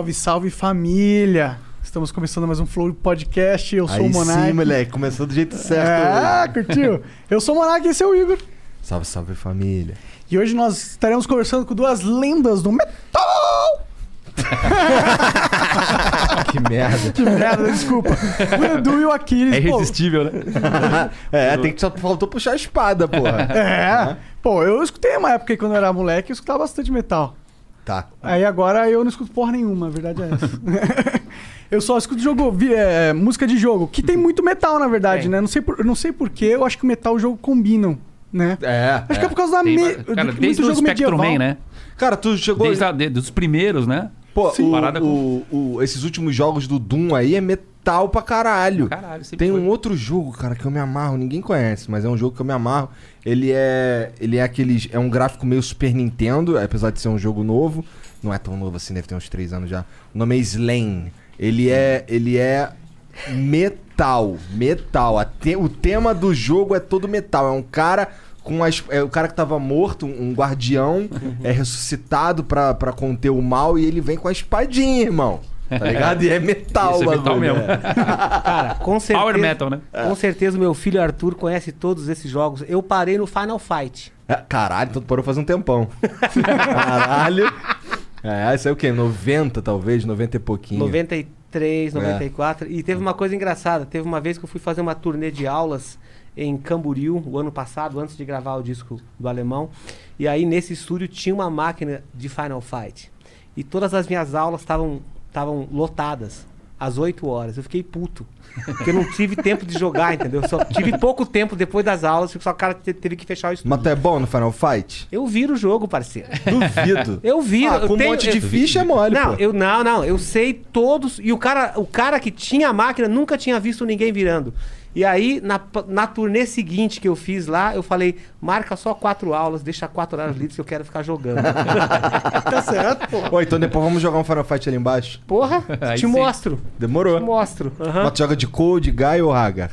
Salve, salve família! Estamos começando mais um Flow Podcast. Eu sou Aí o Monark. sim, moleque, começou do jeito certo. É, curtiu? Eu sou o Monark e esse é o Igor. Salve, salve família. E hoje nós estaremos conversando com duas lendas do metal. que merda. Que merda, desculpa. O Edu e o Aquiles. É pô. irresistível, né? é, tem que só faltou puxar a espada, porra. É. Pô, eu escutei uma época aí quando eu era moleque, eu escutava bastante metal. Tá. Aí agora eu não escuto porra nenhuma, a verdade é essa. eu só escuto jogo, vi- é, música de jogo, que tem muito metal, na verdade, Tem. né? Não sei, por, não sei porquê, eu acho que o metal e o jogo combinam, né? É. Acho que é por causa da Tem, me... mas, cara, muito desde o jogo Spectrum. Man, né? Cara, tu chegou. Desde a, de- dos primeiros, né? Pô, Sim. o, Parada o- o- esses últimos jogos do Doom aí é metal pra caralho. Caralho, sempre Tem foi. um outro jogo, cara, que eu me amarro, ninguém conhece, mas é um jogo que eu me amarro. Ele é. Ele é aqueles. É um gráfico meio Super Nintendo, apesar de ser um jogo novo. Não é tão novo assim, deve ter uns 3 anos já. O nome é Slain. Ele é. Ele é. Metal. Metal. Te- o tema do jogo é todo metal. É um cara. Com as, é o cara que tava morto, um um guardião, é ressuscitado pra, pra conter o mal e ele vem com a espadinha, irmão. Tá ligado? E é metal, Isso é metal bagulho, mesmo. é. Cara, com certeza. Power Metal, né? Com certeza o meu filho Arthur conhece todos esses jogos. Eu parei no Final Fight. É, Caralho, então tu parou faz um tempão. Caralho. É, isso é o quê? 90 talvez, 90 e pouquinho. 93, É. 94. E teve uma coisa engraçada. Teve uma vez que eu fui fazer uma turnê de aulas em Camboriú, o ano passado, antes de gravar o disco do Alemão. E aí nesse estúdio tinha uma máquina de Final Fight. E todas as minhas aulas estavam estavam lotadas. Às 8 horas. Eu fiquei puto. Porque eu não tive tempo de jogar, entendeu? Só tive pouco tempo depois das aulas, só o cara te- teve que fechar o estúdio. Mas tu é bom no Final Fight? Eu viro o jogo, parceiro. Duvido. Eu viro. Ah, eu com um tenho- monte de eu- ficha é mole, Não, pô. eu não, não. Eu sei todos. E o cara, o cara que tinha a máquina nunca tinha visto ninguém virando. E aí, na, na turnê seguinte que eu fiz lá, eu falei: marca só quatro aulas, deixa quatro horas livres que eu quero ficar jogando. Tá certo, pô. Ô, então depois vamos jogar um Final Fight ali embaixo? Porra, Aí te sim. mostro. Te Demorou. mostro. aham. Mas tu joga de Code, Guy ou Hagar?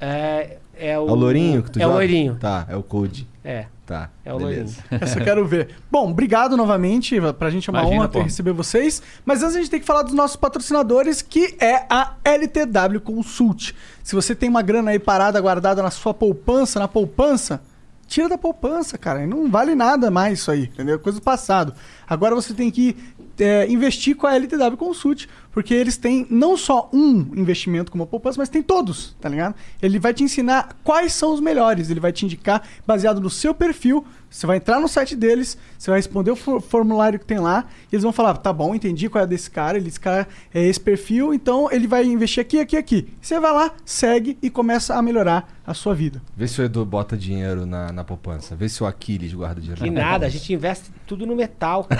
É, é É o. o Lourinho que tu É joga? o loirinho. Tá, é o Code. É, Tá. é o beleza. Essa eu quero ver. Bom, obrigado novamente. Pra gente é uma Imagina, honra ter receber vocês. Mas antes a gente tem que falar dos nossos patrocinadores, que é a LTW Consult. Se você tem uma grana aí parada, guardada na sua poupança, na poupança, tira da poupança, cara. Não vale nada mais isso aí, entendeu? Coisa do passado. Agora você tem que é, investir com a LTW Consult, porque eles têm não só um investimento como a poupança, mas tem todos, tá ligado? Ele vai te ensinar quais são os melhores, ele vai te indicar baseado no seu perfil. Você vai entrar no site deles, você vai responder o for- formulário que tem lá, e eles vão falar: tá bom, entendi qual é desse cara, ele, esse cara é esse perfil, então ele vai investir aqui, aqui, aqui. Você vai lá, segue e começa a melhorar a sua vida. Vê se o Edu bota dinheiro na, na poupança. Vê se o Aquiles guarda dinheiro Que na nada, a gente investe tudo no metal.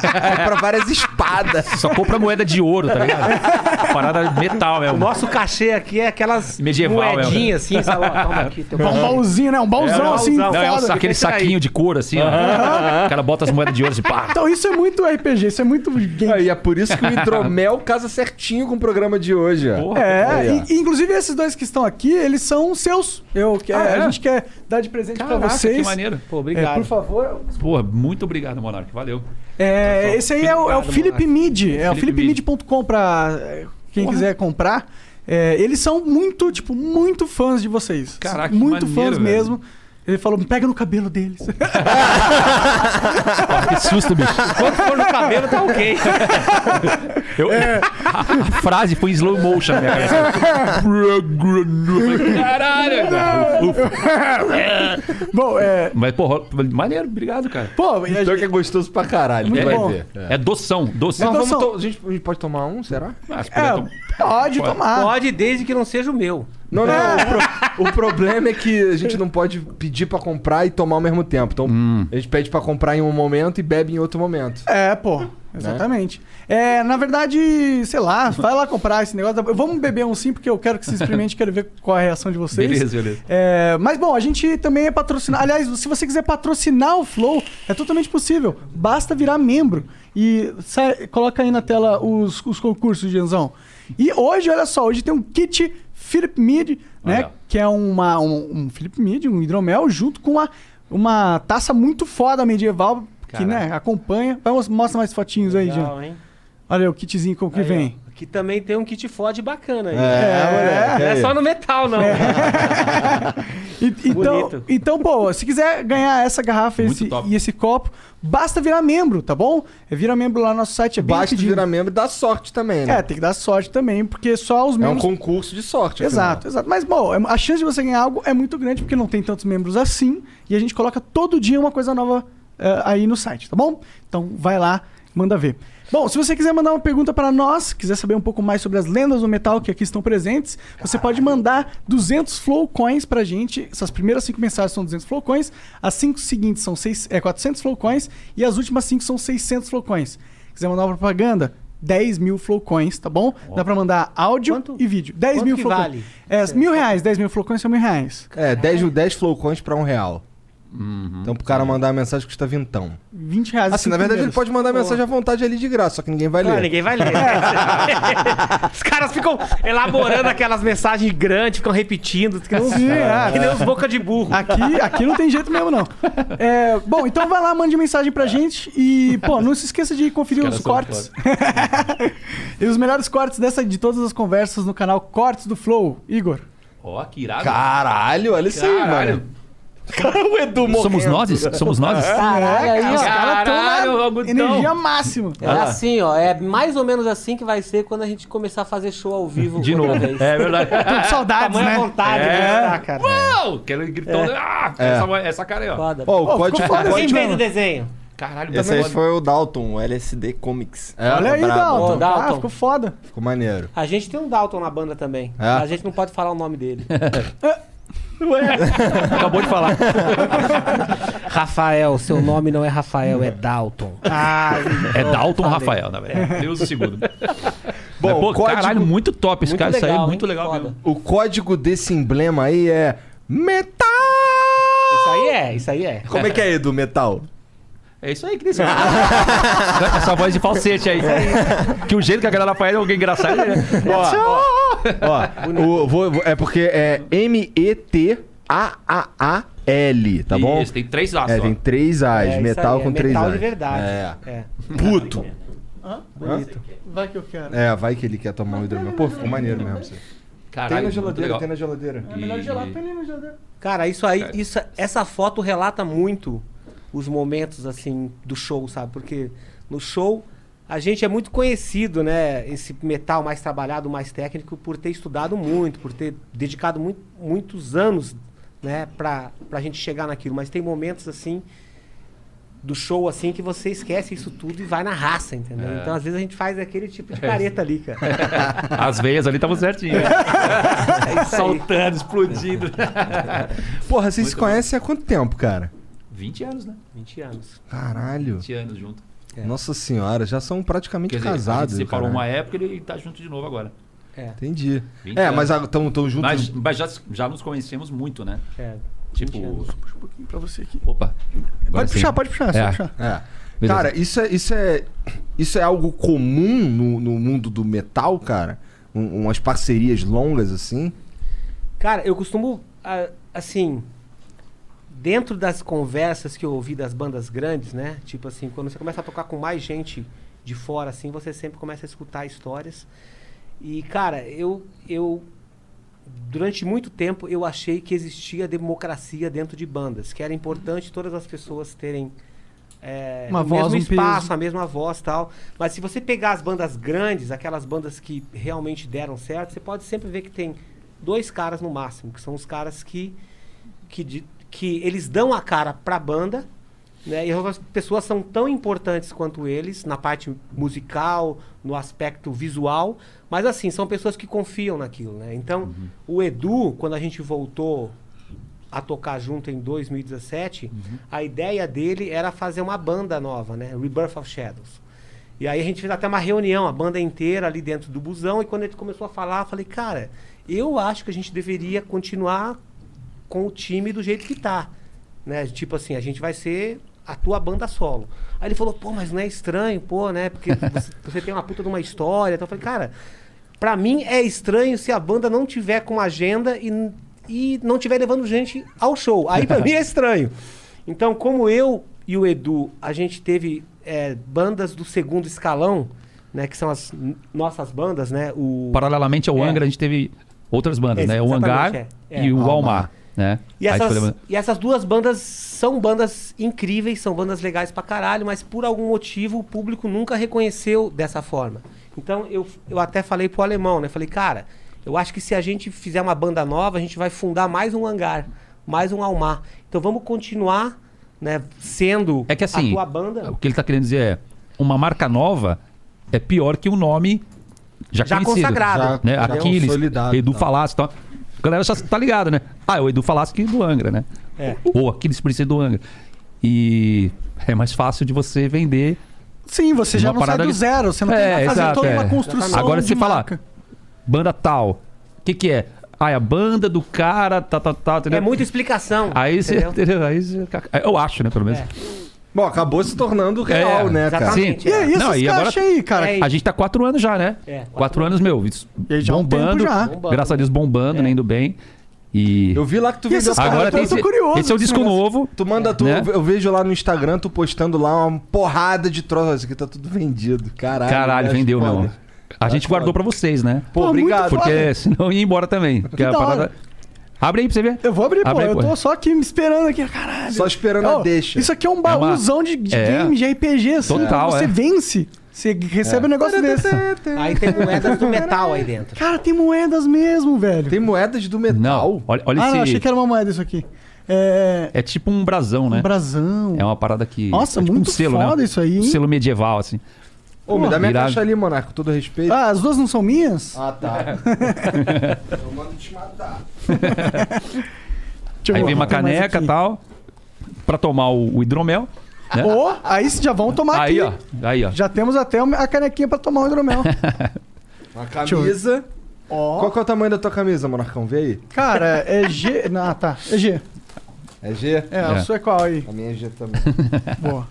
Compra várias espadas. Só compra moeda de ouro, tá ligado? Parada metal O mesmo. nosso cachê aqui é aquelas Medieval, moedinhas assim, sabe? Ó, Toma aqui, teu Um baúzinho, né? Um baúzão É, um assim. Não, é um- aquele saquinho de couro, assim, ó. O cara bota as moedas de ouro assim, pá. Então isso é muito RPG, isso é muito game. Aí é por isso que o hidromel casa certinho com o programa de hoje, ó. Porra. É, e- e inclusive esses dois que estão aqui, eles são seus. Eu, que- Ah, é? A gente quer dar de presente pra Caraca, vocês. que maneiro. Pô, É, obrigado. por favor. Porra, muito obrigado, Monark. Valeu. É, esse aí é o, é o Philip Mid. É o Philip philipmid.com pra é, quem Porra. quiser comprar. É, eles são muito, tipo, muito fãs de vocês. Caraca, Muito maneiro, fãs velho. mesmo. Ele falou, pega no cabelo deles. Que susto, bicho. Quando for no cabelo, tá ok. Eu- a, a frase foi em slow motion na minha cabeça. Caralho! Bom, é. Mas, porra, maneiro, obrigado, cara. Pô, a Pior gente- que é gostoso pra caralho, Muito tu vai bom. ver. É. É doção, doção. Não, vamos Então, to- a, gente, a gente pode tomar um, será? Ah, se puder é, tom- Pode. tomar. Pode, desde que não seja o meu. Não, não. O, pro- o problema é que a gente não pode pedir pra comprar e tomar ao mesmo tempo. Então, a gente pede pra comprar em um momento e bebe em outro momento. É, pô. Exatamente. É, na verdade, sei lá, vai lá comprar esse negócio. Vamos beber um sim, porque eu quero que vocês experimentem, quero ver qual é a reação de vocês. Beleza, beleza. É, mas bom, a gente também é patrocinado. Aliás, se você quiser patrocinar o Flow, é totalmente possível. Basta virar membro. E sai- coloca aí na tela os, os concursos, Genzão. E hoje, olha só, hoje tem um kit Philip Mead, né? Olha. Que é uma, um, um Philip Mead, um hidromel, junto com uma, uma taça muito foda medieval, que né, acompanha. Vamos, mostra mais fotinhos aí, Jean. Legal, hein? Olha o kitzinho com o que Aí, vem. ó, Aqui também tem um kit FOD bacana aí. É, Não é só no metal, não. E- então, Bonito. então, pô, se quiser ganhar essa garrafa esse- e esse copo, basta virar membro, tá bom? É vira membro lá no nosso site, é bem Basta rapidinho. virar membro e dar sorte também, né? É, tem que dar sorte também, porque só os É um membros... concurso de sorte. Exato, exato. Mas, bom, é- a chance de você ganhar algo é muito grande, porque não tem tantos membros assim, e a gente coloca todo dia uma coisa nova eh, aí no site, tá bom? Então, vai lá, manda ver. Bom, se você quiser mandar uma pergunta para nós, quiser saber um pouco mais sobre as lendas do metal que aqui estão presentes, você pode mandar 200 flow coins pra gente. Essas primeiras cinco mensagens são 200 flow coins, as cinco seguintes são seis, é, 400 flow coins e as últimas cinco são 600 flow coins. Quiser mandar uma propaganda, 10 mil flow coins, tá bom? Dá pra mandar áudio Quanto- e vídeo. 10 quanto mil que flow coins. vale? É, mil reais, 10 mil flow coins são mil reais. É, 10, 10 flowcoins pra um real. Uhum. Então pro cara mandar a mensagem custa vintão. 20 reais. Assim, cinco na verdade ele primeiros. pode mandar mensagem à vontade ali de graça, só que ninguém vai ler. ninguém vai ler. Os caras ficam elaborando aquelas mensagens grandes, ficam repetindo. Ficam... Sim, é. Que nem os boca de burro. Aqui, aqui não tem jeito mesmo, não. É, bom, então vai lá, mande mensagem pra gente e, pô, não se esqueça de conferir Os os cortes. e os melhores cortes dessa, de todas as conversas no canal Cortes do Flow. Igor. Ó, que irado. Caralho, olha isso aí, Caralho. mano. O Edu morrendo. Somos nós? Somos nós? Caralho, aí, os caras Caralho, estão Agutão. energia máxima. É assim, ó. É mais ou menos assim que vai ser quando a gente começar a fazer show ao vivo. De novo. vez. É verdade. Tô com saudades, Tamanha né? vontade, É. né? cara? Uau! Aquele gritão. Ah, essa, essa cara aí, ó. Foda. Ó, o Ó, código. ficou foda Quem fez o desenho? Caralho, Esse aí foi o Dalton, o LSD Comics. É, Olha aí, brabo. Dalton. Ô, Dalton. Ah, ficou foda. Ficou maneiro. A gente tem um Dalton na banda também. É? A gente não pode falar o nome dele. Acabou de falar. Rafael, seu nome não é Rafael, é Dalton. Ah, É Dalton falei. Rafael, na verdade. Deus o segundo. Bom, Mas, pô, código- caralho, muito top. Esse Muito cara, isso aí é legal, muito hein? legal Foda. mesmo. O código desse emblema aí é. Metal! Isso aí é, isso aí é. Como é que é, Edu, metal? É isso aí, Cris. Essa voz de falsete aí. Que o jeito que a galera faz é alguém engraçado. Né? Ó, ó, o- vou- vou- é porque é M-E-T-A-A-A-L, tá bom? Isso, tem três laços. É, ó. tem três A's, É, isso metal aí, é com três metal A's. de verdade. É. É. Puto. Bonito. Vai que eu quero. É, vai que ele quer tomar um hidromel. Pô, ficou maneiro mesmo. Isso. aí. Caralho, Tem na muito geladeira, legal. tem na geladeira. É melhor gelar, põe ali na geladeira. Cara, isso aí, isso, essa foto relata muito os momentos assim do show, sabe? Porque no show a gente é muito conhecido, né? Esse metal mais trabalhado, mais técnico, por ter estudado muito, por ter dedicado muito, muitos anos, né? Pra, pra gente chegar naquilo. Mas tem momentos assim do show assim que você esquece isso tudo e vai na raça, entendeu? Então às vezes a gente faz aquele tipo de careta ali, cara. As veias ali estavam certinhas. É aí. Saltando, explodindo. Porra, vocês se conhecem há quanto tempo, cara? 20 anos, né? 20 anos. Caralho. 20 anos junto. É. Nossa senhora, já são praticamente Quer dizer, casados. gente separou uma época e ele tá junto de novo agora. É, Entendi. 20 É, anos. mas estão tão juntos. Mas, mas já, já nos conhecemos muito, né? é. Tipo. 20 anos. Puxa um pouquinho pra você aqui. Opa. Agora Pode sim. puxar, pode puxar, só É. puxar. É. Beleza. Cara, isso é, isso é, isso é algo comum no, no mundo do metal, cara? Um- umas parcerias longas assim? Cara, eu costumo, assim, dentro das conversas que eu ouvi das bandas grandes, né? Tipo assim, quando você começa a tocar com mais gente de fora, assim, você sempre começa a escutar histórias. E, cara, eu, eu durante muito tempo eu achei que existia democracia dentro de bandas, que era importante todas as pessoas terem é, Uma o voz, mesmo um espaço, peso. a mesma voz tal. Mas se você pegar as bandas grandes, aquelas bandas que realmente deram certo, você pode sempre ver que tem dois caras no máximo, que são os caras que que, de- que eles dão a cara pra banda, né? E as pessoas são tão importantes quanto eles na parte musical, no aspecto visual, mas assim, são pessoas que confiam naquilo, né? Então, o Edu, quando a gente voltou a tocar junto em 2017, a ideia dele era fazer uma banda nova, né? Rebirth of Shadows. E aí a gente fez até uma reunião, a banda inteira ali dentro do busão, e quando a gente começou a falar, eu falei, cara, eu acho que a gente deveria continuar com o time do jeito que tá. Né? Tipo assim, a gente vai ser a tua banda solo. Aí ele falou, pô, mas não é estranho, pô, né? Porque você, você tem uma puta de uma história. Então eu falei, cara, pra mim é estranho se a banda não tiver com agenda e, e não tiver levando gente ao show. Aí pra mim é estranho. Então, como eu e o Edu, a gente teve é, bandas do segundo escalão, né? Que são as nossas bandas, né? O, Paralelamente ao É. Angra, a gente teve outras bandas, né? O Hangar é. É. e o Almar, né? E Aí essas, foi- e essas duas bandas são bandas incríveis, são bandas legais pra caralho, mas por algum motivo o público nunca reconheceu dessa forma. Então eu, eu até falei pro alemão, né? Falei, cara, eu acho que se a gente fizer uma banda nova, a gente vai fundar mais um hangar, mais um Almar. Então vamos continuar, né, sendo É que assim, a tua banda. o que ele tá querendo dizer é, uma marca nova é pior que um nome já, Já conhecido. consagrado, Né? já Aquiles, Edu e. Falaschi e tal. A galera já tá ligada, né? Ah, é o Edu Falaschi do Angra, né? É. Ou Aquiles Princesa do Angra. E é mais fácil de você vender Sim, você já não sai do ali- zero. Você não É, tem que fazer exato, toda é. uma construção Agora de você fala, marca. banda tal. O que que é? Ah, é a banda do cara, tá, tá, tá, entendeu? É muita explicação. Aí você, entendeu? Aí você- Eu acho, né, pelo menos. É. Bom, acabou se tornando real, É, né, cara? exatamente. Sim. E aí, Não, essas e agora- aí, cara? É, A gente tá quatro anos já, né? É, quatro quatro, anos, meu. Isso, E já há um bombando, tempo já. Bombando. Graças a Deus bombando, É. né, indo bem. E Eu vi lá que tu E vendeu essas agora tem eu tô esse, curioso esse é o desse disco negócio. novo. Tu manda tu, Né? eu vejo lá no Instagram tu postando lá uma porrada de troços. Isso aqui tá tudo vendido. Caralho. Caralho, acho vendeu, foda. meu. A gente guardou foda. pra vocês, né? Pô, Pô, obrigado. muito Porque senão ia embora também. Porque a da hora. parada... Abre aí pra você ver. Eu vou abrir, pô. Abre aí, eu pô. tô só aqui me esperando aqui, caralho. Só esperando Ó, a deixa. Isso aqui é um baúzão de, de É. game, de RPG, assim. Total, Você é. vence, você recebe um negócio desse. Aí tem moedas do metal aí dentro. Cara, tem moedas mesmo, velho. Tem moedas do metal. Não, olha, olha ah, esse... não, achei que era uma moeda isso aqui. É. É tipo um brasão, né? Um brasão. É uma parada que... Nossa, é tipo muito um selo, foda né? isso aí, Um selo medieval, assim. Ô, me dá minha Irado. caixa ali, Monarco, com todo respeito. Ah, as duas não são minhas? Ah, tá. eu mando te matar. Aí vem uma caneca e tal, pra tomar o, o hidromel. Né? Ô, aí já vão tomar aí, aqui. ó. Aí, ó. Já temos até a canequinha pra tomar o hidromel. Uma camisa. Ó. Qual que é o tamanho da tua camisa, Monarcão? Vê aí. Cara, é G. Não, tá. É G. É G? É, É. a sua é qual aí? A minha é G também. Boa.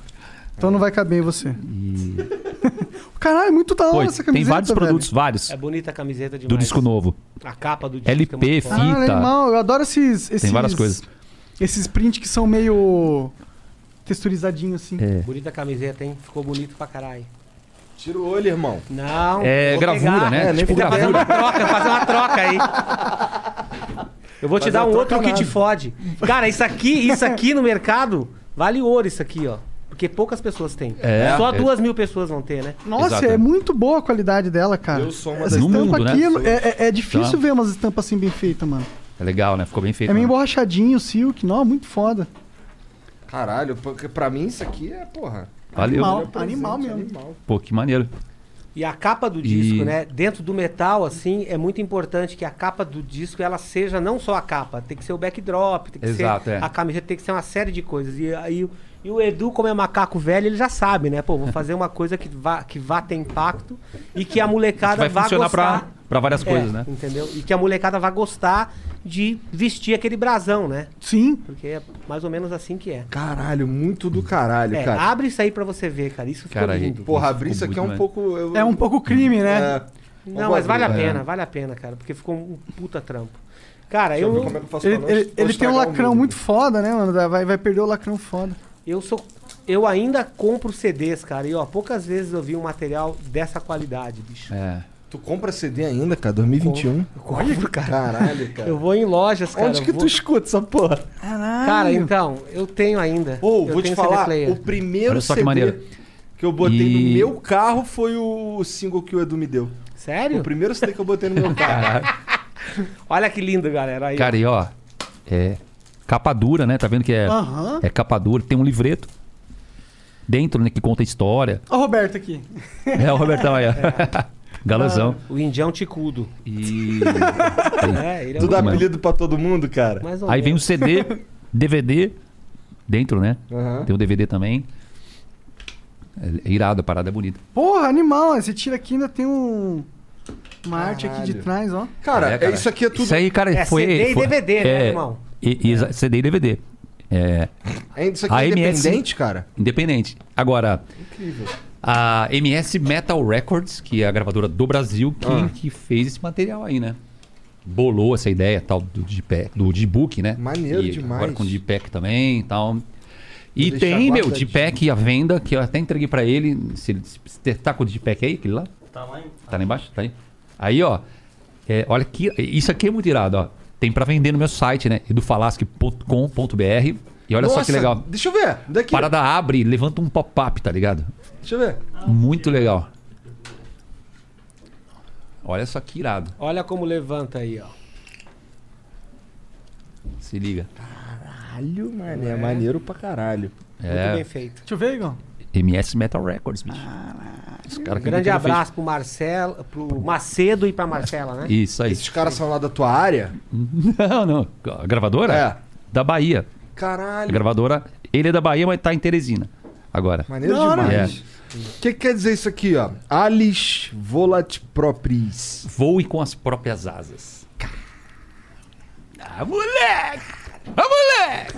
Então não vai caber em você. E... Caralho, muito da hora Pô, essa camiseta. tem vários velho. produtos, vários, É bonita a camiseta demais. do disco novo. A capa do disco LP, é foda. Ah, fita. animal. Eu adoro esses, esses. várias coisas. Esses prints que são meio. texturizadinhos assim. É, Bonita a camiseta, hein? Ficou bonito pra caralho. Tira o olho, irmão. Não. É gravura, pegar. né? É, tipo Vou fazer gravura. uma troca, fazer uma troca aí. Eu vou te dar um outro que te fode. Cara, isso aqui, isso aqui no mercado vale ouro isso aqui, ó. Porque poucas pessoas têm. É, Só é. duas mil pessoas vão ter, né? Nossa, Exato. é muito boa a qualidade dela, cara. Eu sou uma Essa estampa mundo, né? aqui é, é- é difícil Tá. ver umas estampas assim bem feitas, mano. É legal, né? Ficou bem feito. É meio né? emborrachadinho, silk. Não, muito foda. Caralho, porque pra mim isso aqui é, porra... Valeu. Animal. presente, animal mesmo. Animal. Pô, que maneiro. E a capa do E- disco, né? Dentro do metal, assim, é muito importante que a capa do disco ela seja não só a capa, tem que ser o backdrop, tem que Exato, ser é. a camiseta, tem que ser uma série de coisas. E aí o- e o Edu, como é macaco velho, ele já sabe, né? Pô, vou fazer uma coisa que vá, que vá ter impacto e que a molecada Vai vá funcionar pra, gostar. pra várias É, coisas, né? Entendeu? E que a molecada vá gostar de vestir aquele brasão, né? Sim. Porque é mais ou menos assim que é. Caralho, muito do caralho, É, cara. abre isso aí pra você ver, cara. Isso ficou Cara, lindo. Porra, Isso abrir isso aqui é um pouco... eu- É um pouco crime, né? É. Não, mas vale a pena, é. vale a pena, cara. Porque ficou um puta trampo. Cara, Deixa eu ver eu, como é que eu faço Ele, pra ele- ele tem um lacrão muito foda, né, mano? Vai, vai perder o lacrão foda. Eu sou. Eu ainda compro CDs, cara. E ó, poucas vezes eu vi um material dessa qualidade, bicho. É. Tu compra CD ainda, cara? 2021. Eu compro, cara. Caralho, cara. Eu vou em lojas, cara. Onde que vou... tu escuta essa porra? Caralho. Cara, então, eu tenho ainda. Ô, eu vou te falar, o primeiro Olha só que CD maneiro. que eu botei E- no meu carro foi o single que o Edu me deu. Sério? O primeiro CD que eu botei no meu carro. Caralho. Olha que lindo, galera. Aí, Cara, e ó, é capa dura, né? Tá vendo que é, Aham. é capa dura, tem um livreto dentro, né, que conta a história. Ó o Roberto aqui. É o Robertão aí, ó. Galãzão. O indião ticudo. E É, ele é Tu um... dá apelido pra todo mundo, cara? Aí vem o. CD, DVD dentro, né? Aham. Tem o DVD também. É irado, a parada é bonita. Porra, animal. Você tira aqui ainda tem um... Uma arte aqui de trás, ó. Cara, É, é, isso aqui é tudo. Isso aí, cara, É foi. CD e foi- DVD, né, é, irmão? E- exa- CD e DVD. É, é- Isso aqui A é MS independente, cara? independente. Agora, Incrível. a MS Metal Records, que é a gravadora do Brasil, que, Ah. que fez esse material aí, né? Bolou essa ideia tal do Digipack, do Digibook, né? Maneiro e demais. Agora com o Digipack também e tal. E tem, meu. Digipack à venda, que eu até entreguei pra ele. Se ele se tá com o Digipack aí, aquele lá? Tá lá em... Tá lá embaixo? Tá aí. Aí, ó. é, olha que. Isso aqui é muito irado, ó. Tem pra vender no meu site, né? edufalasque.com.br. E olha só Nossa, que legal. Deixa eu ver. Daqui. Parada abre, levanta um pop-up, tá ligado? Deixa eu ver. Muito legal. Olha só que irado. Olha como levanta aí, ó. Se liga. Caralho, mano. É maneiro pra caralho. Muito É. bem feito. Deixa eu ver, Igor. MS Metal Records, bicho. Os cara Um grande fez- abraço pro Marcelo, pro Macedo e pra Marcela, né? Isso aí. Esses caras são lá da tua área? Não, não. A gravadora? É. Da Bahia. A Caralho. gravadora. Ele é da Bahia, mas tá em Teresina. Agora. Maneiro hora. demais. O que, que quer dizer isso aqui, ó? Alice Volat Propris. Voe com as próprias asas. Ah, moleque! Ah, moleque!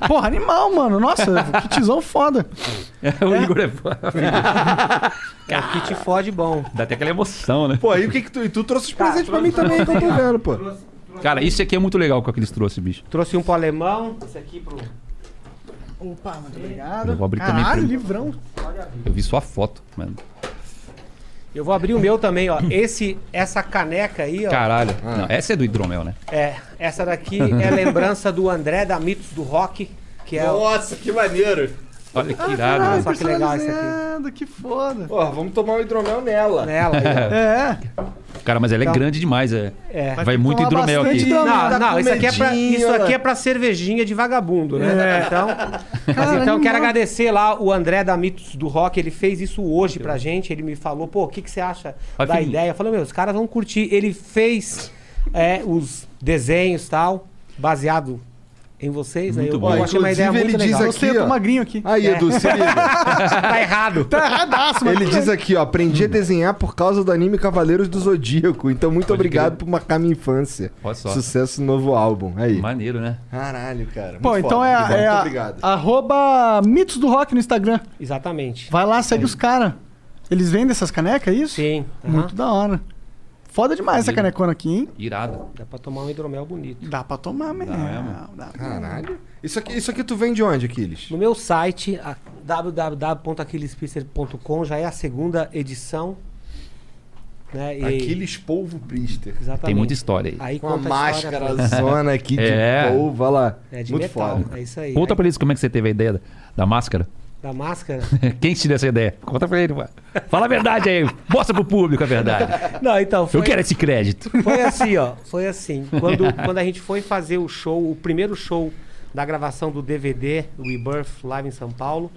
Porra, animal, mano. Nossa, que tizão foda. o Igor é. É o kit fode bom. Dá até aquela emoção, né? Pô, aí o que que tu... E tu trouxe os presentes pra mim também, que eu tô vendo, pô. Cara, isso aqui é muito legal com o que eles trouxeram, bicho. Trouxe um pro alemão, esse aqui pro. Opa, muito obrigado. Eu vou abrir também Caralho, pra- livrão. Eu vi sua foto, mano. Eu vou abrir o meu também, ó. Esse, essa caneca aí, ó. Caralho. Não, essa é do hidromel, né? É, essa daqui é lembrança do André da Mitos do Rock, que é o. Nossa, que maneiro. Olha que irado, Caralho, velho. só que legal esse aqui. Que foda. Pô, vamos tomar um hidromel nela. Nela ó. É. Cara, mas ela é Então- grande demais, é. É. Vai, muito hidromel aqui. hidromel. Não, Tá não, isso aqui, é pra, isso aqui lá. é pra cervejinha de vagabundo, né? Então, mas Cara, então eu quero agradecer lá o André da Mitos do Rock, ele fez isso hoje pra gente, ele me falou, pô, o que, que você acha Vai, da filhinho. ideia? Eu falei, meu, os caras vão curtir. Ele fez é, os desenhos e tal, baseado em vocês. aí Muito eu, bom. eu achei uma ideia Inclusive, muito ele diz legal. aqui- Você, eu tô magrinho aqui. Aí, Edu, se liga. tá errado. Tá erradaço, mano. Ele diz aqui, ó, aprendi a desenhar por causa do anime Cavaleiros do Zodíaco. Então, muito Pode obrigado crer. por marcar minha infância. Olha só. Sucesso no novo álbum. Aí. Maneiro, né? Caralho, cara. Pô, muito então foda. é, Muito é a, obrigado. arroba Mitos do Rock no Instagram. Exatamente. Vai lá, segue os caras. Eles vendem essas canecas, é isso? Sim. Muito da hora. Foda demais essa canecona aqui, hein? Irado. Dá pra tomar um hidromel bonito. Dá pra tomar mesmo. mesmo? Dá. Caralho. Isso aqui, isso aqui tu vende onde, Aquiles? No meu site, www.aquilespisser.com, já é a segunda edição. Né? E- Aquiles Polvo Priester. Exatamente. Tem muita história aí. Aí Com uma máscara zona aqui de É. polvo, olha lá. É de Muito metal, foda. é isso aí. Conta Aí, pra eles como é que você teve a ideia da, da máscara. Da máscara. Quem te deu essa ideia? Conta pra ele, mano. Fala a verdade aí. Mostra pro público a verdade. Não, então, foi, Eu quero esse crédito. foi assim, ó. Foi assim. Quando, quando a gente foi fazer o show, o primeiro show da gravação do DVD, o Rebirth, live em São Paulo,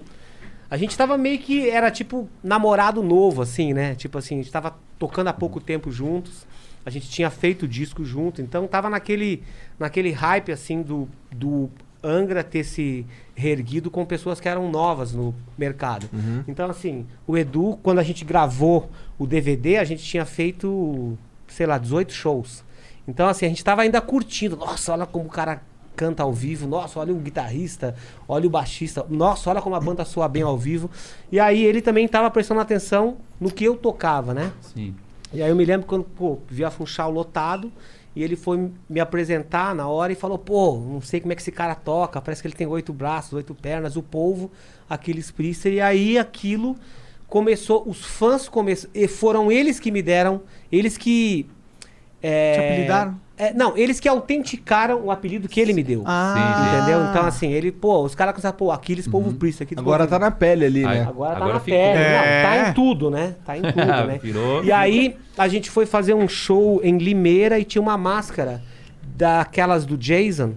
a gente tava meio que, era tipo namorado novo, assim, né? Tipo assim, a gente tava tocando há pouco tempo juntos, a gente tinha feito disco junto, então tava naquele, naquele hype, assim, do, do Angra ter se reerguido com pessoas que eram novas no mercado. Então, assim, o Edu, quando a gente gravou o DVD, a gente tinha feito, sei lá, 18 shows. Então, assim, a gente tava ainda curtindo. Nossa, olha como o cara canta ao vivo. Nossa, olha o guitarrista, olha o baixista. Nossa, olha como a banda soa bem ao vivo. E aí ele também tava prestando atenção no que eu tocava, né? Sim. E aí eu me lembro quando, pô, vi a Funchal lotado e ele foi me apresentar na hora e falou, pô, não sei como é que esse cara toca, parece que ele tem oito braços, oito pernas, o polvo, Aquiles Priester, e aí aquilo começou, os fãs começaram, e foram eles que me deram, eles que... é, Te apelidaram? É, não, eles que autenticaram o apelido que ele me deu. Ah, Entendeu? Então, assim, ele, pô, os caras começaram, pô, Aquiles Povo Priest aqui Agora tá na pele ali, né? Agora tá Agora na ficou. pele. É. Não, tá em tudo, né? Tá em tudo, né? Virou- E aí, a gente foi fazer um show em Limeira e tinha uma máscara daquelas do Jason,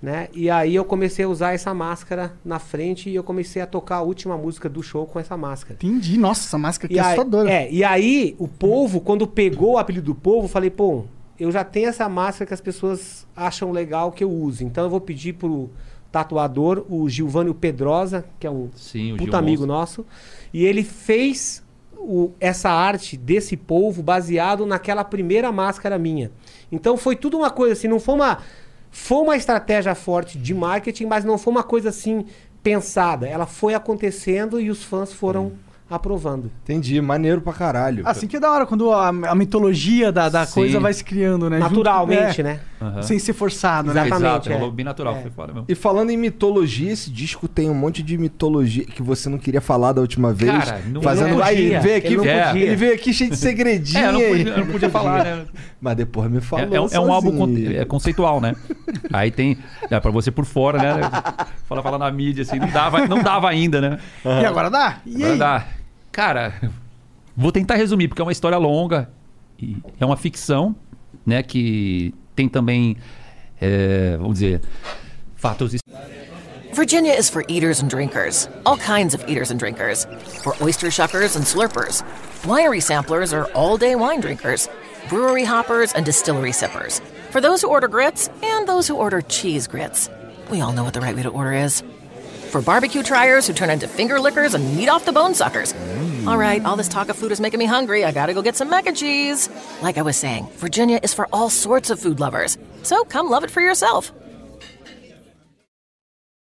né? E aí eu comecei a usar essa máscara na frente e eu comecei a tocar a última música do show com essa máscara. entendi. Nossa, essa máscara aqui E é assustadora. é, e aí o povo, quando pegou o apelido do povo, falei, pô, eu já tenho essa máscara que as pessoas acham legal que eu use. Então eu vou pedir pro tatuador, o Gilvânio Pedrosa, que é um Sim, puta amigo nosso, e ele fez o- essa arte desse povo baseado naquela primeira máscara minha. Então foi tudo uma coisa assim, não foi uma foi uma estratégia forte de marketing, mas não foi uma coisa assim pensada. Ela foi acontecendo e os fãs foram aprovando. Entendi, maneiro pra caralho. Assim que é da hora, quando a, a mitologia da, da Sim. coisa vai se criando, né? Junto- Naturalmente, é, né? Aham. Sem ser forçado, né? Exatamente, Exato, é. é. rolou bem natural, É. foi foda mesmo. E falando em mitologia, esse disco tem um monte de mitologia que você não queria falar da última vez. Cara, não- fazendo não aí, veio aqui, ele não é, podia. ele veio aqui cheio de segredinho. É, eu não aí. podia, eu não podia falar, né? Mas depois me É, falou. é um- é um álbum sozinho. con- é conceitual, né? Aí tem. É, pra você por fora, né? Fala, fala na mídia, assim, não dava, não dava ainda, né? E agora dá? E Agora aí? dá. Cara, vou tentar resumir, porque é uma história longa. E é uma ficção, né? Que tem também, é, vamos dizer, fatos Virginia is for eaters and drinkers, all kinds of eaters and drinkers, for oyster shuckers and slurpers. Winery samplers are all day wine drinkers, brewery hoppers and distillery sippers, for those who order grits and those who order cheese grits. We all know what the right way to order is. For barbecue triers who turn into finger lickers and meat off the bone suckers. Mm. All right, all this talk of food is making me hungry. I gotta go get some mac and cheese. Like I was saying, Virginia is for all sorts of food lovers. So come love it for yourself.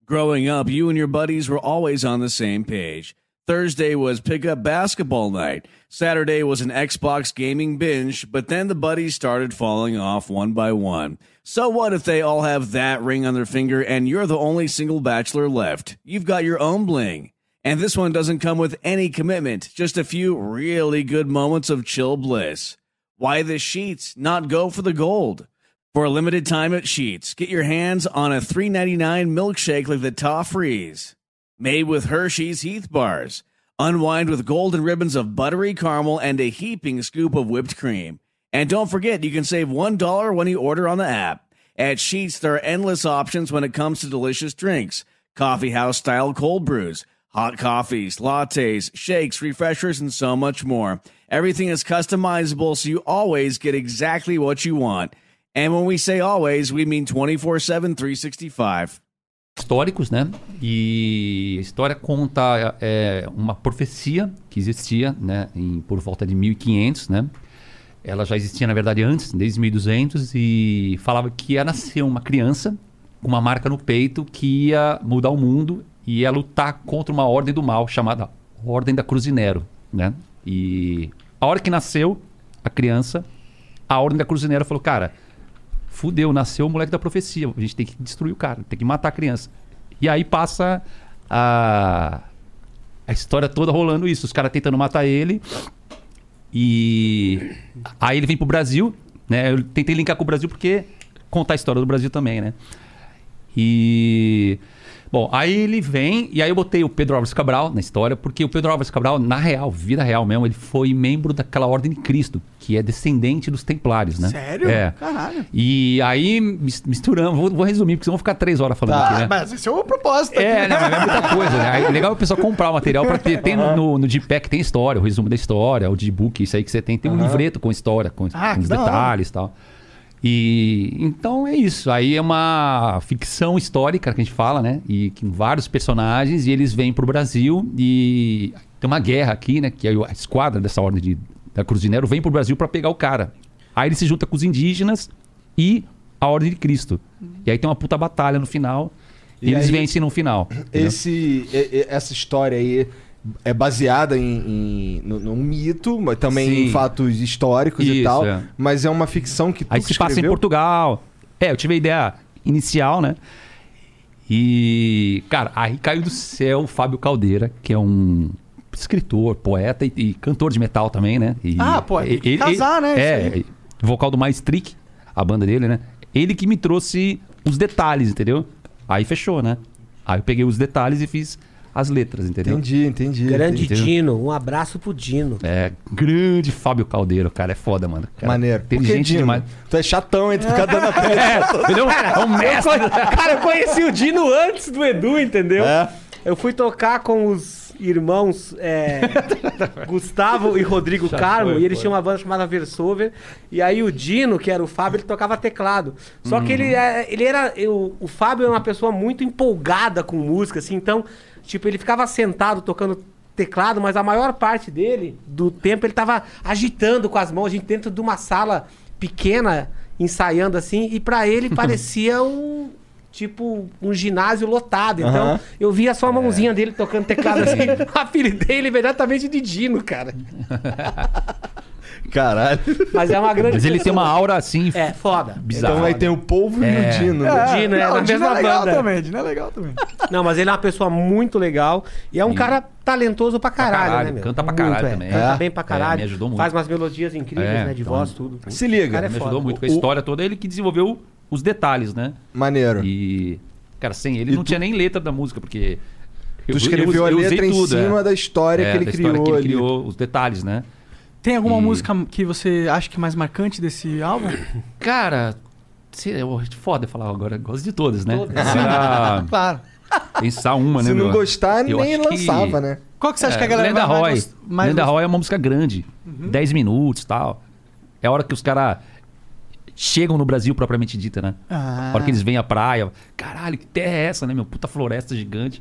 Growing up, you and your buddies were always on the same page. Thursday was pickup basketball night. Saturday was an Xbox gaming binge, but then the buddies started falling off one by one. So what if they all have that ring on their finger and you're the only single bachelor left? You've got your own bling. And this one doesn't come with any commitment, just a few really good moments of chill bliss. Why the sheets not go for the gold? For a limited time at Sheets, get your hands on a $3.99 milkshake like the Toffrees. Made with Hershey's Heath Bars. Unwind with golden ribbons of buttery caramel and a heaping scoop of whipped cream. And don't forget, you can save $1 when you order on the app. At Sheets, there are endless options when it comes to delicious drinks. Coffee house style cold brews, hot coffees, lattes, shakes, refreshers, and so much more. Everything is customizable so you always get exactly what you want. And when we say always, we mean 24 7, 365. históricos, né? E a história conta é, uma profecia que existia, né? Em, por volta de 1500, né? Ela já existia, na verdade, antes, desde 1200, e falava que ia nascer uma criança com uma marca no peito que ia mudar o mundo e ia lutar contra uma ordem do mal chamada Ordem da Cruzinero, né? E a hora que nasceu a criança, a Ordem da Cruzinero falou, cara, fudeu, nasceu o moleque da profecia. A gente tem que destruir o cara, tem que matar a criança. E aí passa a, a história toda rolando isso. Os caras tentando matar ele. E aí ele vem pro Brasil, né? Eu tentei linkar com o Brasil porque contar a história do Brasil também, né? E. Bom, aí ele vem, e aí eu botei o Pedro Álvares Cabral na história, porque o Pedro Álvares Cabral, na real, vida real mesmo, ele foi membro daquela Ordem de Cristo, que é descendente dos Templários, né? Sério? É. Caralho. E aí mis- misturamos, vou, vou resumir, porque senão vou ficar três horas falando Tá, aqui, né? Mas esse é o propósito. É, não, mas é muita coisa, né? Aí, legal é o pessoal comprar o material pra ter. Tem no, no, no Gpack tem história, o resumo da história, o Gbook, isso aí que você tem. Tem um livreto com história, com, Ah, com os detalhes e tal. E então é isso. Aí é uma ficção histórica que a gente fala, né? E com vários personagens, e eles vêm pro Brasil e tem uma guerra aqui, né? Que a esquadra dessa ordem de, da Cruzinero vem pro Brasil pra pegar o cara. Aí ele se junta com os indígenas e a Ordem de Cristo. E aí tem uma puta batalha no final. E, E eles aí- vencem no final. Esse, essa história aí é baseada em, em- num mito, mas também Sim. em fatos históricos e Isso, tal. é. Mas é uma ficção que tu Aí que se passa em escreveu? Portugal. É, eu tive a ideia inicial, né? E, cara, aí caiu do céu o Fábio Caldeira, que é um escritor, poeta e, e cantor de metal também, né? E Ah, pô, que casar, né? É, Isso vocal do Maestrick, a banda dele, né? Ele que me trouxe os detalhes, entendeu? Aí fechou, né? Aí eu peguei os detalhes e fiz as letras, entendeu? Entendi, entendi. Grande Entendeu? Dino, um abraço pro Dino. É, grande Fábio Caldeiro, cara, é foda, mano. Cara, Maneiro. Inteligente Dino? demais. Tu é chatão, hein? Tu fica dando a É, entendeu? É um mestre. Cara, eu conheci o Dino antes do Edu, entendeu? É. Eu fui tocar com os irmãos é, Gustavo e Rodrigo Já Carmo, foi, e eles foi. tinham uma banda chamada Versover. E aí o Dino, que era o Fábio, ele tocava teclado. Só que ele, é, ele era. eu- o Fábio era uma pessoa muito empolgada com música, assim, então, tipo, ele ficava sentado tocando teclado, mas a maior parte dele, do tempo, ele tava agitando com as mãos, a gente dentro de uma sala pequena, ensaiando assim, e pra ele parecia um. Tipo, um ginásio lotado. Então, Aham. eu via só a mãozinha dele tocando teclado assim. apelidei ele imediatamente de Dino, cara. Caralho. Mas é uma grande. Mas ele tem uma aura assim, É, foda. bizarra. Então aí tem o polvo e É. o Dino. né? O Dino é não, na o Dino mesma é legal banda. também, Dino é legal também. Não, mas ele é uma pessoa muito legal. E é um Sim. cara talentoso pra caralho, caralho, né, meu? canta pra Muito, caralho é. também. Canta É. bem pra É, caralho. me ajudou muito. Faz umas melodias incríveis, É, né? De então- voz, tudo. Se liga. Cara, é me foda. ajudou muito com a O- história toda, ele que desenvolveu os detalhes, né? Maneiro. E, cara, sem ele E não tu- tinha nem letra da música, porque. Tu escreveu a eu usei letra em tudo, cima é. da história É, que ele da criou que ele ali. criou, os detalhes, né? Tem alguma E- música que você acha que é mais marcante desse álbum? Cara, se, eu, foda falar agora, gosto de todas, né? Todas. Agora, Claro. pensar uma, né? Se não meu? gostar, Eu nem acho que- lançava, né? Qual que você acha É, que a galera Lenda vai Roy. mais, Lenda Roy é uma música grande. Uhum. 10 minutos e tal. É a hora que os caras chegam no Brasil propriamente dita, né? Ah. A hora que eles vêm à praia. Caralho, que terra é essa, né, meu? Puta floresta gigante.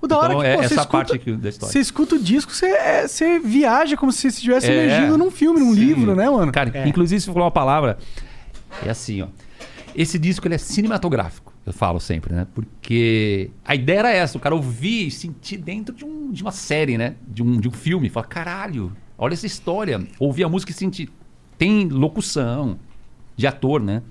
O da hora Então, é que, é pô, você essa escuta, parte aqui da história. Você escuta o disco, você, é, você viaja como se você estivesse É. emergindo num filme, num Sim. livro, né, mano? Cara, É. inclusive você falou uma palavra. É assim, ó. Esse disco ele é cinematográfico, eu falo sempre, né? Porque a ideia era essa, o cara ouvir e sentir dentro de, um, de uma série, né? De um, de um filme. Fala, caralho, olha essa história. Ouvir a música e sentir. Tem locução de ator, né?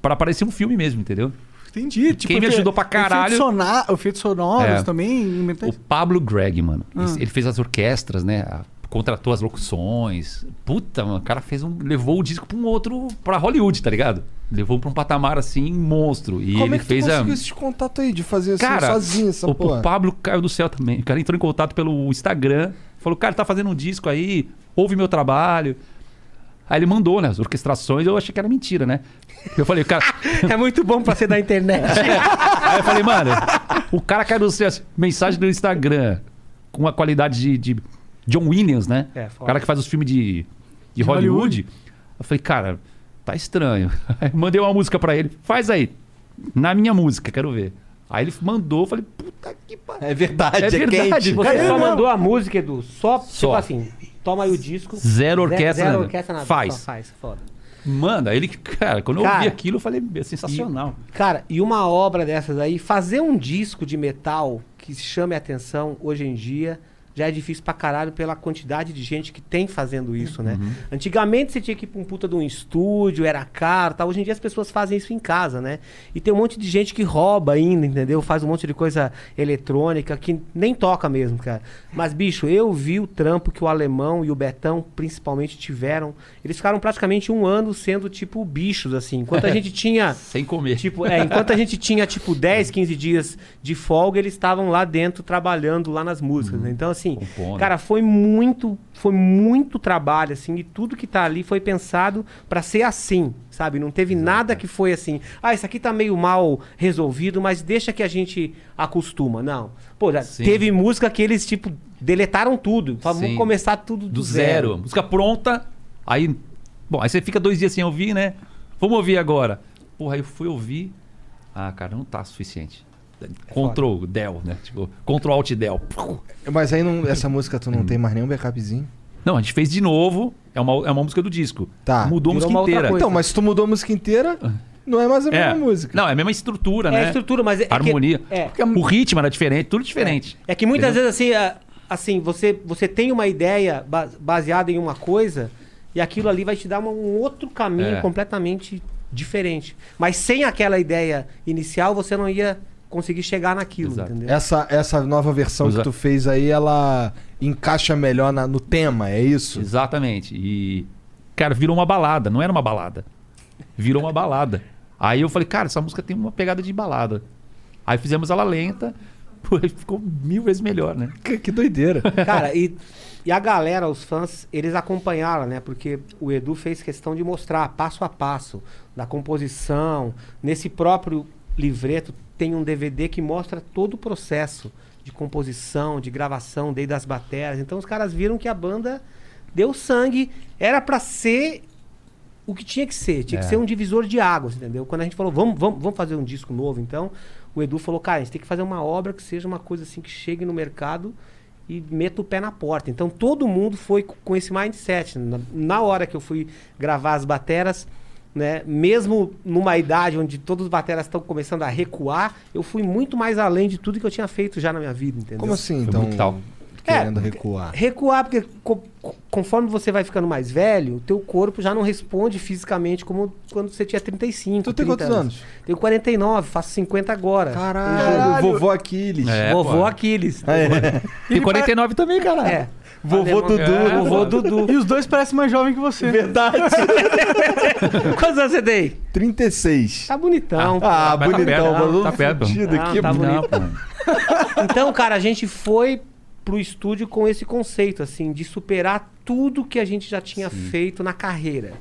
Pra parecer um filme mesmo, entendeu? Entendi. Tipo, Quem me ajudou pra caralho- Efeitos, sona- efeitos sonoros É. também. O Pablo Gregg, mano. Ah. Ele fez as orquestras, né? A- Contratou as locuções. Puta, mano, o cara fez um. Levou o disco pra um outro. pra Hollywood, tá ligado? Levou pra um patamar assim, monstro. E Como ele é que tu fez a. conseguiu esse contato aí de fazer assim Cara, sozinho essa o, porra? o Pablo caiu do céu também. O cara entrou em contato pelo Instagram. Falou, cara, tá fazendo um disco aí, ouve meu trabalho. Aí ele mandou, né? As orquestrações, eu achei que era mentira, né? Eu falei, cara. É muito bom pra ser da internet. Aí eu falei, mano, o cara caiu assim, mensagem do Instagram, com a qualidade de, de John Williams, né? É, o cara que faz os filmes de, de Hollywood. Hollywood. Eu falei, cara, tá estranho. Aí mandei uma música pra ele, faz aí, na minha música, quero ver. Aí ele mandou, eu falei, puta que pariu. É verdade, É é, verdade. quente. Você É só mandou a música, Edu. Só, tipo Só. assim, toma aí o disco. Zero orquestra, Zero nada. orquestra nada. Faz. Só faz, foda. Manda, ele, cara, quando eu Cara, ouvi aquilo, eu falei, é sensacional. Cara, e uma obra dessas aí, fazer um disco de metal que chame a atenção hoje em dia já é difícil pra caralho pela quantidade de gente que tem fazendo isso, né? Uhum. Antigamente você tinha que ir pra um puta de um estúdio, era caro, tal. Hoje em dia as pessoas fazem isso em casa, né? E tem um monte de gente que rouba ainda, entendeu? Faz um monte de coisa eletrônica que nem toca mesmo, cara. Mas, bicho, eu vi o trampo que o Alemão e o Betão, principalmente, tiveram. Eles ficaram praticamente um ano sendo, tipo, bichos, assim. Enquanto a gente tinha... Sem comer. Tipo, é, enquanto a gente tinha, tipo, 10, 15 dias de folga, eles estavam lá dentro trabalhando lá nas músicas, né? Então, assim, Compondo. cara, foi muito, foi muito trabalho, assim, e tudo que tá ali foi pensado pra ser assim, sabe? Não teve nada que foi assim, ah, isso aqui tá meio mal resolvido, mas deixa que a gente acostuma. Não. Pô, já Sim. teve música que eles, tipo, deletaram tudo. Falaram. Vamos começar tudo do, do zero. Música pronta. Aí, bom, aí você fica dois dias sem ouvir, né? Vamos ouvir agora. Porra, aí eu fui ouvir. Ah, cara, não tá suficiente. Ctrl Del, né? Tipo, Ctrl Alt Del. Mas aí não- essa música tu não tem mais nenhum backupzinho? Não, a gente fez de novo. É uma, é uma música do disco. Tá. Mudou a música inteira. Então, mas se tu mudou a música inteira, não é mais a É. mesma música. Não, é a mesma estrutura, É né? a estrutura, mas é, é que- Harmonia. é. O ritmo era diferente, tudo diferente. É que muitas Entendeu? vezes assim, assim, você, você tem uma ideia ba- baseada em uma coisa e aquilo ali vai te dar um outro caminho É. completamente diferente. Mas sem aquela ideia inicial, você não ia conseguir chegar naquilo, Exato. entendeu? Essa, essa nova versão Usa- que tu fez aí, ela encaixa melhor na- no tema, é isso? Exatamente. E, cara, virou uma balada. Não era uma balada. Virou uma balada. Aí eu falei, cara, essa música tem uma pegada de balada. Aí fizemos ela lenta. Pô, ficou mil vezes melhor, né? Que, que doideira. Cara, e, e a galera, os fãs, eles acompanharam, né? Porque o Edu fez questão de mostrar passo a passo da composição. Nesse próprio livreto tem um DVD que mostra todo o processo de composição, de gravação, desde as baterias. Então os caras viram que a banda deu sangue. Era pra ser o que tinha que ser. Tinha É. que ser um divisor de águas, entendeu? Quando a gente falou, vamos, vamos, vamos fazer um disco novo, então, o Edu falou, cara, a gente tem que fazer uma obra que seja uma coisa assim que chegue no mercado e meta o pé na porta. Então todo mundo foi co- com esse mindset. Na, na hora que eu fui gravar as bateras, né, mesmo numa idade onde todos os bateras estão começando a recuar, eu fui muito mais além de tudo que eu tinha feito já na minha vida, entendeu? Como assim, então? brutal. Querendo É, recuar. Recuar, porque co- co- conforme você vai ficando mais velho, o teu corpo já não responde fisicamente como quando você tinha 35. Tu tem 30 quantos anos? Tenho 49, faço 50 agora. Caralho, vovô Aquiles. É, Vovô pô. Aquiles. Tem 49 também, cara. É. Vovô Dudu. É, vovô Dudu. E os dois parecem mais jovens que você. Verdade. Quantos anos você tem? 36. Tá bonitão. Ah, tá bonitão, perto, mano. tá perto. fudido Não, aqui, tá bonito. Não, pô. Então, cara, a gente foi pro estúdio com esse conceito, assim, de superar tudo que a gente já tinha feito na carreira.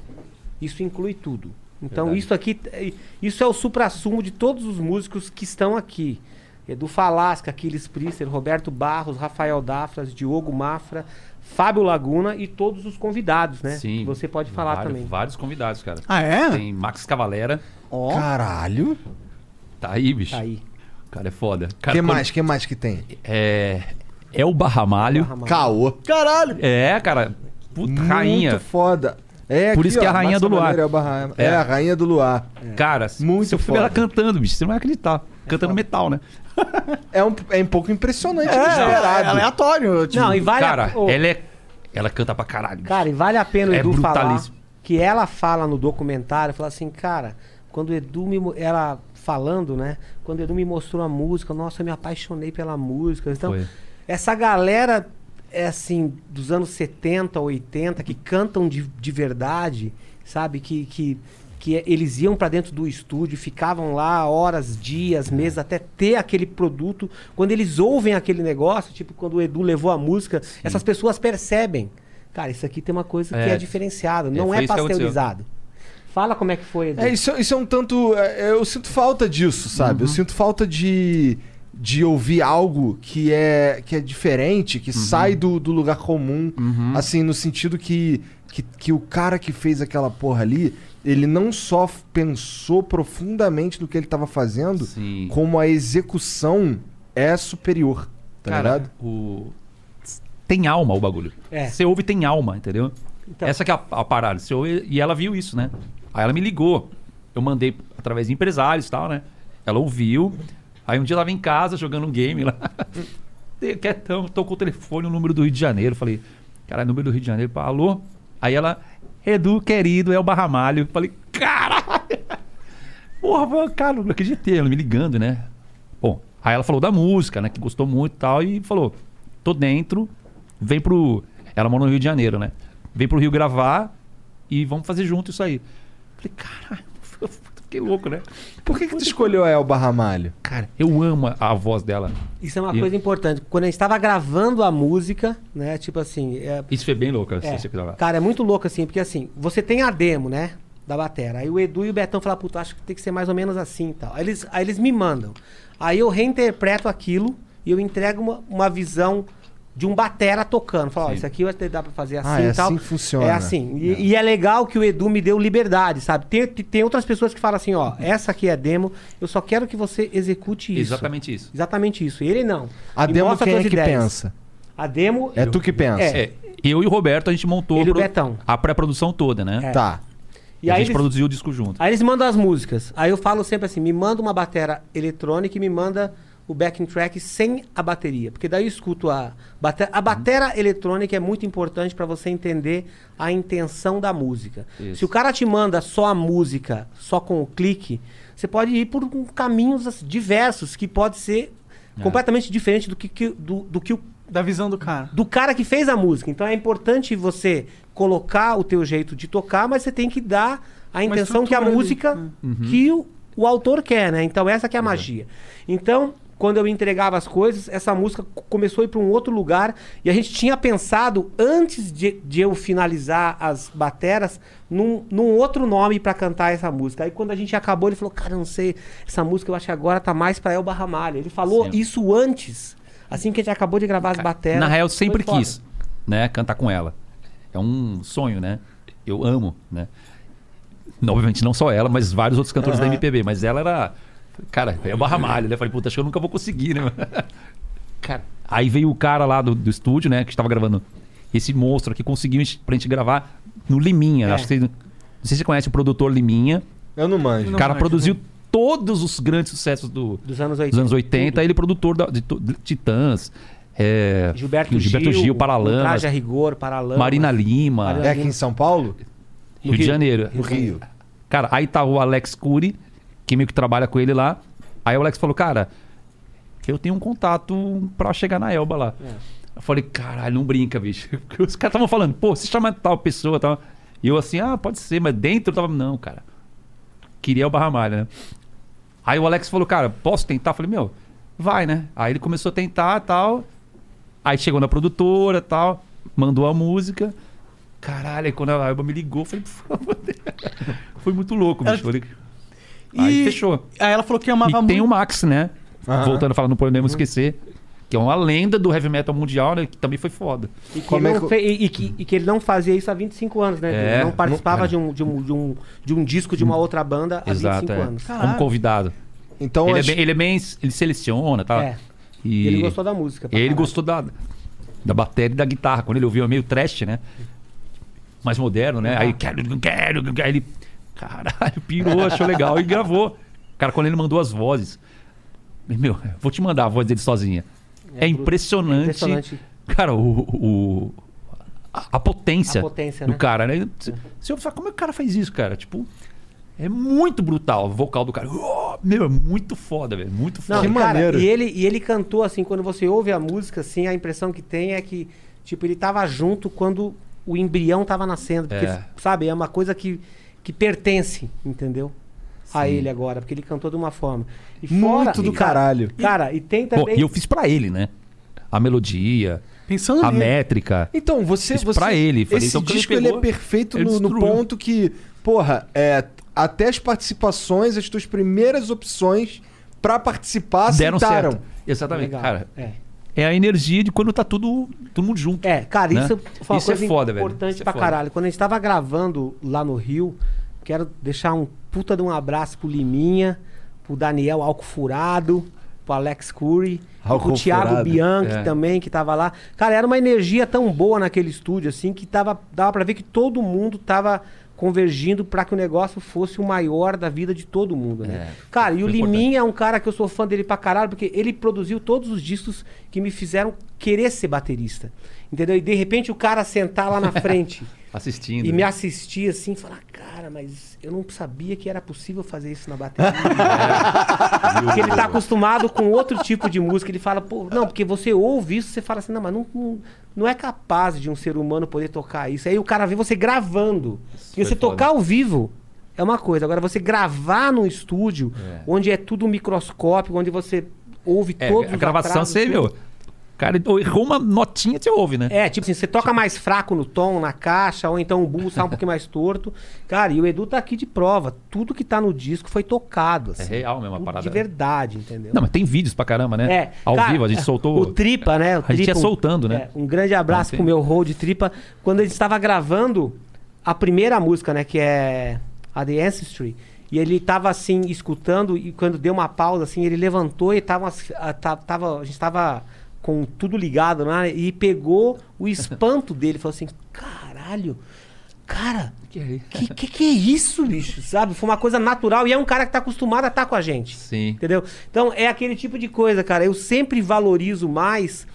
Isso inclui tudo. Então, Verdade. isso aqui, é- isso é o suprassumo de todos os músicos que estão aqui. Edu Falasca, Aquiles Priester, Roberto Barros, Rafael Dafras, Diogo Mafra, Fábio Laguna e todos os convidados, né? Sim. Que você pode falar vários, também. Vários convidados, cara. Ah, é? Tem Max Cavalera. Ó. Caralho. Tá aí, bicho. Tá aí. O cara é foda. O que quando- mais? que mais que tem? É. É o Barramalho. Barra- Caô. Caralho. É, cara. Puta, rainha. Muito foda. É, Por aqui, isso que é ó, a rainha Márcia do luar. É, é É. a rainha do luar. Cara, Muito se eu for foda. ela cantando, bicho, você não vai acreditar. Cantando metal, né? É um, é um pouco impressionante. É, inesperado. é aleatório. Tipo, Não, e vale cara, a... ela é. Ela canta pra caralho. Cara, e vale a pena o É Edu falar que ela fala no documentário, fala assim, cara, quando o Edu me ela falando, né? Quando o Edu me mostrou a música, nossa, eu me apaixonei pela música. Então, Foi. essa galera é assim dos anos 70, 80 que cantam de, de verdade, sabe? Que que que é- eles iam pra dentro do estúdio, ficavam lá horas, dias, meses até ter aquele produto. Quando eles ouvem aquele negócio, tipo quando o Edu levou a música, essas pessoas percebem. Cara, isso aqui tem uma coisa que É. é diferenciada, não é aconteceu. pasteurizado. Fala como é que foi, Edu. É, isso, isso é um tanto. é, Eu sinto falta disso, sabe? Eu sinto falta de, de ouvir algo que é, que é diferente, que sai do, do lugar comum. Assim, no sentido que, que, que o cara que fez aquela porra ali, ele não só pensou profundamente no que ele tava fazendo, Sim. como a execução é superior. Tá Cara, ligado? o... Tem alma o bagulho. É. Você ouve tem alma, entendeu? Então. Essa que é a, a parada. Você ouve- e ela viu isso, né? Aí ela me ligou. Eu mandei através de empresários e tal, né? Ela ouviu. Aí um dia ela tava em casa jogando um game lá. Quietão, tocou o telefone, o número do Rio de Janeiro. Falei, cara, número do Rio de Janeiro. Pá, Alô? Aí ela, Edu, querido, é o Barramalho. Falei, caralho! Porra, cara, não acreditei. Ela me ligando, né? Bom, aí ela falou da música, né? Que gostou muito e tal. E falou, tô dentro, vem pro... Ela mora no Rio de Janeiro, né? Vem pro Rio gravar e vamos fazer junto isso aí. Falei, caralho, fiquei louco, né? Por que, que tu escolheu a Elba Ramalho? Cara, eu amo a, a voz dela. Isso é uma E- coisa importante. Quando a gente tava gravando a música, né? Tipo assim, é, Isso foi bem louco. É, você quiser. cara, é muito louco assim, porque assim, você tem a demo, né? Da batera. Aí o Edu e o Betão falam, puta, acho que tem que ser mais ou menos assim e tal. Aí eles, aí eles me mandam. Aí eu reinterpreto aquilo e eu entrego uma, uma visão de um batera tocando. Falo, ó, isso aqui vai ter- dá pra fazer assim Ah, é e tal. assim que funciona. É assim. E e é. legal que o Edu me deu liberdade, sabe? Tem, tem outras pessoas que falam assim, ó, essa aqui é demo, eu só quero que você execute isso. Exatamente isso. Exatamente isso. Ele não. A Me demo quem é que ideias. pensa? A demo. É tu que pensa. É. É, eu e o Roberto, a gente montou Ele e pro- Betão. a pré-produção toda, né? É. Tá. E a aí gente eles, produziu o disco junto. aí eles mandam as músicas. Aí eu falo sempre assim: me manda uma batera eletrônica e me manda o backing track sem a bateria. Porque daí eu escuto a bateria. A batera eletrônica é muito importante para você entender a intenção da música. Isso. Se o cara te manda só a música, só com o clique, você pode ir por caminhos assim, diversos, que pode ser completamente diferente do que, que- do, do que o Da visão do cara. do cara que fez a música. Então é importante você colocar o teu jeito de tocar, mas você tem que dar a intenção que a estrutura ali. música que o, o autor quer, né? Então essa que é a magia. Então, quando eu entregava as coisas, essa música co- começou a ir para um outro lugar e a gente tinha pensado antes de, de eu finalizar as bateras num, num outro nome para cantar essa música. Aí quando a gente acabou, ele falou: "Cara, não sei, essa música eu acho que agora tá mais para Elba Ramalho". Ele falou Sim. isso antes, assim que a gente acabou de gravar as bateras. Na real, eu sempre foda. quis, né, cantar com ela. É um sonho, né? Eu amo, né? Não, Obviamente não só ela, mas vários outros cantores da MPB. Mas ela era. Cara, é barra malha, né? Falei, puta, acho que eu nunca vou conseguir, né? Cara, aí veio o cara lá do, do estúdio, né? Que estava gravando esse monstro aqui, conseguiu pra gente gravar no Liminha. É. Acho que vocês- não sei se você conhece o produtor Liminha. Eu não manjo. O cara manjo, produziu todos os grandes sucessos do, Dos anos dos 80. anos 80. tudo. Ele é produtor da- de, de Titãs. É, Gilberto, Gilberto Gil, Gil, Paralamas, Traje a Rigor, Paralamas. Marina Lima, Marina- É aqui em São Paulo? Rio, de Janeiro. No Rio. Cara, aí tá o Alex Cury, que meio que trabalha com ele lá. Aí o Alex falou, cara, eu tenho um contato pra chegar na Elba lá. É. Eu falei, caralho, não brinca, bicho. Porque os caras estavam falando, pô, se chama tal pessoa tal. E eu assim, ah, pode ser, mas dentro eu tava, não, cara. Queria o Barra Malha, né? Aí o Alex falou, cara, posso tentar? Eu falei, meu, vai, né? Aí ele começou a tentar tal. Aí chegou na produtora tal, mandou a música. Caralho, aí quando a Elba me ligou, eu falei, por favor. Foi muito louco, bicho. Falei, Aí fechou. Aí ela falou que amava E muito. tem o Max, né? Aham. Voltando a falar, não podemos esquecer. Que é uma lenda do heavy metal mundial, né? Que também foi foda. E que, Como ele é não que- fe- e, e que, e que ele não fazia isso há 25 anos, né? É, ele não participava não- de, um, de, um, de, um, de um disco de uma outra banda há Exato, 25 é. anos. Como convidado. Então, ele, é acho- bem, ele é bem. Ele seleciona, tá? É. E E ele gostou da música. pra Ele caralho. gostou da, da bateria e da guitarra. Quando ele ouviu é meio trash, né? Mais moderno, né? Aí, quero, quero, quero. Aí ele, caralho, pirou, achou legal e gravou. Cara, quando ele mandou as vozes, meu, vou te mandar a voz dele sozinha. É, É impressionante. impressionante. Cara, o, o- a, a potência, A potência, do né? cara, né? Você você fala, como é que o cara faz isso, cara? Tipo, é muito brutal o vocal do cara. Oh, meu, é muito foda, velho. Muito foda. Não, Que e, cara, maneiro. E ele, e ele cantou assim, quando você ouve a música, assim, a impressão que tem é que, tipo, ele tava junto quando o embrião tava nascendo. Porque, É. sabe, é uma coisa que, que pertence, entendeu? A ele agora, porque ele cantou de uma forma. E Muito e, do cara, caralho. Cara, e tem também. e eu fiz pra ele, né? A melodia, Pensando a nele. métrica. Então, você. Fiz você pra ele, falei, esse então, ele disco ele pegou, é perfeito ele no, no ponto que, porra, é, até as participações, as tuas primeiras opções pra participar Deram aceitaram. certo. Exatamente. Legal. Cara, É. é a energia de quando tá tudo, todo mundo junto. É, cara, né? isso foi uma Isso é coisa foda, velho. importante Isso é pra foda. caralho. Quando a gente tava gravando lá no Rio, quero deixar um puta de um abraço pro Liminha, pro Daniel Alcofurado, pro Alex Curry, e pro. Thiago Bianchi É. também, que tava lá. Cara, era uma energia tão boa naquele estúdio, assim, que tava, dava pra ver que todo mundo tava convergindo pra que o negócio fosse o maior da vida de todo mundo, né? É, cara, e o foi Liminha é um cara que eu sou fã dele pra caralho, porque ele produziu todos os discos que me fizeram querer ser baterista. Entendeu? E de repente o cara sentar lá na frente Assistindo. e me assistir assim, e falar, cara, mas eu não sabia que era possível fazer isso na bateria. porque ele tá acostumado com outro tipo de música. Ele fala, pô, não, porque você ouve isso, você fala assim, não, mas não, não, não é capaz de um ser humano poder tocar isso. Aí o cara vê você gravando. E foi você foda. tocar ao vivo é uma coisa. Agora você gravar num estúdio, É. onde é tudo microscópio, onde você ouve É, todos a os gravação, atrasos, você, meu. Cara, errou uma notinha, você ouve, né? É, tipo assim, você toca mais fraco no tom, na caixa, ou então o burro sai um pouquinho mais torto. Cara, e o Edu tá aqui de prova. Tudo que tá no disco foi tocado, É assim. real mesmo a parada. De verdade, entendeu? Não, mas tem vídeos pra caramba, né? É, Ao cara, vivo, a gente soltou. O Tripa, né? O A gente ia Tripa, soltando, né? é, um grande abraço tem- pro meu road Tripa. Quando a gente estava gravando a primeira música, né? Que é a The Ancestry. E ele tava assim, escutando, e quando deu uma pausa, assim, ele levantou e tava, as- a, ta- tava, a gente tava com tudo ligado, né? E pegou o espanto dele. Falou assim, caralho, cara, Que que, que que é isso, bicho? Sabe? Foi uma coisa natural e é um cara que tá acostumado a estar com a gente. Sim. Entendeu? Então é aquele tipo de coisa, cara. Eu sempre valorizo mais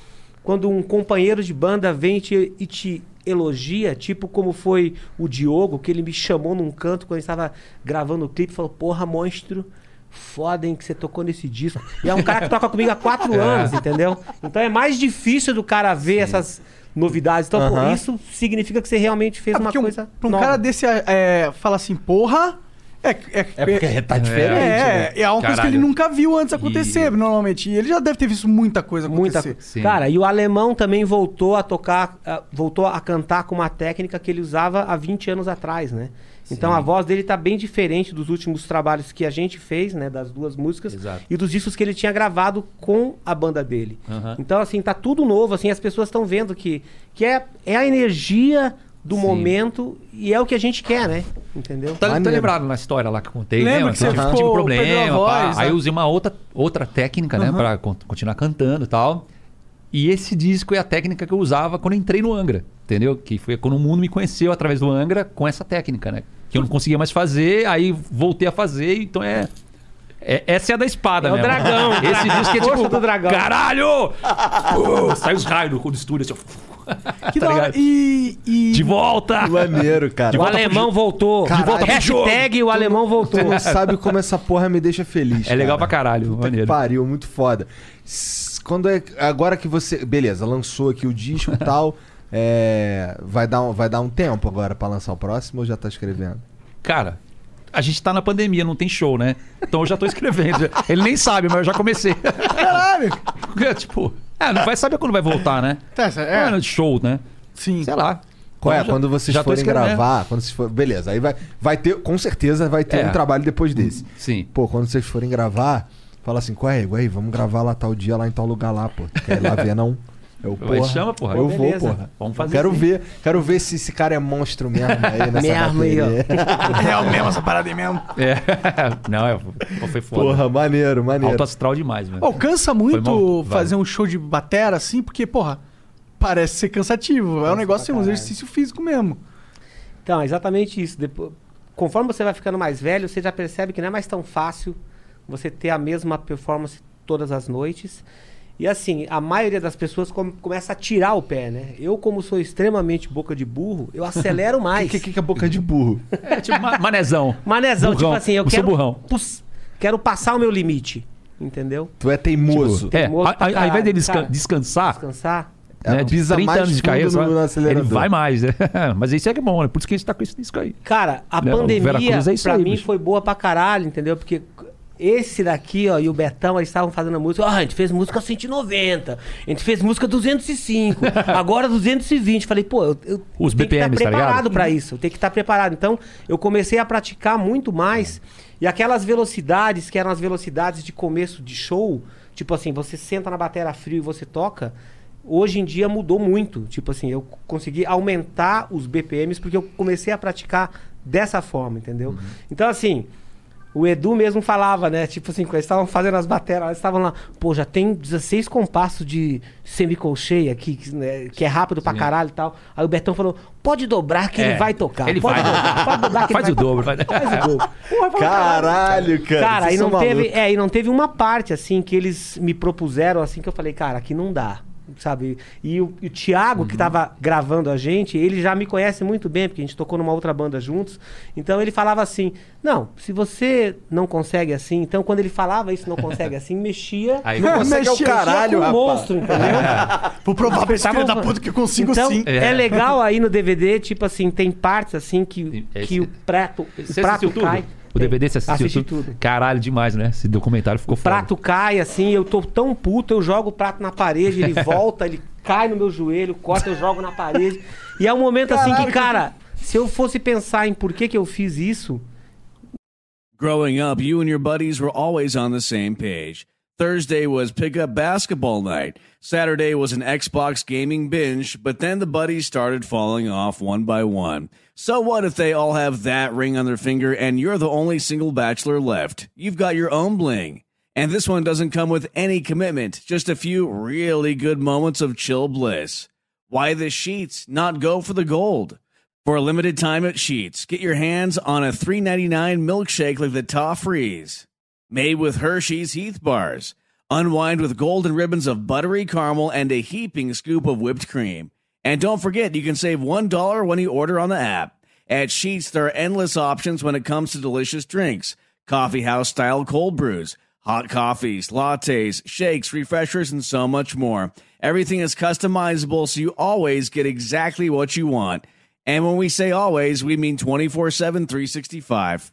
quando um companheiro de banda vem e te, e te elogia, tipo como foi o Diogo, que ele me chamou num canto quando estava gravando o clipe e falou: Porra, monstro. Foda, hein, que você tocou nesse disco. E é um cara que toca comigo há quatro anos, entendeu? Então é mais difícil do cara ver essas novidades. Então, Aham. isso significa que você realmente fez É uma porque um, coisa. pra um nova. cara desse é, fala assim, porra. É, é, É porque tá diferente, né? é, é uma coisa que Caralho. ele nunca viu antes acontecer, E- normalmente. E ele já deve ter visto muita coisa Muita acontecer. Sim. Cara, e o alemão também voltou a tocar, ah, voltou a cantar com uma técnica que ele usava há 20 anos atrás, né? Então Sim. a voz dele tá bem diferente dos últimos trabalhos que a gente fez, né? Das duas músicas. Exato. E dos discos que ele tinha gravado com a banda dele. Aham. Então, assim, tá tudo novo, assim, as pessoas estão vendo que, que é, é a energia do Sim. momento e é o que a gente quer, né? Entendeu? Tá, tá lembrado na história lá que eu contei, Lembra né? que você tive, ficou- tive a problema, voz, pá. né? aí eu usei uma outra, outra técnica, né? Pra con- continuar cantando e tal. E esse disco é a técnica que eu usava quando eu entrei no Angra, entendeu? Que foi quando o mundo me conheceu através do Angra com essa técnica, né? Que eu não conseguia mais fazer, aí voltei a fazer, então é... é- essa é a da espada, É o mesmo. dragão. Esse disco é Força tipo... do dragão. Caralho! Uh, sai os raios do, do estúdio, assim, Que Tá da hora. E, e- de volta! Maneiro, cara. o alemão voltou. Caralho. De volta pro Hashtag o alemão voltou. Tu não sabe como essa porra me deixa feliz. É legal pra cara. caralho, Puta que maneiro. pariu, muito foda. Quando é. Agora que você. Beleza, lançou aqui o disco e tal. É, vai, dar um, vai dar um tempo agora pra lançar o próximo ou já tá escrevendo? Cara, a gente tá na pandemia, não tem show, né? Então eu já tô escrevendo. Ele nem sabe, mas eu já comecei. Caralho! tipo, é, não vai saber quando vai voltar, né? Tá, é, É, show, né? sim. Sei lá. Qual é? Já- quando vocês já forem gravar, quando vocês for... beleza, aí vai, vai ter, com certeza vai ter É. um trabalho depois desse. Sim. Pô, quando vocês forem gravar, fala assim, qual é, vamos gravar lá tal dia, lá em tal lugar lá, pô. Quer ir lá ver, não? Eu, Vai, chama, porra. Eu vou, porra. Vamos fazer Quero assim. ver, quero ver se esse cara é monstro mesmo aí nessa Mesmo aí, ó. É o mesmo essa parada aí mesmo. É. Não, é, pô, foi foda. Porra, maneiro, maneiro. Alto astral demais, velho. Pô, cansa muito fazer um show de batera assim, porque, porra, parece ser cansativo. é um negócio, pra um exercício físico mesmo. Então, é exatamente isso. Depois, conforme você vai ficando mais velho, você já percebe que não é mais tão fácil você ter a mesma performance todas as noites. E assim, a maioria das pessoas come- começa a tirar o pé, né? Eu, como sou extremamente boca de burro, eu acelero O mais. que, que, que é boca de burro? É tipo ma- manezão. Manezão, Burrão. tipo assim, eu Eu quero, burrão. pus- quero passar o meu limite, entendeu? Tu é teimoso. É, Teimoso a- pra a- ao invés caralho, dele desca- descansar, Descansar. É, né, de pisa 30 mais anos de carreira, ele acelerador. vai mais, né? Mas isso é que é bom, né? Por isso que a gente tá com esse disco aí. Cara, a Né, o pandemia, é isso pra aí, mim, bicho. foi boa pra caralho, entendeu? Porque esse daqui, ó, e o Betão, eles estavam fazendo a música. Ó, a gente fez música 190, a gente fez música 205, agora 220. Falei, pô, eu, eu Os tenho que estar BPMs, tá ligado? preparado pra isso, eu tenho que estar preparado. Então, eu comecei a praticar muito mais. E aquelas velocidades, que eram as velocidades de começo de show, tipo assim, você senta na bateria frio e você toca. Hoje em dia mudou muito. Tipo assim, eu consegui aumentar os BPMs porque eu comecei a praticar dessa forma, entendeu? Uhum. Então, assim, o Edu mesmo falava, né? Tipo assim, quando eles estavam fazendo as baterias, eles estavam lá, pô, já tem 16 compassos de semicolcheia aqui, que, né, que é rápido pra Sim. caralho e tal. Aí o Betão falou, pode dobrar que É, ele vai tocar. ele pode vai. dobrar, pode dobrar que Faz ele o vai dobro. tocar. vai- Faz o dobro. Porra, Caralho, cara. Cara, e não, teve, é, e não teve uma parte assim que eles me propuseram assim que eu falei, cara, aqui não dá. Sabe? E o, e o Thiago, Uhum. que tava gravando a gente, ele já me conhece muito bem, porque a gente tocou numa outra banda juntos. Então ele falava assim: Não, se você não consegue assim, então quando ele falava isso, não consegue assim, mexia. Aí Não consegue é o Mexia- caralho, com um rapaz. monstro, entendeu? Vou provar pra esse filho da puta que eu consigo então, sim. É. legal aí no DVD, tipo assim, tem partes assim que, Esse- que o prato, o prato assistiu tudo? O DVD você assistiu Assisti tudo? tudo. Caralho, demais, né? Esse documentário ficou O prato cai assim, eu tô tão puto, eu jogo o prato na parede, ele volta, ele cai no meu joelho, corta, eu jogo na parede. E é um momento assim que, cara, se eu fosse pensar em por que que eu fiz isso, Growing up, you and your buddies were always on the same page. Thursday was pickup basketball night. Saturday was an Xbox gaming binge, but then the buddies started falling off one by one. So what if they all have that ring on their finger and you're the only single bachelor left? You've got your own bling. And this one doesn't come with any commitment, just a few really good moments of chill bliss. Why the sheets not go for the gold? For a limited time at Sheets, get your hands on a $3.99 milkshake like the Toffrees. Made with Hershey's Heath Bars. Unwind with golden ribbons of buttery caramel and a heaping scoop of whipped cream. And don't forget, you can save $1 when you order on the app. At Sheets, there are endless options when it comes to delicious drinks. Coffee house style cold brews, hot coffees, lattes, shakes, refreshers, and so much more. Everything is customizable so you always get exactly what you want. And when we say always, we mean 24 7, 365.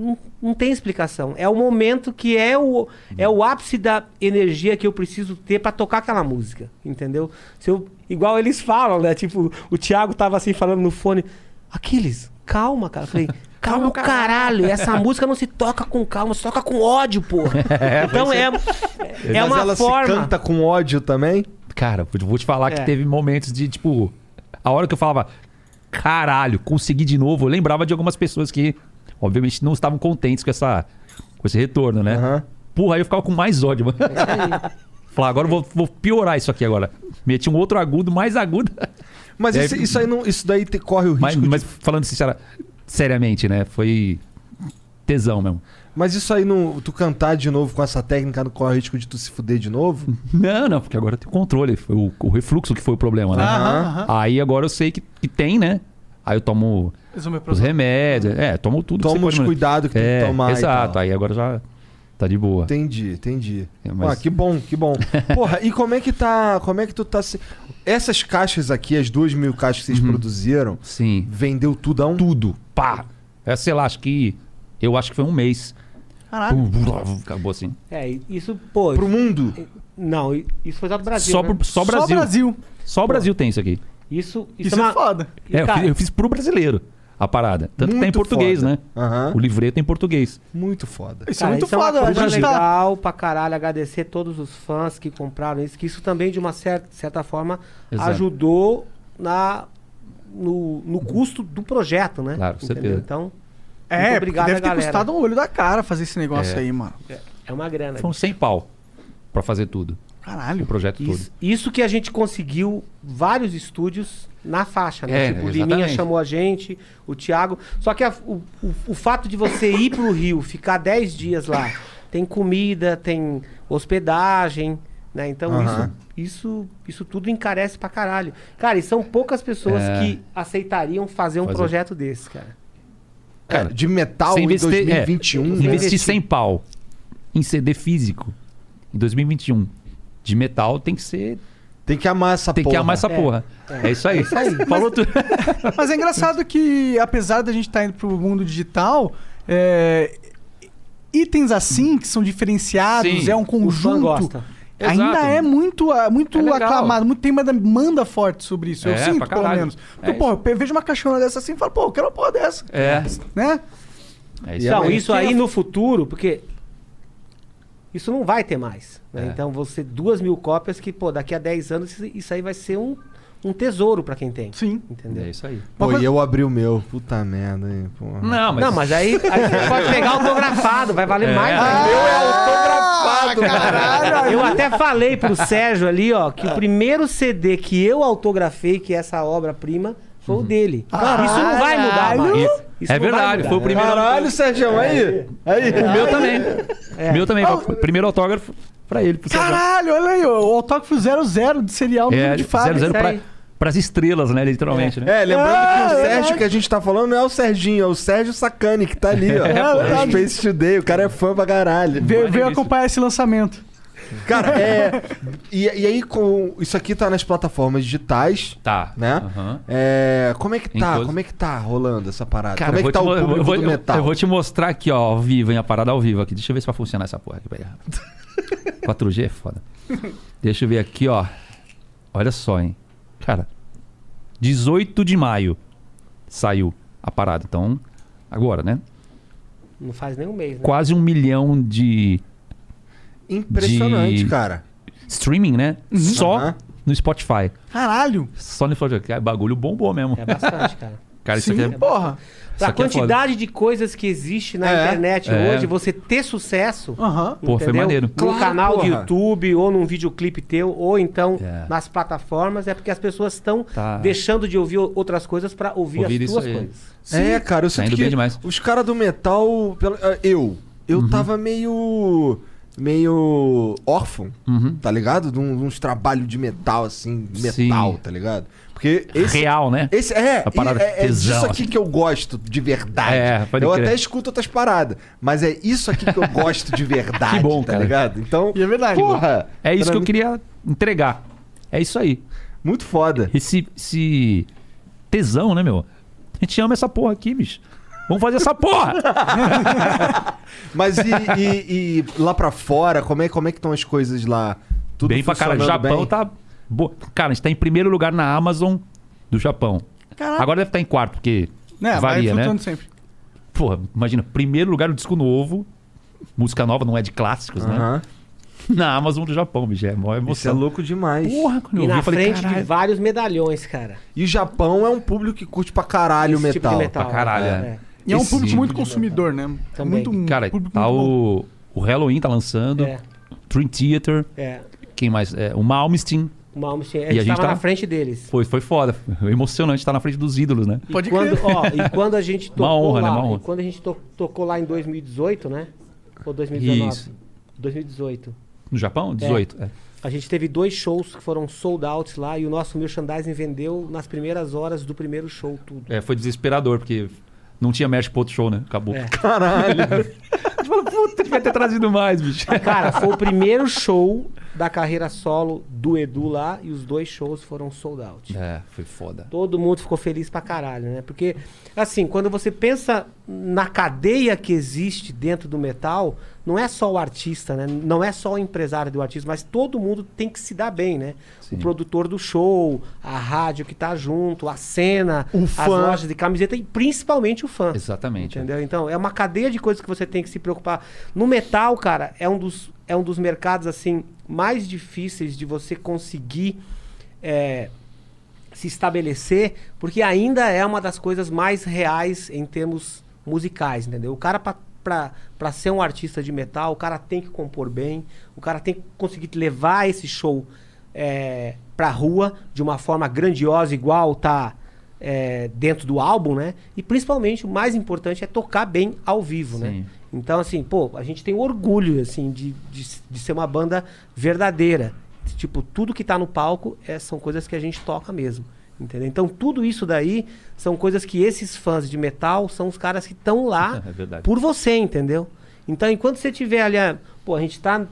Não, não tem explicação. É o momento que é o, é o ápice da energia que eu preciso ter pra tocar aquela música, entendeu? Se eu, igual eles falam, né? Tipo, o Thiago tava assim falando no fone, Aquiles, calma, cara. Eu falei, calma o caralho, essa música não se toca com calma, se toca com ódio, pô. então é, é Mas uma ela forma. se canta com ódio também? Cara, vou vou te falar É. que teve momentos de, tipo, a hora que eu falava, caralho, consegui de novo, eu lembrava de algumas pessoas que, obviamente, não estavam contentes com, essa, com esse retorno, né? Aham. Porra, aí eu ficava com mais ódio, mano. Falar, agora eu vou, vou piorar isso aqui agora. Meti um outro agudo, mais agudo. Mas E aí- isso, isso aí não, isso daí te- corre o risco Mas, de mas falando sincera, seriamente, né? Foi tesão mesmo. Mas isso aí, não, tu cantar de novo com essa técnica, não corre o risco de tu se fuder de novo? Não, não, porque agora tenho controle. Foi o, o refluxo que foi o problema, né? Aham. Aí agora eu sei que, que tem, né? Aí eu tomo os remédios. É, tomo tudo. Toma os cuidados que tem é, que tomar e Exato, aí agora já tá de boa. Entendi, entendi. É, mas- Ah, que bom, que bom. Porra, e como é que tá. Como é que tu tá se. Essas caixas aqui, as duas mil caixas que vocês produziram, Sim. vendeu tudo a um? Tudo. Pá! É, sei lá, acho que. Eu acho que foi um mês. Caralho. Acabou assim. É, isso, pô. Pro mundo? Não, isso foi só do Brasil. Só, né? pro- só Só Brasil. Brasil. Só o Brasil tem isso aqui. Isso, isso, Isso é uma- foda. E, É, eu, cara, fiz, eu fiz pro brasileiro a parada. Tanto que tá em Muito português, foda. né? Aham. O livreto é em português. Muito foda. Isso Cara, é muito isso é uma foda. A coisa gente tá. legal pra caralho. Agradecer todos os fãs que compraram isso. Que isso também, de uma certa, certa forma, Exato. ajudou na, no, no custo do projeto, né? Claro, com Entendeu? certeza. Então, É, muito obrigado, deve ter galera. custado um olho da cara fazer esse negócio É. aí, mano. É uma grana. Foram 100 pau pra fazer tudo. O Caralho. projeto todo. Isso, isso que a gente conseguiu vários estúdios na faixa, né? É, tipo, o. Liminha chamou a gente, o Thiago. Só que a- o, o, o fato de você ir pro Rio, ficar 10 dias lá, tem comida, tem hospedagem, né? Então Aham. isso, isso, isso tudo encarece pra caralho. Cara, e são poucas pessoas É. que aceitariam fazer um Fazer. projeto desse, cara. Cara, É, de metal Você em investir, 2021. é, né? investir Investir. 100 pau em CD físico em 2021 de metal tem que ser. Tem que amar essa Tem porra. que amar essa porra. É, isso aí. Falou tudo. Mas é engraçado que, apesar da gente estar indo pro mundo digital, é, itens assim, que são diferenciados, Sim. é um conjunto. Ainda Exato. é muito, ah, muito É aclamado, muito, tem uma demanda forte sobre isso. eu É, sinto, pra pelo menos. É Porque, pô, eu vejo uma caixona dessa assim e falo, pô, eu quero uma porra dessa. É. Né? É isso Então, aí. isso aí no futuro, porque isso não vai ter mais. né? É. Então, você duas mil cópias que, pô, daqui a 10 anos isso- isso aí vai ser um, um tesouro pra quem tem. Sim. Entendeu? É isso aí. Pô, e eu abri o meu. Puta merda, hein? Porra. Não, mas. Não, mas aí, aí você pode pegar autografado, vai valer É. mais. Ah, ainda. autografado, caralho. Eu até falei pro Sérgio ali, ó, que o primeiro CD que eu autografei, que é essa obra-prima, foi o dele. Isso não vai mudar mais. Isso- é verdade, foi o primeiro. Caralho, Sérgio, aí. Aí. O meu também. É. O meu também. O primeiro autógrafo pra ele. Pro Sérgio. Caralho, olha aí, o autógrafo 00 de serial É, de fábrica. 00 isso pra, pras estrelas, né? Literalmente, né? É, lembrando Ah, que o é Sérgio verdade. que a gente tá falando não é o Serginho, é o Sérgio Sacani, que tá ali, ó. É, É. Space Today, o cara é fã pra caralho. Veio, veio acompanhar esse lançamento. Cara, é. E, e aí, com. Isso aqui tá nas plataformas digitais, Tá. né? Aham. É. Como é que tá? Como é que tá rolando essa parada? Cara, Como é eu que tá vou o público eu vou, do metal? Eu vou te mostrar aqui, ó, ao vivo, hein? A parada ao vivo aqui. Deixa eu ver se vai funcionar essa porra aqui. Pera. 4G é foda. Deixa eu ver aqui, ó. Olha só, hein? Cara, 18 de maio saiu a parada. Então, agora, né? Não faz nem um mês, né? Quase um milhão de Impressionante, De- cara. streaming, né? Só Aham. no Spotify. Caralho. Só no Spotify. Bagulho bombou mesmo. É bastante, cara. Cara, isso Sim, aqui é... porra. isso A aqui é foda. quantidade de coisas que existe na É. internet É. hoje, você ter sucesso. Aham. Pô, foi maneiro. Num Claro, canal porra. YouTube, ou num videoclipe teu, ou então É. nas plataformas, é porque as pessoas estão Tá. deixando de ouvir outras coisas pra ouvir, Ouvir as tuas coisas. É, cara, eu Tá sinto indo que bem demais. os caras do metal, eu, eu tava meio meio órfão, Uhum. tá ligado? De, um- de uns trabalhos de metal assim, metal, Sim. tá ligado? Porque esse Real, né? Esse, é, A parada é, é tesão, disso aqui assim. que eu gosto de verdade. É, eu crer. até escuto outras paradas, mas é isso aqui que eu gosto de verdade, Que bom, tá cara. ligado? Então, E é verdade. porra, É isso que eu mim, queria entregar. É isso aí. Muito foda. Esse, esse tesão, né, meu? A gente ama essa porra aqui, bicho. Vamos fazer essa porra! Mas e, e- e lá pra fora, como é, como é que estão as coisas lá? Tudo bem pra cara. O funcionando Japão bem? tá. Bo... Cara, a gente tá em primeiro lugar na Amazon do Japão. Caraca. Agora deve estar em quarto, porque Né, vai varia, né? flutuando sempre. Porra, imagina, primeiro lugar no disco novo, música nova, não é de clássicos, né? Aham. Na Amazon do Japão, bicho. É maior Isso é emoção. louco demais. Porra, quando eu E na eu falei, frente de caralho. vários medalhões, cara. E o Japão é um público que curte pra caralho o Esse tipo de metal. pra caralho, é. É. E é um público tipo muito consumidor, né? É Também. muito Cara, público tá muito o, o Halloween tá lançando, É, Dream Theater, é. quem mais? É, o Malmsteen. O Malmsteen, a a gente tá- na frente deles. Foi, foi foda. Foi emocionante estar na frente dos ídolos, né? E Pode quando, crer. ó, e quando a gente tocou Uma honra, né? lá, Uma honra. e quando a gente to- tocou lá em 2018, né? Ou 2019? Isso. 2018. No Japão? 18. É. A gente teve dois shows que foram sold out lá e o nosso merchandising vendeu nas primeiras horas do primeiro show tudo. É, foi desesperador, porque não tinha merch pro outro show, né? Acabou. É. Caralho. A gente falou, puta, devia ter trazido mais, bicho. Cara, foi o primeiro show da carreira solo do Edu lá e os dois shows foram sold out. É, foi foda. Todo mundo ficou feliz pra caralho, né? Porque, assim, quando você pensa na cadeia que existe dentro do metal, não é só o artista, né? Não é só o empresário do artista, mas todo mundo tem que se dar bem, né? Sim. O produtor do show, a rádio que tá junto, a cena, O as fã. lojas de camiseta e principalmente o fã. Exatamente. Entendeu? Então, é uma cadeia de coisas que você tem que se preocupar. No metal, cara, é um dos, é um dos mercados, assim, mais difíceis de você conseguir é, se estabelecer, porque ainda é uma das coisas mais reais em termos musicais, entendeu? O cara, pra, pra ser um artista de metal, o cara tem que compor bem, o cara tem que conseguir levar esse show é, pra rua de uma forma grandiosa, igual tá é, dentro do álbum, né? E principalmente o mais importante é tocar bem ao vivo, né? Sim. Então, assim, pô, a gente tem orgulho, assim, de, de, de ser uma banda verdadeira. Tipo, tudo que tá no palco é, são coisas que a gente toca mesmo. Entendeu? Então, tudo isso daí são coisas que esses fãs de metal são os caras que estão lá É por você, entendeu? Então, enquanto você tiver ali, a- pô, a gente tá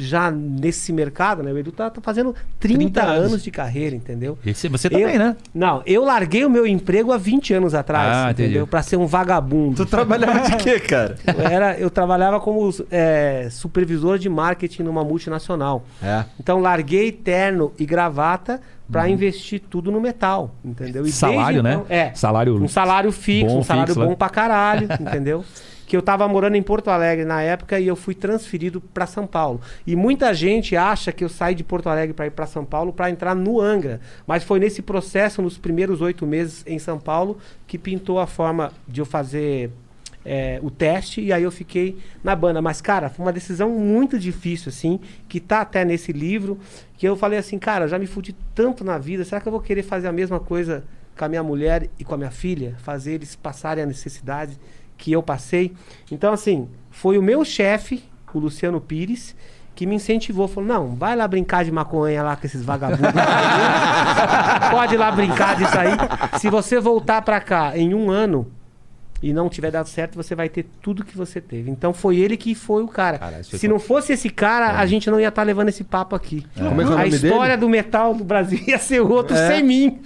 já nesse mercado, né? O Edu tá, tá fazendo 30, 30 anos. anos de carreira, entendeu? Esse, você também, Eu- né? Não, eu larguei o meu emprego há 20 anos atrás, Ah, entendi. entendeu? Pra ser um vagabundo. Tu trabalhava de quê, cara? Eu, era, eu trabalhava como é, supervisor de marketing numa multinacional. É. Então larguei terno e gravata pra investir tudo no metal, entendeu? E Uhum. Salário, desde né? então- é. Salário Um salário fixo, bom, um salário fixo, bom né? pra caralho, entendeu? Que eu tava morando em Porto Alegre na época e eu fui transferido pra São Paulo. E muita gente acha que eu saí de Porto Alegre pra ir pra São Paulo pra entrar no Angra. Mas foi nesse processo, nos primeiros oito meses em São Paulo, que pintou a forma de eu fazer é, o teste e aí eu fiquei na banda. Mas, cara, foi uma decisão muito difícil, assim, que tá até nesse livro, que eu falei assim, cara, eu já me fudi tanto na vida, será que eu vou querer fazer a mesma coisa com a minha mulher e com a minha filha? Fazer eles passarem a necessidade que eu passei? Então, assim, foi o meu chefe, o Luciano Pires, que me incentivou, falou, não, vai lá brincar de maconha lá com esses vagabundos. Pode ir lá brincar disso aí. Se você voltar pra cá em um ano e não tiver dado certo, você vai ter tudo que você teve. Então foi ele que foi o cara. Cara, foi Se foda. não fosse esse cara, a gente não ia estar levando esse papo aqui. Como é que é o a nome história dele? do metal do Brasil ia ser outro É. sem mim.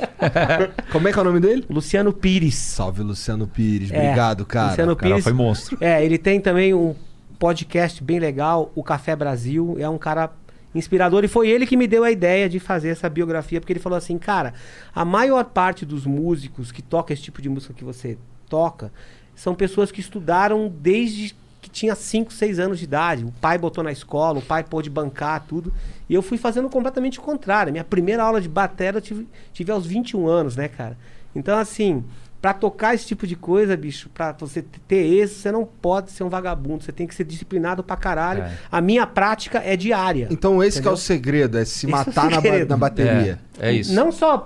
Como é que é o nome dele? Luciano Pires. Salve, Luciano Pires. É, Obrigado, cara. Luciano O cara Pires. foi monstro. É, ele tem também um podcast bem legal, o Café Brasil. É um cara inspirador. E foi ele que me deu a ideia de fazer essa biografia, porque ele falou assim, cara, a maior parte dos músicos que toca esse tipo de música que você toca são pessoas que estudaram desde que tinha 5, 6 anos de idade. O pai botou na escola, o pai pôde bancar tudo. E eu fui fazendo completamente o contrário. Minha primeira aula de bateria eu tive, tive aos 21 anos, né, cara? Então, assim, pra tocar esse tipo de coisa, bicho, pra você ter êxito, você não pode ser um vagabundo. Você tem que ser disciplinado pra caralho. É. A minha prática é diária. Então esse que é o segredo, é se Esse é matar na, ba- segredo. na bateria. É, é isso. Não só,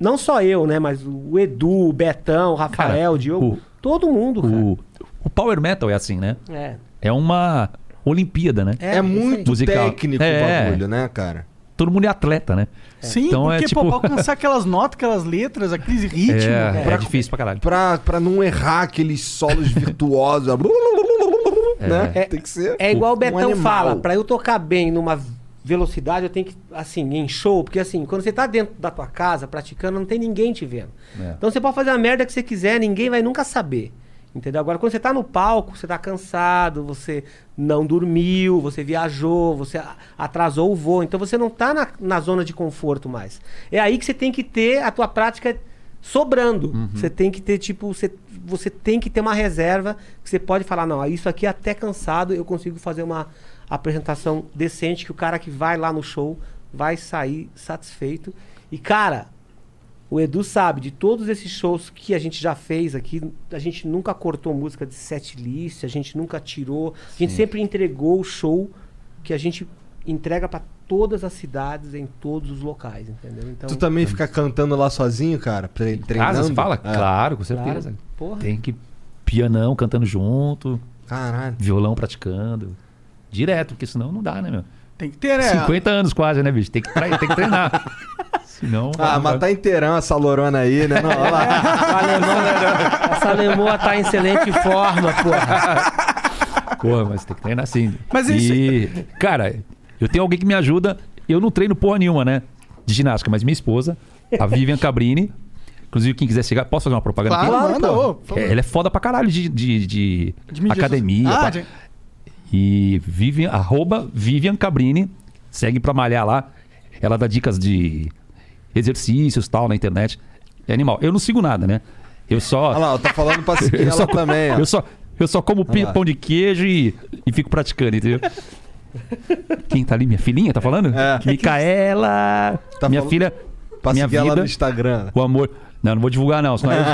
não só eu, né? Mas o Edu, o Betão, o Rafael, Cara, o Diogo. o- todo mundo, cara. O, o Power Metal é assim, né? É. É uma Olimpíada, né? É, muito Musical. técnico É. o bagulho, né, cara? Todo mundo é atleta, né? Sim, Então porque, é tipo- pô, pra alcançar aquelas notas, aquelas letras, aqueles ritmos. é, cara. é difícil pra caralho. Pra, pra não errar aqueles solos virtuosos. né? É, Tem que ser. É igual o um Betão animal. fala, pra eu tocar bem numa velocidade, eu tenho que, assim, em show, porque assim, quando você tá dentro da tua casa praticando, não tem ninguém te vendo. É. Então você pode fazer a merda que você quiser, ninguém vai nunca saber. Entendeu? Agora, quando você tá no palco, você tá cansado, você não dormiu, você viajou, você atrasou o voo, então você não tá na, na zona de conforto mais. É aí que você tem que ter a tua prática sobrando. Você tem que ter, tipo, você, você tem que ter uma reserva que você pode falar, não, isso aqui até cansado eu consigo fazer uma apresentação decente que o cara que vai lá no show vai sair satisfeito. E, cara, o Edu sabe, de todos esses shows que a gente já fez aqui, a gente nunca cortou música de set list, a gente nunca tirou, a gente sempre entregou o show que a gente entrega pra todas as cidades, em todos os locais, entendeu? Então, Tu também fica cantando lá sozinho, cara? tre- Treinando? Casa, você fala? É. Claro, com claro, certeza. porra. Tem que pianão cantando junto, Caralho. violão praticando. Direto, porque senão não dá, né, meu? Tem que ter, né? 50 anos quase, né, bicho? Tem que, tem que treinar. senão. Ah, mas tá inteirão essa lorona aí, né? Não, olha lá. a lemoa, essa lemoa tá em excelente forma, porra. Porra, mas tem que treinar sim. Mas e, cara, eu tenho alguém que me ajuda. Eu não treino porra nenhuma, né? De ginástica, mas minha esposa, a Vivian Cabrini. Inclusive, quem quiser chegar, posso fazer uma propaganda Claro, aqui? favor. É, Ela é foda pra caralho de, de, de De academia. Ah, de- E Vivian, arroba Vivian Cabrini. Segue pra malhar lá. Ela dá dicas de exercícios tal na internet. É animal. Eu não sigo nada, né? Eu só. Olha lá, eu tô falando pra seguir eu ela só, também, ó. Eu só, eu só como pão de queijo e, e fico praticando, entendeu? Quem tá ali? Minha filhinha, tá falando? É. Micaela! Tá minha falando- filha. Pra minha seguir ela vida, no Instagram. o amor. Não, não vou divulgar, não. Senão, eu-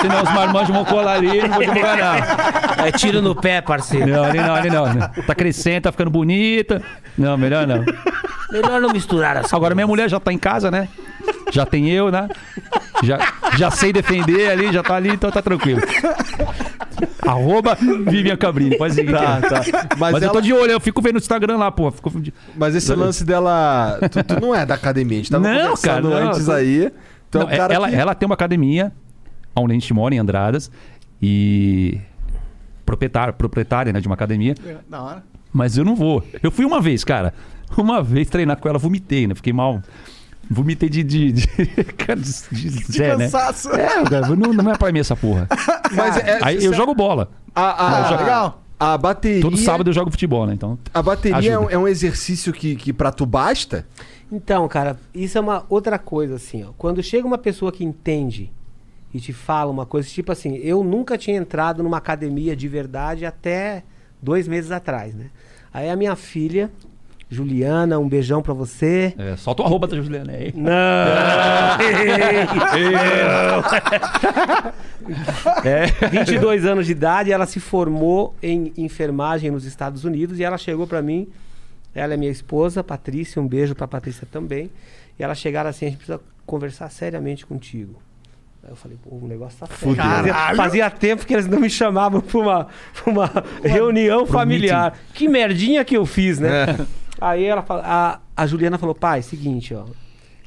senão os marmanjos vão colar ali, não vou divulgar, não. É tiro no pé, parceiro. Não, ali não, ali não. Tá crescendo, tá ficando bonita. Não, melhor não. Melhor não misturar as Agora minha mulher já tá em casa, né? Já tem eu, né? Já, já sei defender ali, já tá ali, então tá tranquilo. Arroba Vivian Cabrini, pode seguir. Tá, tá. Mas, Mas, eu ela- tô de olho, eu fico vendo no Instagram lá, pô. Fico... Mas esse lance dela. Tu, tu não é da academia, a gente tava Não, conversando cara, não, antes tô- aí. É Não, cara ela, que- ela tem uma academia onde a gente mora, em Andradas, e proprietária, proprietária né, de uma academia. Da hora. Mas eu não vou. Eu fui uma vez, cara. Uma vez treinar com ela, vomitei, né? Fiquei mal. Vomitei de. de, de, cara, de, de, De Zé, né? cansaço. É, cara, não, não é pra mim essa porra. Mas é, Aí você- eu jogo bola. A, a, Ah, legal. A bateria. Todo sábado eu jogo futebol, né? Então. A bateria é um, é um exercício que, que pra tu basta? Então, cara, isso é uma outra coisa, assim, ó. Quando chega uma pessoa que entende e te fala uma coisa, tipo assim, eu nunca tinha entrado numa academia de verdade até dois meses atrás, né? Aí a minha filha, Juliana, um beijão pra você. É, solta o arroba da Juliana aí. Não! É. 22 anos de idade, ela se formou em enfermagem nos Estados Unidos e ela chegou pra mim. Ela é minha esposa, Patrícia, um beijo pra Patrícia também. E elas chegaram assim: a gente precisa conversar seriamente contigo. Aí eu falei, pô, o negócio tá sério. Fazia, fazia tempo que eles não me chamavam pra uma, pra uma reunião familiar. Que merdinha que eu fiz, né? Aí ela fala, a, a Juliana falou, pai, seguinte, ó.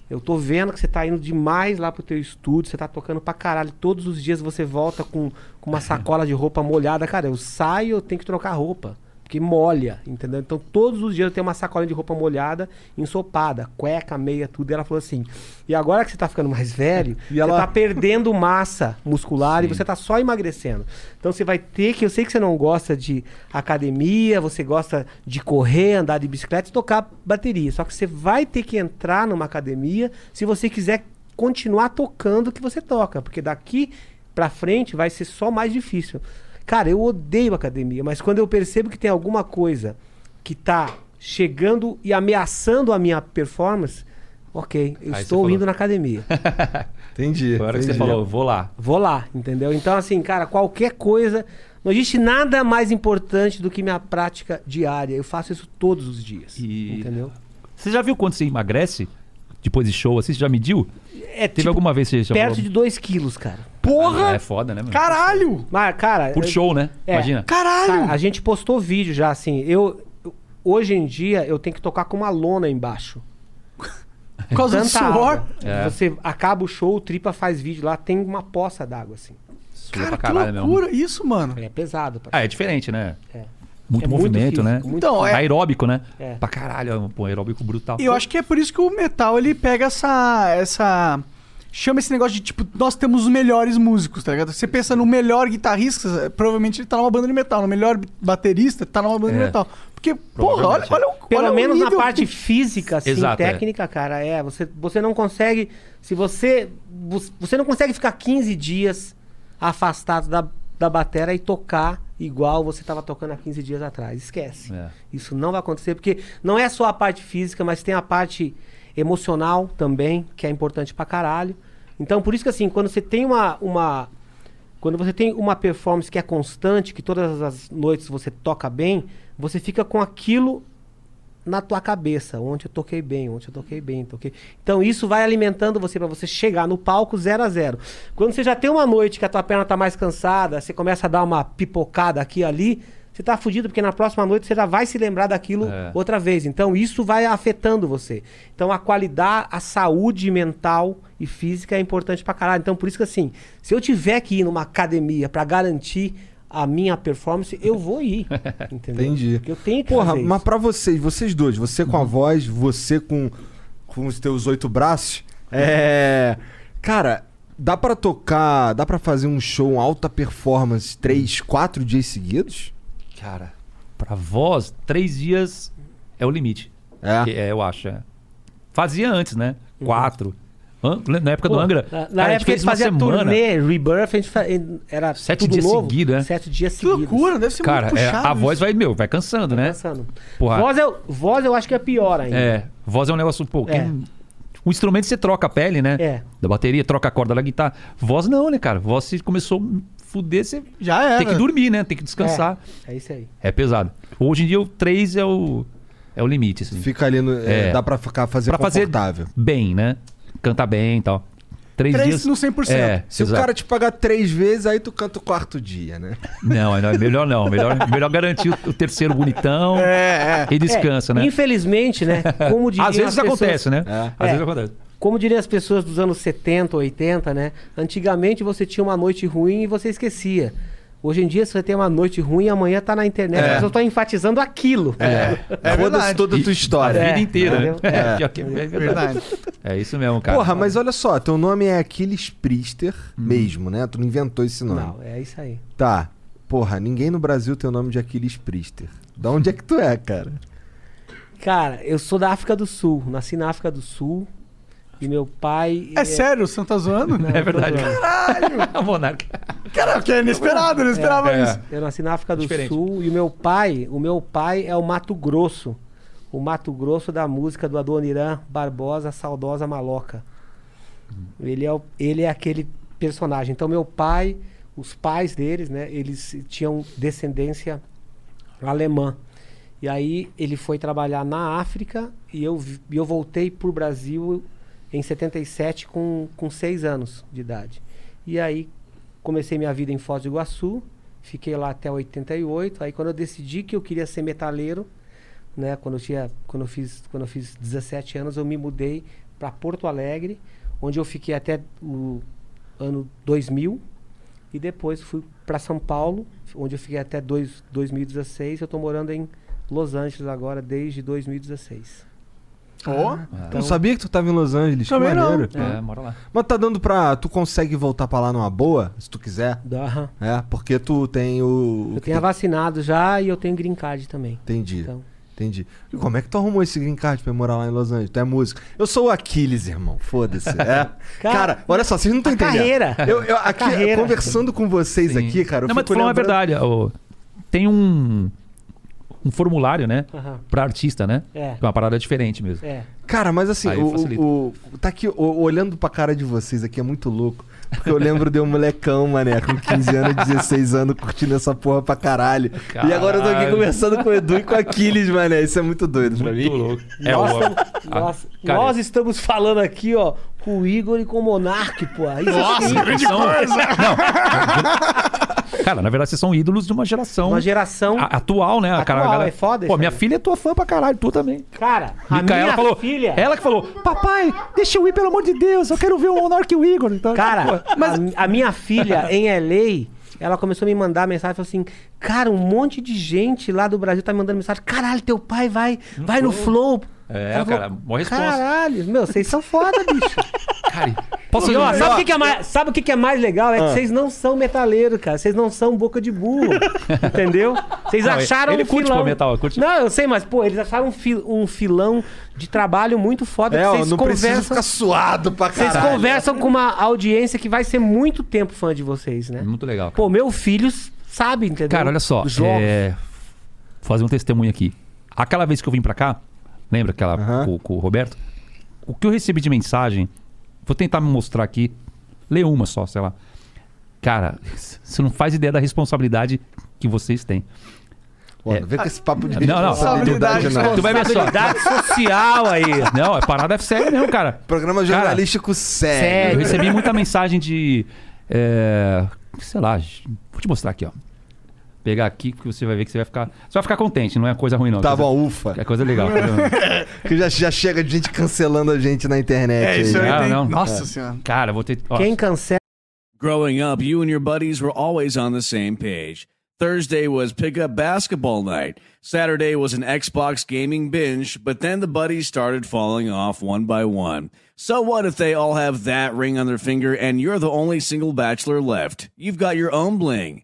Eu tô vendo que você tá indo demais lá pro teu estúdio, você tá tocando pra caralho. Todos os dias você volta com, com uma sacola de roupa molhada. Cara, eu saio, eu tenho que trocar roupa. Porque molha, entendeu? Então todos os dias eu tenho uma sacola de roupa molhada, ensopada, cueca, meia, tudo. E ela falou assim: e agora que você tá ficando mais velho, E você ela- tá perdendo massa muscular e você tá só emagrecendo. Então você vai ter que. Eu sei que você não gosta de academia, você gosta de correr, andar de bicicleta e tocar bateria. Só que você vai ter que entrar numa academia se você quiser continuar tocando o que você toca. Porque daqui pra frente vai ser só mais difícil. Cara, eu odeio academia, mas quando eu percebo que tem alguma coisa que tá chegando e ameaçando a minha performance, ok, eu Aí estou falou. indo na academia. Entendi. Agora que você falou, vou lá. Vou lá, entendeu? Então, assim, cara, qualquer coisa. Não existe nada mais importante do que minha prática diária. Eu faço isso todos os dias. E- Entendeu? Você já viu quanto você emagrece depois de show assim? Você já mediu? É Teve alguma vez que você já perto falou? de 2 quilos, cara. Porra! É foda, né, mano? Caralho! Mas, cara. Por show, né? É. Imagina. Caralho! Cara, a gente postou vídeo já, assim. Eu. Hoje em dia eu tenho que tocar com uma lona embaixo. Por causa do Tanta suor. água. É. Você acaba o show, o Tripa faz vídeo lá, tem uma poça d'água, assim. Sua Cara, pra que caralho mesmo. loucura isso, mano. É pesado. Ah, é diferente, né? É. Muito É muito movimento, físico, né? muito Então, é- Aeróbico, né? É. Pra caralho, pô, aeróbico brutal. E eu acho que é por isso que o metal ele pega essa. essa chama esse negócio de tipo, nós temos os melhores músicos, tá ligado? Você pensa no melhor guitarrista, provavelmente ele tá numa banda de metal. No melhor baterista, tá numa banda de É. metal. Porque, porra, olha, olha, o- Pelo olha o menos na nível parte que- física, assim, Exato, é. técnica, cara, é. Você, você não consegue. Se você. Você não consegue ficar 15 dias afastado da, da batera e tocar igual você estava tocando há 15 dias atrás. Esquece. É. Isso não vai acontecer, porque não é só a parte física, mas tem a parte emocional também, que é importante pra caralho. Então, por isso que assim, quando você tem uma. uma quando você tem uma performance que é constante, que todas as noites você toca bem, você fica com aquilo na tua cabeça. Ontem eu toquei bem, ontem eu toquei bem, toquei. Então isso vai alimentando você para você chegar no palco 0 a 0. Quando você já tem uma noite que a tua perna tá mais cansada, você começa a dar uma pipocada aqui e ali, você tá fudido porque na próxima noite você já vai se lembrar daquilo É. outra vez. Então isso vai afetando você. Então a qualidade, a saúde mental e física é importante pra caralho. Então por isso que assim, se eu tiver que ir numa academia pra garantir a minha performance, eu vou ir. Entendeu? Entendi. Porque eu tenho que Porra, fazer mas isso. pra vocês, vocês dois, você com a voz, você com, com os teus oito braços, é. Cara, dá pra tocar, dá pra fazer um show alta performance três, quatro dias seguidos? Cara, pra voz, três dias é o limite. É. É, eu acho. é. Fazia antes, né? Quatro. Na época do Pô, Angra. Na, na cara, a gente época fez que uma fazia semana. turnê, Rebirth, a gente fa- era Sete tudo dias novo, seguidos, né? Sete dias Que seguidos. loucura, deve ser Cara, muito é, puxado. a voz vai, meu, vai cansando, né? Pensando. Porra. Voz, eu, voz eu acho que é pior ainda. É, voz é um negócio um pouco. É. O instrumento você troca a pele, né? É. Da bateria, troca a corda da guitarra. Voz não, né, cara? Voz se começou a fuder, você Já era. tem que dormir, né? Tem que descansar. É isso aí. É, pesado. Hoje em dia o 3 é o, é o limite, assim. Fica ali no. é, É. Dá pra ficar fazer Pra fazer confortável. bem, né? Cantar bem e tal. Três, Três dias. no 100%. É, Se exato. o cara te pagar três vezes, aí tu canta o quarto dia, né? Não, não, é melhor não. Melhor, melhor garantir o, o terceiro bonitão É, é. e descansa, É, né? Infelizmente, né? Como diriam Às vezes pessoas- acontece, né? Às É. vezes acontece. Como diriam as pessoas dos anos 70, 80, né? Antigamente você tinha uma noite ruim e você esquecia. Hoje em dia, se você tem uma noite ruim, amanhã tá na internet. É. Mas eu tô enfatizando aquilo. É. Foda-se verdade. toda a tua A história. vida inteira, né? entendeu? É, que é verdade. Verdade. É isso mesmo, cara. Porra, mas olha só, teu nome é Aquiles Priester mesmo, né? Tu não inventou esse nome. Não, é isso aí. Tá. Porra, ninguém no Brasil tem o nome de Aquiles Priester. Da onde é que tu é, cara? Cara, eu sou da África do Sul. Nasci na África do Sul. E meu pai. É sério, você não tá zoando? é verdade. Caralho! A monarca. Cara, que é inesperado, eu não esperava É. isso. Eu nasci na África do Diferente. Sul e o meu pai, o meu pai é o Mato Grosso. O Mato Grosso da música do Adoniran Barbosa, Saudosa Maloca. Ele é, o- ele é aquele personagem. Então meu pai, os pais deles, né, eles tinham descendência alemã. E aí ele foi trabalhar na África e eu, e eu voltei pro Brasil em 77 com, com seis anos de idade. E aí comecei minha vida em Foz do Iguaçu, fiquei lá até 88. Aí quando eu decidi que eu queria ser metaleiro, né, quando eu tinha, quando eu fiz, quando eu fiz 17 anos, eu me mudei para Porto Alegre, onde eu fiquei até o ano 2000. E depois fui pra São Paulo, onde eu fiquei até dois, 2016. Eu tô morando em Los Angeles agora desde 2016. Ó. Eu não sabia que tu tava em Los Angeles. Também que não. maneiro. É, mora lá. Mas tá dando pra. Tu consegue voltar pra lá numa boa, se tu quiser? Dá. É, porque tu tem o. Eu tenho vacinado já e eu tenho green card também. Entendi. Então, Entendi. E como é que tu arrumou esse green card pra ir morar lá em Los Angeles? Tu é músico. Eu sou o Aquiles, irmão. Foda-se. É. Cara, olha só, vocês não estão a entendendo. carreira. Eu, eu aqui, carreira. conversando com vocês Sim. aqui, cara, eu Não, mas tu falou uma verdade. ô, tem um, um formulário, né? Aham. Pra artista, né? É. Que é uma parada diferente mesmo. É. Cara, mas assim, Aí o, o- tá aqui, o- olhando pra cara de vocês aqui é muito louco. Porque eu lembro de um molecão, mané, com 15 anos, 16 anos, curtindo essa porra pra caralho. E agora eu tô aqui Caralho. conversando com o Edu e com o Aquiles, mané. Isso é muito doido pra mim. Muito louco. É, nós, estamos, a- nós, nós estamos falando aqui, ó, com o Igor e com o Monark, pô. Aí sim, eles são- Não. Cara, na verdade, vocês são ídolos de uma geração uma geração. a- atual, né? A Atual, cara, galera- é foda Pô, minha aí. filha é tua fã pra caralho, tu também. Cara, a Micaela minha falou, filha. ela que falou, papai, deixa eu ir, pelo amor de Deus, eu quero ver o Monark e o Igor. Então, Cara, pô, a, a minha filha em LA, ela começou a me mandar mensagem, falou assim, cara, um monte de gente lá do Brasil tá me mandando mensagem, caralho, teu pai vai, vai no Flow. É, cara, falou, boa resposta. Caralho, meu, vocês são foda, bicho. cara, posso E, ó, sabe o que, que é mais, sabe o que, que é mais legal? É Ah. que vocês não são metaleiros, cara. Vocês não são boca de burro. entendeu? Vocês Não, acharam ele um curte, filão. pô, metal, curte. Não, eu sei, mas, pô, eles acharam um, fi- um filão de trabalho muito foda. É, que ó, vocês não conversam. ficar suado pra Vocês caralho. conversam com uma audiência que vai ser muito tempo fã de vocês, né? Muito legal. Pô, meu filho sabe, entendeu? Cara, olha só. Jogos. É... Vou fazer um testemunho aqui. Aquela vez que eu vim pra cá, lembra aquela Aham. com, com o Roberto? O que eu recebi de mensagem, vou tentar me mostrar aqui. Lê uma só, sei lá. Cara, você não faz ideia da responsabilidade que vocês têm. Pô, não vem com esse papo de Não, não. responsabilidade, não. Tu vai ver só. Responsabilidade social aí. Não, é parada séria mesmo, cara. Programa jornalístico sério. Eu recebi muita mensagem de. é, sei lá, vou te mostrar aqui, ó. Pegar aqui que você vai ver que você vai ficar. Você vai ficar contente, não é coisa ruim, não. Tá Coisa- bom, ufa. É coisa legal. Que já, já chega de gente cancelando a gente na internet. É, isso aí. aí Não, tem... não. Nossa senhora. Cara, vou ter. ó, Quem cancela Growing up, you and your buddies were always on the same page. Thursday was pickup basketball night. Saturday was an Xbox gaming binge, but then the buddies started falling off one by one. So what if they all have that ring on their finger and you're the only single bachelor left? You've got your own bling.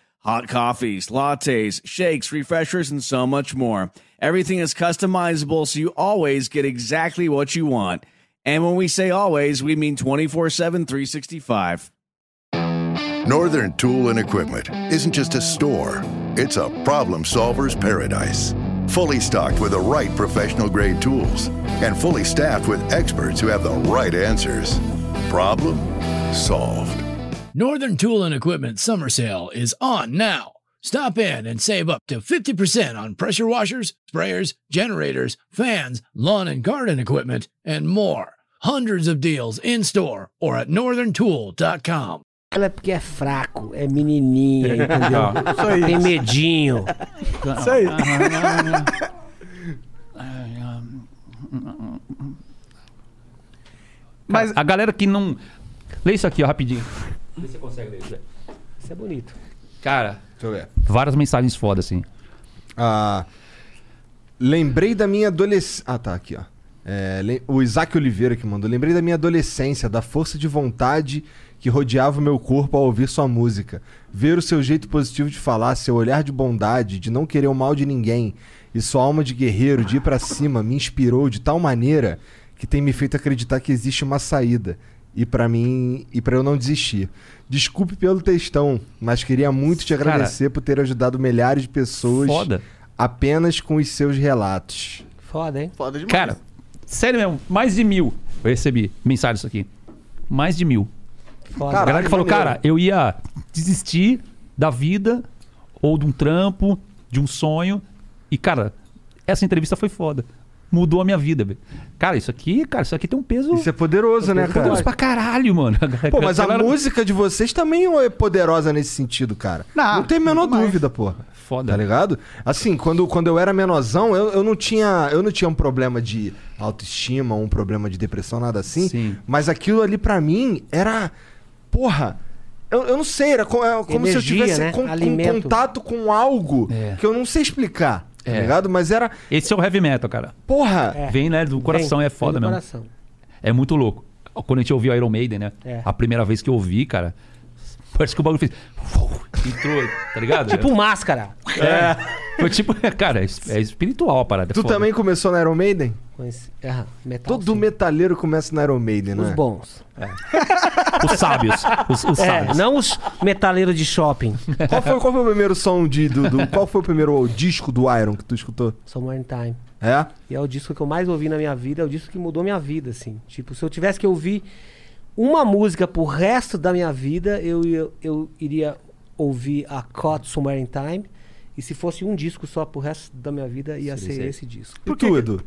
hot coffees, lattes, shakes, refreshers, and so much more. Everything is customizable so you always get exactly what you want. And when we say always, we mean 24 7, 365. Northern Tool and Equipment isn't just a store, it's a problem solver's paradise. Fully stocked with the right professional grade tools and fully staffed with experts who have the right answers. Problem solved. Northern Tool and Equipment summer sale is on now. Stop in and save up to 50% on pressure washers, sprayers, generators, fans, lawn and garden equipment, and more. Hundreds of deals in store or at northerntool.com. é porque é fraco, é menininha, entendeu? Isso aí. Tem medinho. Isso aí. Mas A galera que não. Lê isso aqui, ó, rapidinho. Vê se você consegue ler isso. aí. Isso é bonito. Cara, Deixa eu ver. várias mensagens foda, assim. Ah, lembrei da minha adolescência. Ah, tá, aqui, ó. É, o Isaac Oliveira que mandou. Lembrei da minha adolescência, da força de vontade que rodeava o meu corpo ao ouvir sua música. Ver o seu jeito positivo de falar, seu olhar de bondade, de não querer o mal de ninguém e sua alma de guerreiro, de ir pra cima, me inspirou de tal maneira que tem me feito acreditar que existe uma saída. E pra mim, e para eu não desistir. Desculpe pelo textão, mas queria muito te Cara, agradecer por ter ajudado milhares de pessoas Foda. apenas com os seus relatos. Foda, hein? foda demais. Cara, sério mesmo, mais de mil eu recebi mensagens aqui. Mais de mil. Foda. A galera que falou, maneiro. cara, eu ia desistir da vida ou de um trampo, de um sonho. E, cara, essa entrevista foi foda. Mudou a minha vida. Cara, isso aqui, cara, isso aqui tem um peso. Isso é poderoso, né, cara? poderoso pra caralho, mano. Pô, mas a música de vocês também é poderosa nesse sentido, cara. Não, Não, tem a menor muito mais. dúvida, porra. Foda. Tá ligado? Assim, quando, quando eu era menorzão, eu, eu não tinha eu não tinha um problema de autoestima, um problema de depressão, nada assim. Sim. Mas aquilo ali pra mim era. Porra. Eu, eu não sei, era é como se eu Energia, tivesse né? com, com contato com algo É. que eu não sei explicar. Tá É. ligado? Mas era. Esse é o heavy metal, cara. Porra! É. Vem, né, do coração, Vem, é foda vem do mesmo. coração. É muito louco. Quando a gente ouviu Iron Maiden, né? É. A primeira vez que eu ouvi, cara, parece que o bagulho fez. Entrou, tá ligado? Tipo máscara. É. Foi tipo, cara, é es- é espiritual a parada. é Tu foda. também começou na Iron Maiden? Conheci- Aham, metal, Todo sim. metaleiro começa na Iron Maiden, Os né? bons. Os sábios. Os, os É, sábios. não os metaleiros de shopping. Qual foi, qual foi o primeiro som de. Do, do- qual foi o primeiro disco do Iron que tu escutou? Somewhere in Time. É? E é o disco que eu mais ouvi na minha vida, é o disco que mudou minha vida, assim. Tipo, se eu tivesse que ouvir uma música pro resto da minha vida, eu, ia- eu iria ouvir a Caught Somewhere in Time. E se fosse um disco só pro resto da minha vida, ia Seria ser esse. esse disco. E tu, Edu?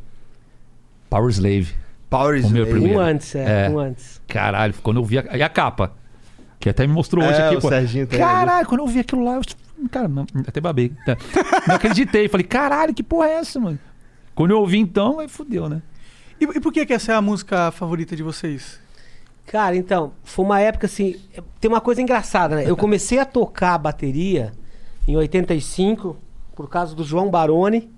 Power Slave. Power O meu Slave. primeiro. Um antes, é, É. um antes. Caralho, quando eu vi a, e a capa. Que até me mostrou hoje É, aqui, o pô. Serginho tem Caralho, quando eu vi aquilo lá, eu. Cara, não- até babei. Tá. Não acreditei. Falei, caralho, que porra é essa, mano? Quando eu ouvi então, aí fudeu, né? E, e por que, que essa é a música favorita de vocês? Cara, então, foi uma época assim. Tem uma coisa engraçada, né? Eu comecei a tocar bateria em 85 por causa do João Baroni.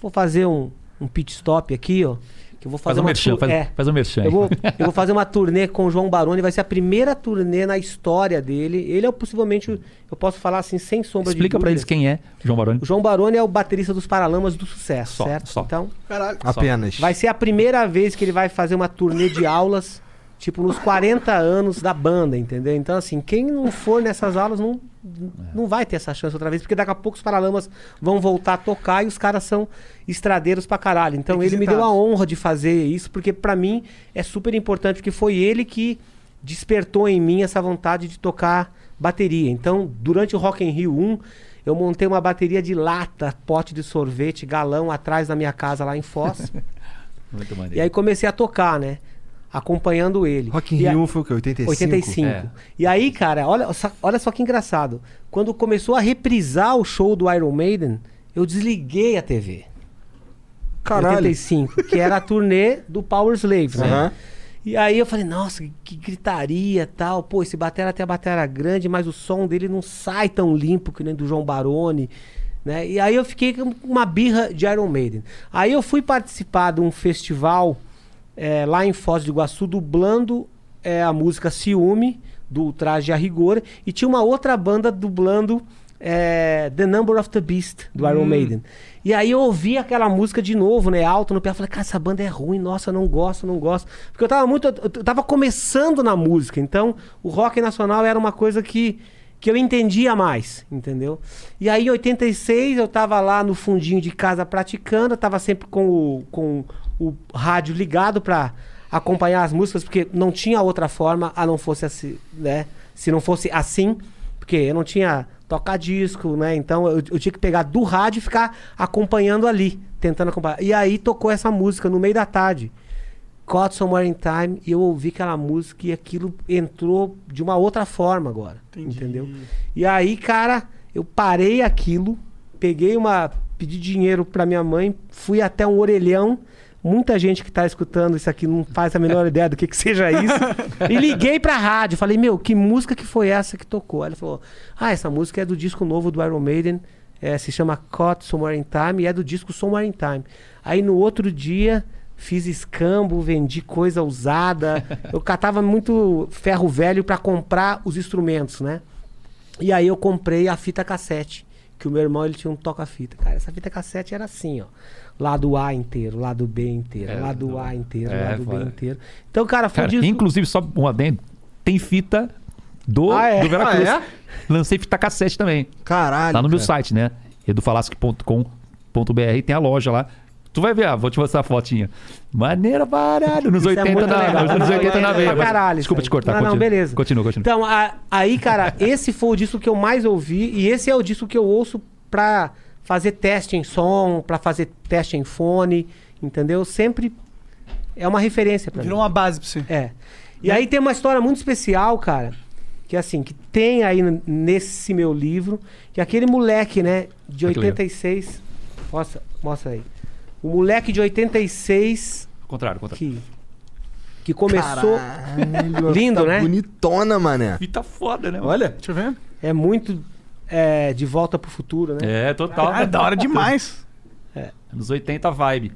Vou fazer um, um pit stop aqui, ó. Que eu vou Faz fazer um uma merchan, faz, é, faz um merchan. eu vou, eu vou fazer uma turnê com o João Baroni, vai ser a primeira turnê na história dele. Ele é o, possivelmente, o- eu posso falar assim, sem sombra Explica de pra dúvida. eles quem é João Baroni. O João Baroni é o baterista dos Paralamas do Sucesso, Só, certo? só. Então, Caralho. Apenas. Vai ser a primeira vez que ele vai fazer uma turnê de aulas, tipo, nos 40 anos da banda, entendeu? Então, assim, quem não for nessas aulas não, não vai ter essa chance outra vez, porque daqui a pouco os Paralamas vão voltar a tocar e os caras são estradeiros pra caralho. Então, ele me deu a honra de fazer isso, porque pra mim é super importante, porque foi ele que despertou em mim essa vontade de tocar bateria. Então, durante o Rock in Rio 1, eu montei uma bateria de lata, pote de sorvete, galão atrás da minha casa lá em Foz. Muito maneiro. E aí comecei a tocar, né? Acompanhando ele. Rock in E a- Rio foi o quê? 85? 85. É. E aí, cara, olha só, olha só que engraçado. Quando começou a reprisar o show do Iron Maiden, eu desliguei a TV. Caralho. 85, que era a turnê do Power Slave, né? Aham. E aí eu falei, nossa, que gritaria tal. Pô, esse batera até a batera grande, mas o som dele não sai tão limpo que nem do João Baroni. Né? E aí eu fiquei com uma birra de Iron Maiden. Aí eu fui participar de um festival eh, lá em Foz do Iguaçu, dublando eh, a música Ciúme, do Traje a Rigor, e tinha uma outra banda dublando eh, The Number of the Beast, do Iron Maiden. E aí eu ouvi aquela música de novo, né, alto no pé, eu falei, cara, essa banda é ruim, nossa, não gosto, não gosto. Porque eu tava muito, eu tava começando na música, então o rock nacional era uma coisa que que eu entendia mais, entendeu? E aí em 86 eu tava lá no fundinho de casa praticando, eu tava sempre com o, com o rádio ligado pra acompanhar as músicas, porque não tinha outra forma a não fosse assim, né? Se não fosse assim, porque eu não tinha tocar disco, né? Então eu, eu tinha que pegar do rádio e ficar acompanhando ali, tentando acompanhar. E aí tocou essa música no meio da tarde. Caught Somewhere in Time, e eu ouvi aquela música e aquilo entrou de uma outra forma agora. Entendeu? E aí, cara, eu parei aquilo, peguei uma. pedi dinheiro pra minha mãe, fui até um orelhão. Muita gente que tá escutando isso aqui não faz a menor ideia do que, que seja isso. e liguei pra rádio, falei, meu, que música que foi essa que tocou? Ela falou, ah, essa música é do disco novo do Iron Maiden, é, se chama Caught Somewhere in Time e é do disco Somewhere in Time. Aí no outro dia fiz escambo, vendi coisa usada. Eu catava muito ferro velho para comprar os instrumentos, né? E aí eu comprei a fita cassete, que o meu irmão ele tinha um toca-fita. Cara, essa fita cassete era assim, ó. Lado A inteiro, lado B inteiro, É, lado do- A inteiro, é, lado B foda. inteiro. Então, cara, foi Cara, disco... inclusive, só um adendo, tem fita do, Ah, é? do Veracruz. Ah, Lancei fita cassete também. Caralho. Tá no meu cara. site, né? edufalasque.com.br tem a loja lá. Tu vai ver, ah, vou te mostrar a fotinha. Maneira baralho. Nos Isso é 80 muito na, legal. nos 80 na veia. Mas- Desculpa te cortar. Não, não, continua. beleza. Continua, continua. Então, a- aí, cara, esse foi o disco que eu mais ouvi e esse é o disco que eu ouço pra fazer teste em som, pra fazer teste em fone, entendeu? Sempre é uma referência pra Virou mim. uma base pra você. É. E aí tem uma história muito especial, cara, que assim, que tem aí nesse meu livro, que aquele moleque, né, de Ah, que legal. 86, mostra, mostra aí. O moleque de 86 Ao contrário, ao contrário. que que começou Caralho, lindo, tá né? Bonitona, mané. Fita foda, né? Olha. Deixa eu ver. É muito é, de volta pro futuro, né? É, total. Ah, é da hora demais. Nos 80 vibe.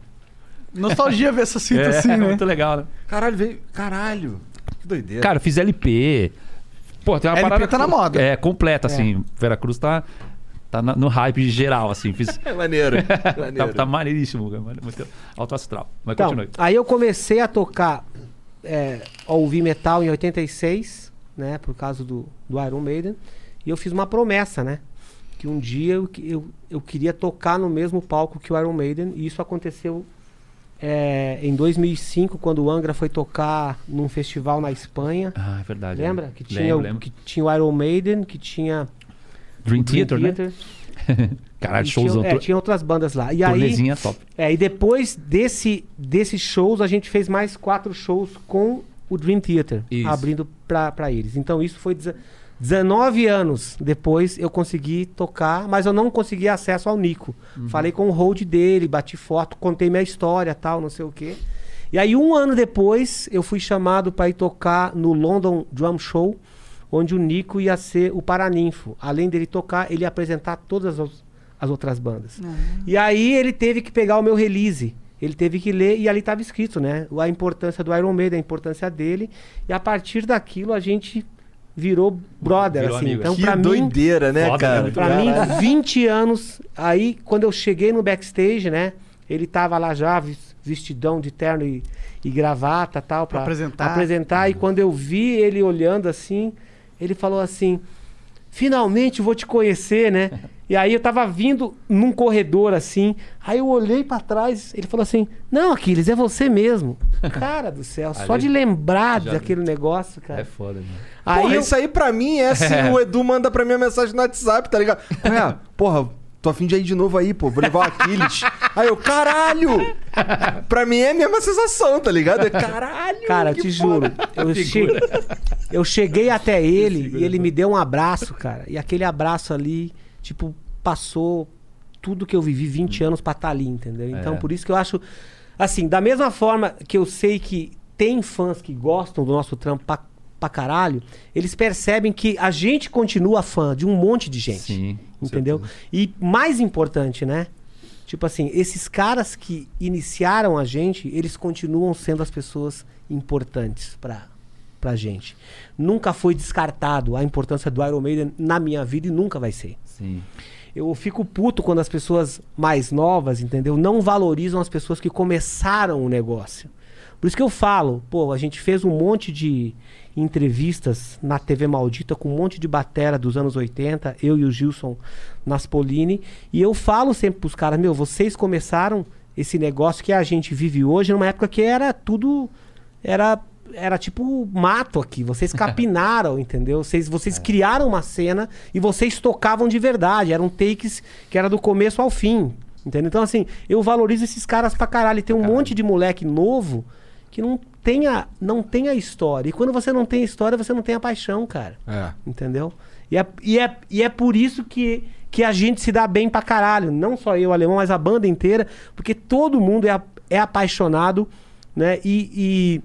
Nostalgia ver essa fita é, assim, né? muito legal, né? Caralho, veio. Caralho. Que doideira. Cara, eu fiz LP. Pô, tem uma LP parada. tá na moda. É, completa, assim. Veracruz tá, tá na- no hype geral, assim. Fiz. É maneiro. tá, maneiro. tá maneiríssimo, cara. Muito alto astral. Mas Então, continue. aí eu comecei a tocar, é, a ouvir metal em 86, né? Por causa do, do Iron Maiden. E eu fiz uma promessa, né? Que um dia eu, eu, eu queria tocar no mesmo palco que o Iron Maiden. E isso aconteceu é, em 2005, quando o Angra foi tocar num festival na Espanha. Ah, é verdade. Lembra? né? Que tinha, Lembro, o, lembro. que tinha o Iron Maiden, que tinha Dream o Dream Theater, né? Theater. Caralho, showzão. tinha, é, tinha outras bandas lá. E aí, top. é, e depois desse, desses shows, a gente fez mais quatro shows com o Dream Theater, Isso. abrindo pra, pra eles. Então isso foi deze- 19 anos depois eu consegui tocar, mas eu não consegui acesso ao Nico. Uhum. Falei com o hold dele, bati foto, contei minha história tal, não sei o quê. E aí um ano depois eu fui chamado para ir tocar no London Drum Show, onde o Nico ia ser o paraninfo. Além dele tocar, ele ia apresentar todas as, as outras bandas. E aí ele teve que pegar o meu release. Ele teve que ler e ali estava escrito, né? A importância do Iron Maiden, a importância dele. E a partir daquilo a gente virou brother, Virou assim. amigo. Então, Que pra mim, doideira, né, Foda, cara? né? Pra mim, 20 anos. Aí, quando eu cheguei no backstage, né? Ele tava lá já, vestidão de terno e, e gravata tal, pra, Pra apresentar. apresentar. E quando eu vi ele olhando assim, ele falou assim: Finalmente vou te conhecer, né? E aí eu tava vindo num corredor assim. Aí eu olhei pra trás, ele falou assim: Não, Aquiles, é você mesmo. Cara do céu, só de lembrar daquele negócio, cara. É foda, né? Aí Porra, eu- isso aí pra mim é assim, o Edu manda pra mim a mensagem no WhatsApp, tá ligado? É, porra, tô afim de ir de novo aí, pô, vou levar o Aquiles. aí eu, caralho! Pra mim é a mesma sensação, tá ligado? É caralho! Cara, eu que te juro. Eu, che- eu cheguei até ele e ele me deu um abraço, cara. E aquele abraço ali, tipo, passou tudo que eu vivi 20 anos pra estar ali, entendeu? Então, É. por isso que eu acho. Assim, da mesma forma que eu sei que tem fãs que gostam do nosso trampo pra, pra caralho, eles percebem que a gente continua fã de um monte de gente. Sim. Entendeu? certeza. E mais importante, né? Tipo assim, esses caras que iniciaram a gente, eles continuam sendo as pessoas importantes pra, pra gente. Nunca foi descartado a importância do Iron Maiden na minha vida e nunca vai ser. Sim. Eu fico puto quando as pessoas mais novas, entendeu? Não valorizam as pessoas que começaram o negócio. Por isso que eu falo, pô, a gente fez um monte de entrevistas na TV Maldita com um monte de batera dos anos 80, eu e o Gilson Naspolini, e eu falo sempre pros caras, meu, vocês começaram esse negócio que a gente vive hoje numa época que era tudo era era tipo mato aqui, vocês capinaram, entendeu? Vocês, vocês criaram uma cena e vocês tocavam de verdade, eram takes que era do começo ao fim, entendeu? Então assim, eu valorizo esses caras pra caralho, e tem um monte de moleque novo que não tem a, não tem a história. E quando você não tem a história, você não tem a paixão, cara. É. Entendeu? E é, e é, e é por isso que, que a gente se dá bem pra caralho. Não só eu, alemão, mas a banda inteira. Porque todo mundo é, é apaixonado, né? E,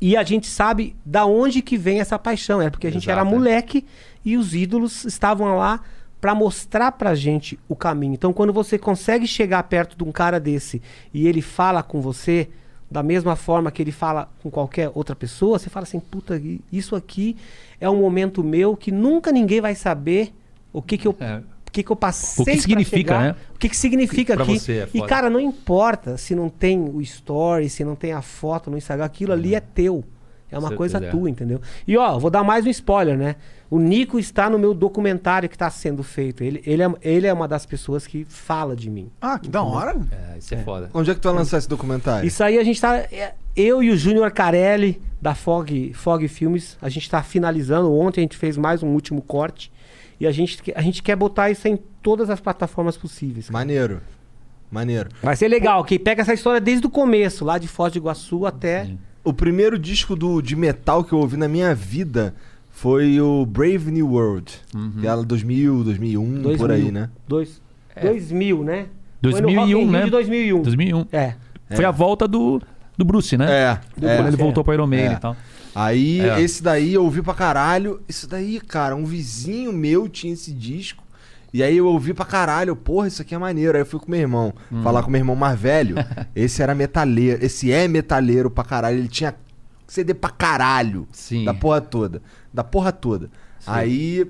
e, e a gente sabe da onde que vem essa paixão. É porque a gente Exato, era é. moleque e os ídolos estavam lá pra mostrar pra gente o caminho. Então, quando você consegue chegar perto de um cara desse e ele fala com você da mesma forma que ele fala com qualquer outra pessoa, você fala assim, puta, isso aqui é um momento meu que nunca ninguém vai saber o que que eu, É. o que que eu passei O que significa, chegar, né? O que que significa aqui. é e cara, não importa se não tem o story, se não tem a foto no Instagram, aquilo ali é teu. É uma Certeza, coisa é. tua, entendeu? E ó, vou dar mais um spoiler, né? O Nico está no meu documentário que está sendo feito. Ele, ele, é, ele é uma das pessoas que fala de mim. Ah, que da hora. É, isso é, foda. Onde é que tu vai lançar esse documentário? Isso aí a gente tá. é, Eu e o Júnior Carelli, da Fog, Fog Filmes, a gente tá finalizando. Ontem a gente fez mais um último corte. E a gente, a gente quer botar isso em todas as plataformas possíveis. cara. Maneiro. Maneiro. Vai ser legal, que pega essa história desde o começo, lá de Foz do Iguaçu até. O primeiro disco do, de metal que eu ouvi na minha vida foi o Brave New World. Que era 2000, 2001, por 2000. aí, né? Dois, 2000, né? Foi no Rock in 2001, Rio né? de 2001. 2001. É. Foi a volta do, do Bruce, né? É. Do é. Quando ele voltou pro Iron Maiden É. e tal. Aí, É. esse daí eu ouvi pra caralho. Esse daí, cara, um vizinho meu tinha esse disco. E aí eu ouvi pra caralho, porra, isso aqui é maneiro. Aí eu fui com meu irmão, Hum. falar com meu irmão mais velho. esse era metaleiro, esse é metaleiro pra caralho. Ele tinha CD pra caralho. Sim. Da porra toda. Da porra toda. Aí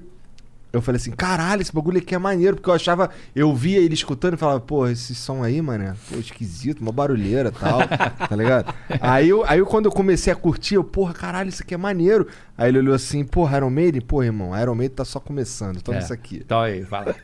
eu falei assim, caralho, esse bagulho aqui é maneiro. Porque eu achava, eu via ele escutando e falava, porra, esse som aí, mano, pô, esquisito, uma barulheira e tal. tá ligado? Aí, eu, aí eu, quando eu comecei a curtir, eu, porra, caralho, isso aqui é maneiro. Aí ele olhou assim, porra, Iron Maiden? Porra, irmão, Iron Maiden tá só começando, toma É. isso aqui. Então aí, fala.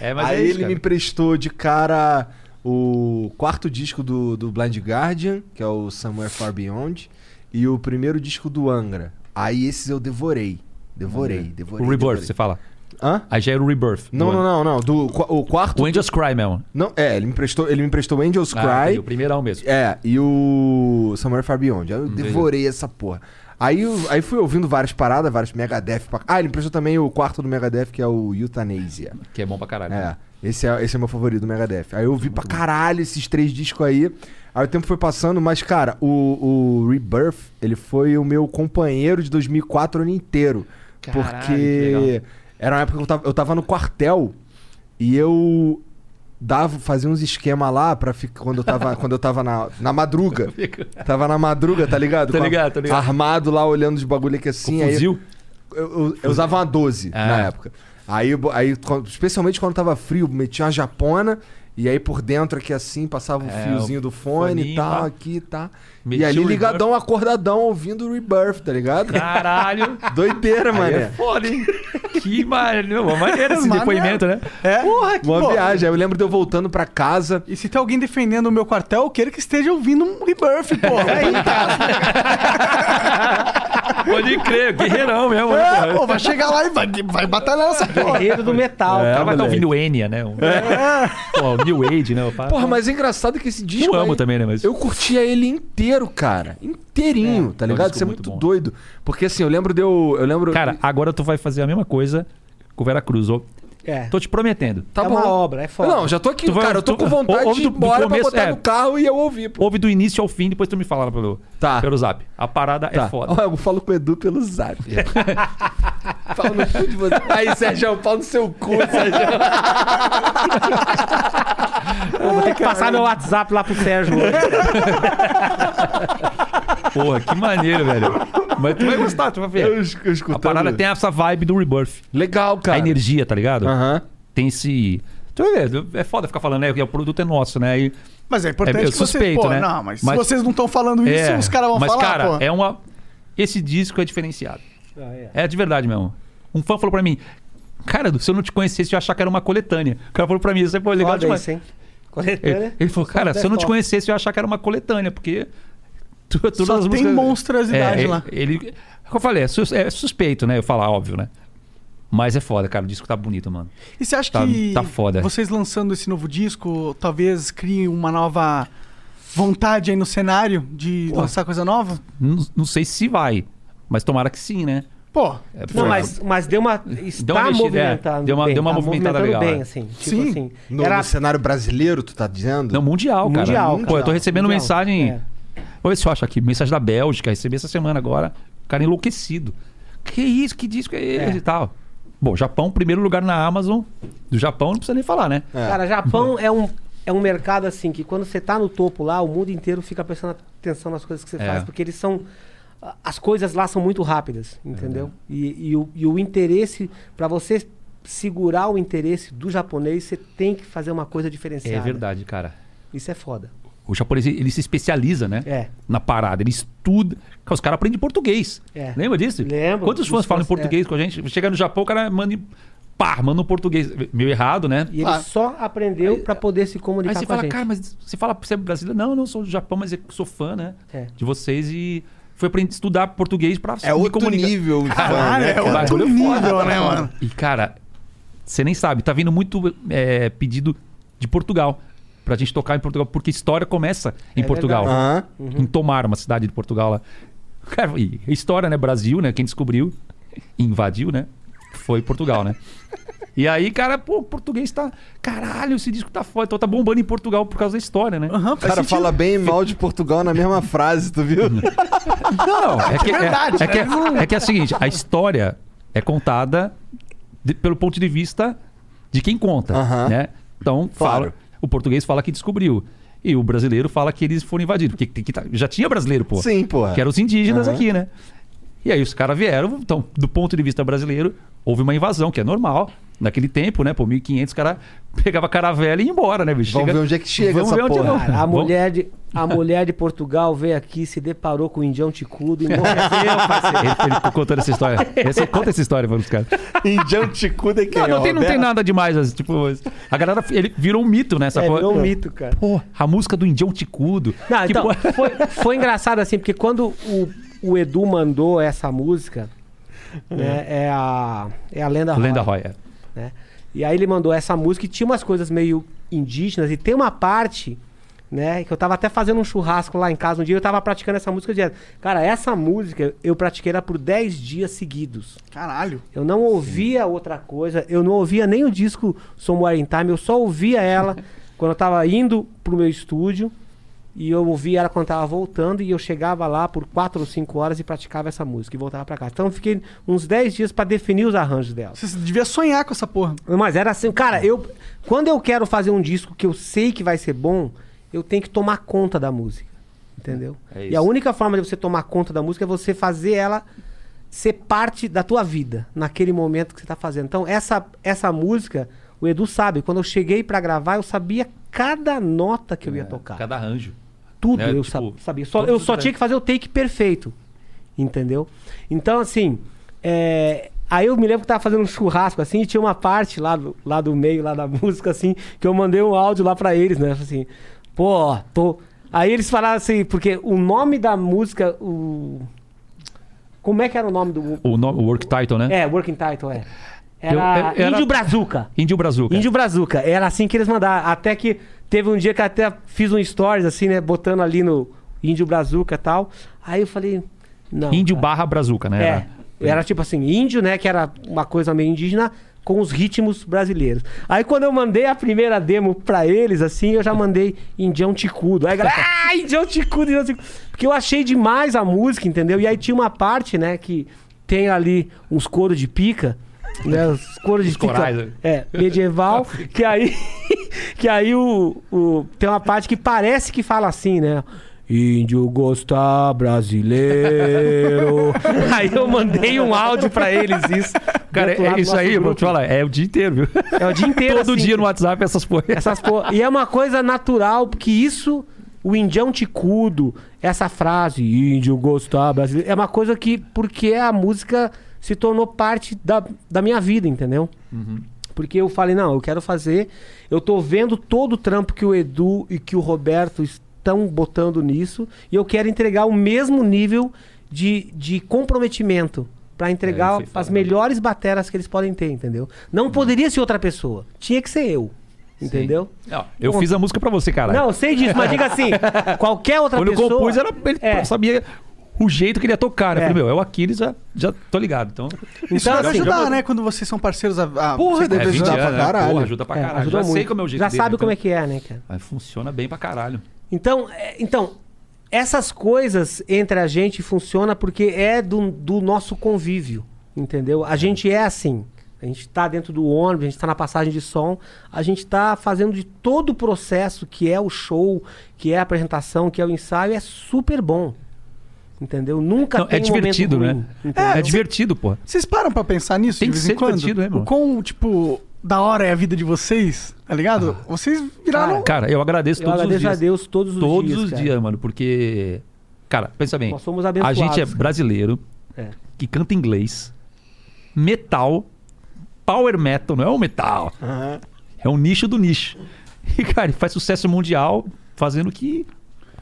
É, aí é isso, ele cara. me emprestou de cara o quarto disco do, do Blind Guardian, que é o Somewhere Far Beyond, e o primeiro disco do Angra. Aí esses eu devorei. Devorei, devorei. O Rebirth, devorei. você fala. Hã? Aí já era o Rebirth. Não, não, não, não. Do, o quarto. O Angels Cry mesmo. Não, é, ele me emprestou, ele me emprestou Angels Ah, Cry. entendi, o primeirão mesmo. É, e o Somewhere Far Beyond. Aí eu Entendi. devorei essa porra. Aí, aí fui ouvindo várias paradas, vários Megadeth. Pra... Ah, ele emprestou também o quarto do Megadeth, que é o Euthanasia. Que é bom pra caralho. É, esse é, esse é meu favorito do Megadeth. Aí eu ouvi pra caralho esses três discos aí. Aí o tempo foi passando, mas, cara, o, o Rebirth, ele foi o meu companheiro de 2004 o ano inteiro. Caralho, que porque era uma época que eu tava, eu tava no quartel e eu dava, fazia uns esquema lá ficar. Quando eu tava, quando eu tava na, na madruga. Tava na madruga, tá ligado? A- ligado, tô ligado. Armado lá, olhando os bagulho aqui assim. Com fuzil? eu, eu- eu usava uma 12 Ah. na época. Aí, aí, especialmente quando tava frio, metia uma japona. E aí por dentro aqui assim, passava o É, fiozinho do fone e tal, pá. aqui tá. Metia e ali ligadão, acordadão, ouvindo o Rebirth, tá ligado? Caralho. Doideira, Aí mané. é foda, hein? Que maneiro. Maneiro esse Maneiro. depoimento, né? É? Porra, que Uma pô. viagem. Aí eu lembro de eu voltando pra casa. E se tem alguém defendendo o meu quartel, eu quero que esteja ouvindo um rebirth, porra. Aí, cara. Pode crer, guerreirão mesmo. né, É, porra? pô, vai chegar lá e vai, vai batalhar nessa porra. Guerreiro do metal. É, o cara vai estar moleque. ouvindo Enya, né? Um... Pô, New Age, né? Porra, mas é engraçado que esse disco. Eu amo aí, também, né? Mas... Eu curtia ele inteiro, cara. Inteirinho, tá é um ligado? disco Isso é muito muito doido. Porque assim, eu lembro de eu. Eu lembro. Cara, agora tu vai fazer a mesma coisa com o Vera Cruz. ó. É. Tô te prometendo. tá é bom. uma obra, é foda. Não, já tô aqui, Tu vai- cara. Eu tô tu- com vontade ouve de ir do- do embora começo, pra botar é. no carro e eu ouvir, pô. Ouve do início ao fim, depois tu me fala pelo, Tá. pelo zap. A parada Tá. é foda. Eu falo com o Edu pelo zap. Pau no cu de você. Aí, Sérgio, pau no seu cu, Sérgio. Eu vou ter que passar meu WhatsApp lá pro Sérgio hoje. Porra, que maneiro, velho. Mas tu vai gostar, tu vai ver. Eu, eu A escutando. parada tem essa vibe do Rebirth. Legal, cara. A energia, tá ligado? Aham. Tem esse. Tu vai ver, é foda ficar falando, né? Que o produto é nosso, né? E Mas é importante É, eu que vocês, suspeito, pô, né? não, mas, Mas- se vocês não estão falando isso, é, os caras vão mas, falar, cara, pô. é uma. Esse disco é diferenciado. Ah, é. É de verdade mesmo. Um fã falou pra mim, cara, se eu não te conhecesse, eu ia achar que era uma coletânea. O cara falou pra mim, isso é pô, legal Foda demais. isso, hein? Coletânea. Ele, ele falou, cara, se eu não te conhecesse, eu ia achar que era uma coletânea, porque. tu- todas Só as tem músicas- monstruosidade é, lá. Ele. Como eu falei, é, sus- é suspeito, né? Eu falar, óbvio, né? Mas é foda, cara. O disco tá bonito, mano. E você acha Tá- que tá foda. vocês lançando esse novo disco talvez criem uma nova vontade aí no cenário de Pô. lançar coisa nova? Não, não sei se vai, mas tomara que sim, né? Pô, É, Não, mas, mas deu uma. Está uma mexida, é. movimentando. Deu uma- bem, deu uma tá movimentada legal, bem, é. assim. Tipo Sim. assim. No, era no cenário brasileiro, tu tá dizendo? Não, mundial, cara. Mundial, Pô, eu cara. tô recebendo Mundial. mensagem. É. Vou ver se eu acho aqui. Mensagem da Bélgica. Recebi essa semana agora. O cara enlouquecido. Que isso? Que disco é esse É. e tal? Bom, Japão, primeiro lugar na Amazon. Do Japão, não precisa nem falar, né? É. Cara, Japão é um, é um mercado assim que quando você tá no topo lá, o mundo inteiro fica prestando atenção nas coisas que você É. faz, porque eles são. As coisas lá são muito rápidas, entendeu? E, e o, e o interesse, pra você segurar o interesse do japonês, você tem que fazer uma coisa diferenciada. É verdade, cara. Isso é foda. O japonês, ele se especializa, né? É. Na parada. Ele estuda. Os caras aprendem português. É. Lembra disso? Lembro. Quantos fãs falam em fãs, português com a gente? Chega no Japão, o cara manda. em- Pá, manda um português. Meio errado, né? E ele só aprendeu pra poder se comunicar Aí você com a fala, gente. cara, mas você fala você é brasileiro? Não, não sou do Japão, mas eu sou fã, né? É. De vocês e foi aprender a estudar português pra É outro nível de fã, Caralho, né, é cara? outro nível, né, mano? E, cara, você nem sabe, tá vindo muito é, pedido de Portugal. Pra gente tocar em Portugal, porque história começa em É Portugal. verdade. Em Tomar, uma cidade de Portugal lá. Cara, e história, né? Brasil, né? Quem descobriu, invadiu, né? Foi Portugal, né? E aí, cara, pô, o português tá. Caralho, esse disco tá foda. Então tá bombando em Portugal por causa da história, né? Aham, O cara sentido. fala bem e mal de Portugal na mesma frase, tu viu? Não, é que é, verdade, é, que, né? é que é o seguinte, a história é contada de- pelo ponto de vista de quem conta, Aham. né? Então, Claro. fala, o português fala que descobriu. E o brasileiro fala que eles foram invadidos. Porque tá- já tinha brasileiro, pô. Sim, porra. Que eram os indígenas Aham. aqui, né? E aí os caras vieram, então, do ponto de vista brasileiro, houve uma invasão, que é normal. Naquele tempo, né? Pô, 1500, os caras pegavam a caravela e ia embora, né, bicho? Vamos Chega- ver onde é que chega Vamos essa ver onde porra. vamos. Cara, a Vamos- mulher, de, a mulher de Portugal veio aqui, se deparou com o indião ticudo e morreu, parceiro. Ele, ele contando essa história. Essa- conta essa história para os caras. Indião Ticuda é quem? Não, não tem, não tem nada demais. assim, Tipo, a galera, ele virou um mito, né? Essa É, coisa. virou um mito, cara. Pô, a música do Indião Ticudo. Não, então, porra- foi, foi engraçado assim, porque quando o, o Edu mandou essa música, né, é a, é a Lenda Roy. Lenda Roy, é. né? E aí ele mandou essa música e tinha umas coisas meio indígenas e tem uma parte, né, que eu tava até fazendo um churrasco lá em casa um dia, eu tava praticando essa música direto. Cara, essa música eu pratiquei ela por 10 dias seguidos. Caralho. Eu não ouvia outra coisa, eu não ouvia nem o disco Somewhere in Time, eu só ouvia ela quando eu tava indo pro meu estúdio e eu ouvia ela quando tava voltando e eu chegava lá por 4 ou 5 horas e praticava essa música e voltava pra casa. Então eu fiquei uns 10 dias pra definir os arranjos dela. Você devia sonhar com essa porra. Mas era assim, cara, eu quando eu quero fazer um disco que eu sei que vai ser bom, eu tenho que tomar conta da música. Entendeu? É e a única forma de você tomar conta da música é você fazer ela ser parte da tua vida, naquele momento que você tá fazendo. Então, essa essa música, o Edu sabe, quando eu cheguei pra gravar, eu sabia cada nota que eu ia tocar. Cada arranjo. Tudo né, eu tipo, sa- sabia. Só, eu só tinha que fazer o take perfeito. Entendeu? Então, assim. é, Aí eu me lembro que tava fazendo um churrasco assim, e tinha uma parte lá do, lá do meio, lá da música, assim, que eu mandei um áudio lá pra eles, né? Assim, pô, tô. Aí eles falaram assim, porque o nome da música, o. Como é que era o nome do. O, nome, o work title, né? É, Working Title, é. Era, Eu- é- era- Índio Brazuca. Índio Brazuca. Índio Brazuca. Era assim que eles mandaram. Até que teve um dia que até fiz um stories, assim, né? Botando ali no Índio Brazuca e tal. Aí eu falei. Não. Índio cara. barra Brazuca, né? É. Era tipo assim, índio, né? Que era uma coisa meio indígena com os ritmos brasileiros. Aí quando eu mandei a primeira demo pra eles, assim, eu já mandei Indião Ticudo. Aí a galera, ah, Indião Ticudo, Indião Ticudo. Porque eu achei demais a música, entendeu? E aí tinha uma parte, né, que tem ali uns coros de pica, né? Os coros de Os corais, né? É, medieval, que aí que aí o, o tem uma parte que parece que fala assim, né? Índio gosta brasileiro. aí eu mandei um áudio pra eles isso. Cara, é isso aí, vou te falar, é o dia inteiro, viu? É o dia inteiro Todo assim, dia no WhatsApp essas porra. essas porra. E é uma coisa natural, porque isso, o indião ticudo, essa frase, índio gostar brasileiro, é uma coisa que, porque a música se tornou parte da, da minha vida, entendeu? Porque eu falei, não, eu quero fazer. Eu tô vendo todo o trampo que o Edu e que o Roberto estão botando nisso, e eu quero entregar o mesmo nível de, de comprometimento. Pra entregar foi as melhores bateras que eles podem ter, entendeu? Não poderia ser outra pessoa. Tinha que ser eu. Entendeu? Não, eu fiz a música pra você, cara. Não, eu sei disso, mas diga assim, qualquer outra Quando eu pessoa... compus, era, ele É. sabia o jeito que ele ia tocar, né? É. Eu falei, meu, é o Aquiles, já, já tô ligado. Então, Isso Então, assim, ajudar, já- né? Quando vocês são parceiros a. a Porra, você deve deve ajudar ajudar. pra né? caralho. Porra, ajuda pra É, caralho. ajudou já sei muito. como é o jeito Já dele, sabe então- como é que é, né, cara? Mas funciona bem pra caralho. Então, é, então essas coisas entre a gente funciona porque é do, do nosso convívio, entendeu? A gente é assim. A gente tá dentro do ônibus, a gente tá na passagem de som, a gente tá fazendo de todo o processo que é o show, que é a apresentação, que é o ensaio, é super bom. Entendeu? Nunca Não, tem é um momento divertido, ruim, né? entendeu? É, divertido, pô. Vocês param pra pensar nisso Tem de que vez ser em quando? divertido, né, o mano? quão, tipo, da hora é a vida de vocês, tá ligado? Vocês viraram. Cara, eu agradeço Eu todos agradeço os dias. a Deus todos os todos dias, os cara. dias, mano, porque. Cara, pensa bem. Nós somos a abençoados, gente é brasileiro É. que canta inglês, metal, power metal, não é um metal. É um nicho do nicho. E, cara, faz sucesso mundial fazendo o que,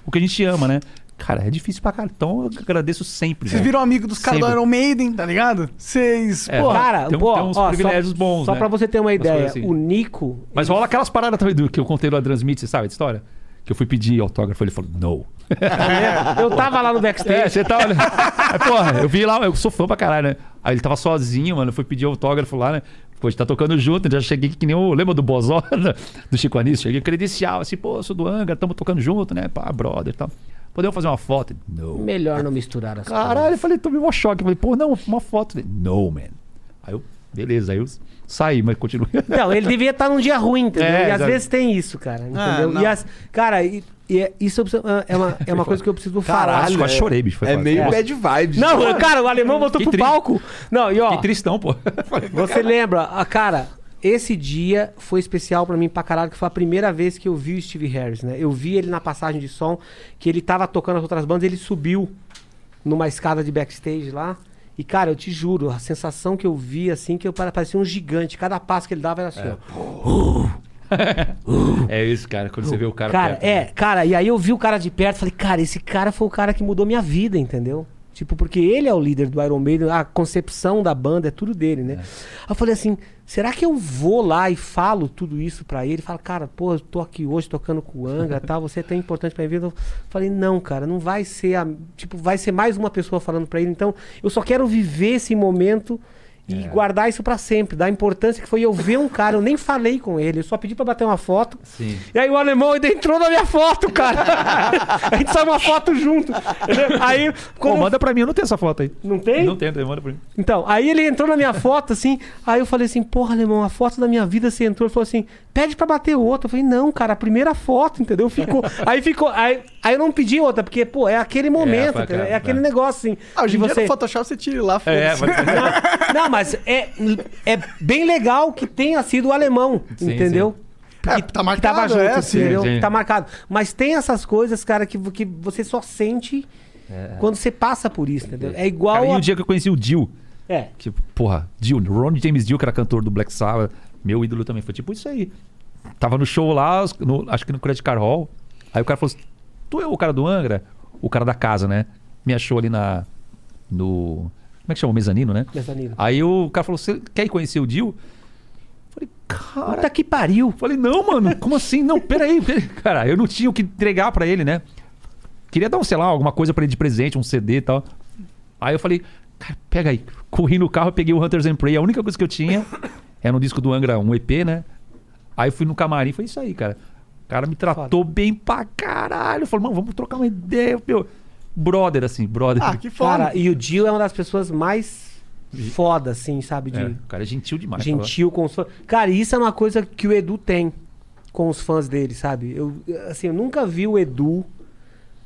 o que a gente ama, né? Cara, é difícil pra caralho. Então eu agradeço sempre. Vocês né? viram amigo dos caras do. Iron Maiden, tá ligado? Vocês. É, pô, Cara, tem pô, tem uns ó, privilégios só, bons, Só né? pra você ter uma ideia, assim. o Nico. Mas rola aquelas paradas também do que eu contei lá Transmite, você sabe a história? Que eu fui pedir autógrafo, ele falou, não. Eu tava lá no backstage. É, você tava. Aí, porra, eu vi lá, eu sou fã pra caralho, né? Aí ele tava sozinho, mano. Eu fui pedir autógrafo lá, né? Pô, a gente tá tocando junto, já cheguei que nem o. Lembra do Bozó do Chico Anísio? Cheguei credencial, assim, pô, sou do Angra, tamo tocando junto, né? Pá, brother e tal. Podemos fazer uma foto? Não. Melhor não misturar as Caralho, eu falei, tomei um choque. Eu falei, pô, não, uma foto. Não, man. Aí eu, beleza, aí eu saí, mas continuei. Não, ele devia estar num dia ruim, entendeu? É, e às vezes tem isso, cara. Entendeu? Ah, e as, cara, e, e é- isso eu preciso- é uma, é uma coisa que eu preciso falar. Quase, quase chorei, bicho. Foi É meio Nossa, bad vibes. Não, cara, o alemão voltou Que pro triste. palco. Não, e ó, Que tristão, pô. você lembra, a cara, esse dia foi especial pra mim pra caralho, que foi a primeira vez que eu vi o Steve Harris, né? Eu vi ele na passagem de som, que ele tava tocando as outras bandas, ele subiu numa escada de backstage lá. E, cara, eu te juro, a sensação que eu vi, assim, que eu pare- parecia um gigante. Cada passo que ele dava era assim, ó. É isso, cara. Quando você vê o cara. Cara, perto, é, né? cara, e aí eu vi o cara de perto, falei, cara, esse cara foi o cara que mudou minha vida, entendeu? Tipo, porque ele é o líder do Iron Maiden, a concepção da banda é tudo dele, né? Aí eu falei assim, será que eu vou lá e falo tudo isso pra ele? Fala, cara, pô, eu tô aqui hoje tocando com o Angra, tal, você é tão importante pra minha vida. Eu falei, não, cara, não vai ser, a, tipo, vai ser mais uma pessoa falando pra ele, então eu só quero viver esse momento e guardar isso pra sempre, da importância que foi eu ver um cara, eu nem falei com ele, eu só pedi pra bater uma foto. Sim. E aí o alemão ainda entrou na minha foto, cara. a gente saiu uma foto junto. Aí, Pô, como... manda pra mim, eu não tenho essa foto aí. Não tem? Não tem, manda pra mim. Então, aí ele entrou na minha foto, assim, aí eu falei assim, porra, alemão, a foto da minha vida você entrou. Ele falou assim, pede pra bater outra. Eu falei, não, cara, a primeira foto, entendeu? Ficou. aí ficou. Aí, aí eu não pedi outra, porque, pô, é aquele momento, foi entendeu? aquela- é aquele é. negócio, assim. Ah, hoje em dia no Photoshop você tira lá, É, foda-se. mas... Não, mas é, é bem legal que tenha sido o alemão, Sim, entendeu? É, tá marcado, tava junto, é, sim, entendeu? sim. Tá marcado. Mas tem essas coisas, cara, que, que você só sente quando você passa por isso, entendeu? É igual Cara, e a... o dia que eu conheci o Dio, É. que, porra, Dio, Ron James Dio, que era cantor do Black Sabbath, meu ídolo também, foi tipo isso aí. Tava no show lá, no- acho que no Credit Car Hall, aí o cara falou assim, tu é o cara do Angra? O cara da casa, né? Me achou ali na... no... Como é que chama? O mezanino, né? Mezanino. Aí o cara falou, você quer ir conhecer o Dio? Falei, cara... Puta que pariu. Falei, não, mano, como assim? Não, peraí. peraí. Cara, eu não tinha o que entregar pra ele, né? Queria dar, um, sei lá, alguma coisa pra ele de presente, um CD e tal. Aí eu falei, cara, pega aí. Corri no carro, peguei o Hunters and Prey. A única coisa que eu tinha era um disco do Angra, um EP, né? Aí fui no camarim, foi isso aí, cara. O cara me tratou bem pra caralho. Falou, mano, vamos trocar uma ideia. Meu, brother, assim, brother. Ah, que foda. Cara, e o Dio é uma das pessoas mais foda, assim, sabe? De É, o cara é gentil demais. gentil com os fãs. Cara, isso é uma coisa que o Edu tem com os fãs dele, sabe? Eu, assim, eu nunca vi o Edu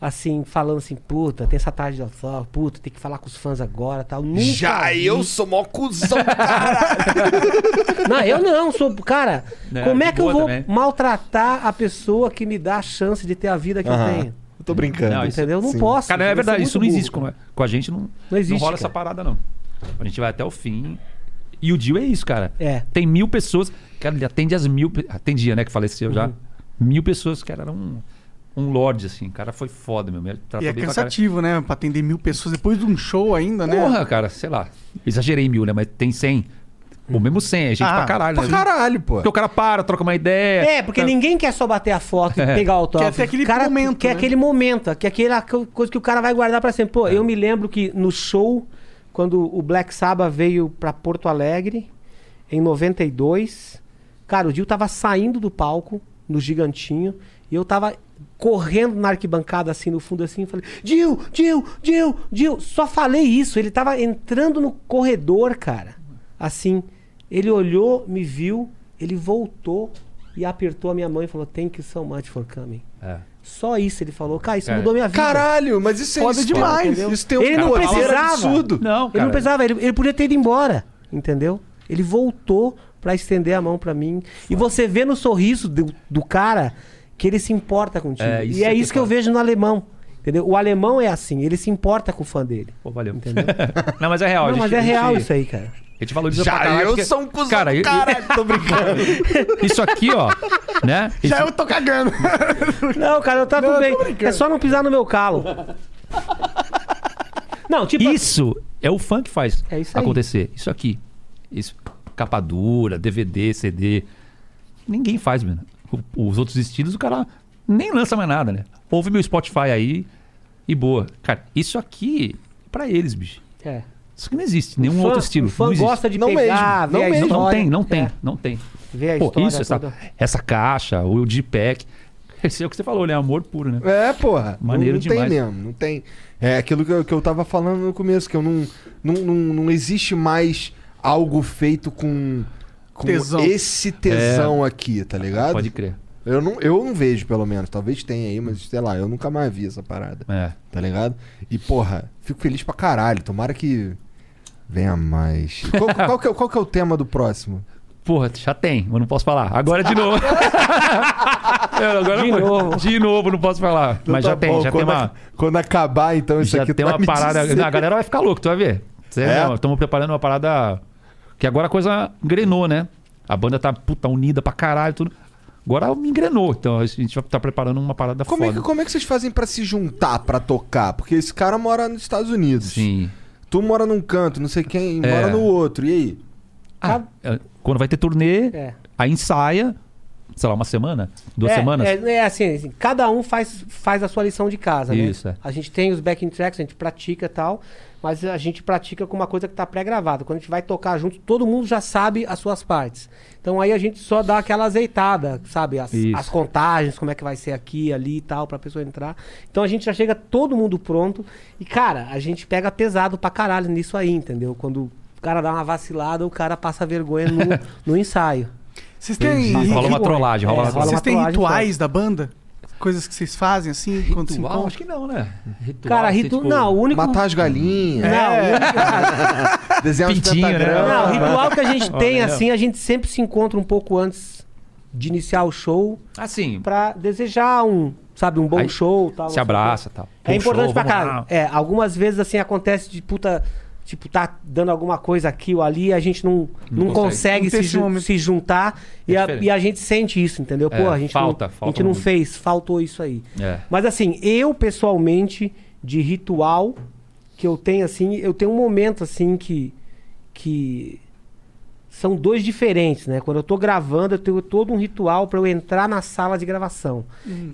assim, falando assim, puta, tem essa tarde de autógrafo, puta, tem que falar com os fãs agora tal. Nunca Já vi. eu sou mó cuzão, cara. Não, eu não, sou. Cara, Né, como é que eu vou também. maltratar a pessoa que me dá a chance de ter a vida que eu tenho? Eu tô brincando. Não, isso- Entendeu? Não Sim. posso. Cara, é Isso verdade, muito isso não burro, existe com, com a gente. Não, Não existe, rola essa cara. parada, não. A gente vai até o fim. E o Dio é isso, cara. É. Tem mil pessoas. Cara, ele atende as mil. Atendia, né? Que faleceu já. Uhum. Mil pessoas, cara, era um, lorde, assim. O cara foi foda, meu. Ele E é bem pra cansativo, né? Pra atender mil pessoas depois de um show ainda, né? Porra, cara, sei lá. Exagerei mil, né? Mas tem 100. Ou mesmo 100, é gente Ah, pra caralho, Pra né? caralho, pô. Porque o cara para, troca uma ideia. É, porque ninguém quer só bater a foto e pegar o autógrafo. Quer ter aquele O cara momento, Quer né? aquele momento, que é aquela co- coisa que o cara vai guardar pra sempre. Pô, eu me lembro que no show, quando o Black Sabbath veio pra Porto Alegre, em 92, cara, o Dio tava saindo do palco, no Gigantinho, e eu tava correndo na arquibancada, assim, no fundo, assim, e falei, Dio, Dio, Dio, Dio. Só falei isso, ele tava entrando no corredor, cara, assim... Ele olhou, me viu, ele voltou e apertou a minha mão e falou: Thank you so much for coming. É. Só isso ele falou. Cara, isso Cara, mudou minha vida. Caralho, mas isso é Foda isso, demais, entendeu? Isso tem um Ele não precisava. absurdo. Não, Ele cara. não precisava, ele, ele podia ter ido embora, entendeu? Ele voltou pra estender a mão pra mim. E você vê no sorriso do, do cara que ele se importa contigo. É, e é é isso que eu vejo no alemão. Entendeu? O alemão é assim, ele se importa com o fã dele. Pô, valeu. Entendeu? Não, mas é real. Não, gente- mas é a gente- real isso aí, cara. A gente valoriza Já pra caralho. eu porque- sou um cuzão Cara, eu- caralho, tô brincando. Isso aqui, ó, né? Já Isso- eu tô cagando. Não, cara, tá tudo eu bem. tô brincando. É só não pisar no meu calo. Não, tipo. Isso é o fã que faz É isso acontecer. Isso aqui. Isso, capa dura, DVD, CD. Ninguém faz, mano. Os outros estilos, o cara nem lança mais nada, né? Ouve meu Spotify aí e boa. Cara, isso aqui, pra eles, bicho. É. Isso aqui não existe. Nenhum fã- outro estilo. o fã não gosta de Não pegar, mesmo, não mesmo. Não, tem, não tem, É. não tem. Ver a Pô, história isso, essa, toda. essa caixa, o G-Pack. Esse é o que você falou, né? Amor puro, né? É, porra. Maneiro não, não tem demais. mesmo, não tem. É aquilo que eu, que eu tava falando no começo, que eu não. Não, não, não existe mais algo feito com. Com Tesão. esse tesão aqui, tá ligado? É. Pode crer. Eu não, eu não vejo, pelo menos. Talvez tenha aí, mas sei lá, eu nunca mais vi essa parada. É. Tá ligado? E, porra, fico feliz pra caralho. Tomara que venha mais. Qual, qual que é, qual que é o tema do próximo? Porra, já tem, mas não posso falar. Agora de novo. Eu, agora De novo. De novo, não posso falar. mas Então já tá tem, bom, já quando, tem a- uma. quando acabar, então, isso Já aqui tem tu vai uma me parada. Não, a galera vai ficar louca, tu vai ver. É? Estamos preparando uma parada. Que agora a coisa engrenou, né? A banda tá puta, unida pra caralho, tudo. Agora me engrenou. Então a gente vai estar preparando uma parada Como é, foda. que, como é que vocês fazem pra se juntar pra tocar? Porque esse cara mora nos Estados Unidos. Sim. Tu mora num canto, não sei quem É. mora no outro. E aí? Ah, é, quando vai ter turnê, É. aí ensaia, sei lá, uma semana? Duas é, semanas? É, é assim, assim, cada um faz, faz a sua lição de casa, Isso, né? é. A gente tem os backing tracks, a gente pratica e tal, mas a gente pratica com uma coisa que tá pré-gravada. Quando a gente vai tocar junto, todo mundo já sabe as suas partes. Então aí a gente só dá aquela azeitada, sabe? As, as contagens, como é que vai ser aqui, ali e tal, pra pessoa entrar. Então a gente já chega todo mundo pronto. E, cara, a gente pega pesado pra caralho nisso aí, entendeu? Quando o cara dá uma vacilada, o cara passa vergonha no, no ensaio. Vocês têm, Rola uma trollagem, rola É, uma rola vocês têm trollagem rituais da banda? Coisas que vocês fazem assim quando se Ritual? encontram? Acho que não, né? Ritual, Cara, assim, ritu... tipo, não, o único... Matar as galinhas, Não, o único... desenhar uns Pintinho, né? Não, o ritual que a gente tem, Olha. assim, a gente sempre se encontra um pouco antes de iniciar o show Assim, pra desejar um, sabe, um bom Aí show tal. se abraça e tal. É importante show, pra caralho. É, algumas vezes, assim, acontece de puta... Tipo, tá dando alguma coisa aqui ou ali, e a gente não, não, Não consegue, consegue. Não se, se juntar e, É a, diferente. e a gente sente isso, entendeu? Pô, É, a gente falta, não, a falta gente não fez, faltou isso aí. É. Mas assim, eu pessoalmente, de ritual, que eu tenho assim, eu tenho um momento assim que. que são dois diferentes, né? Quando eu tô gravando, eu tenho todo um ritual para eu entrar na sala de gravação.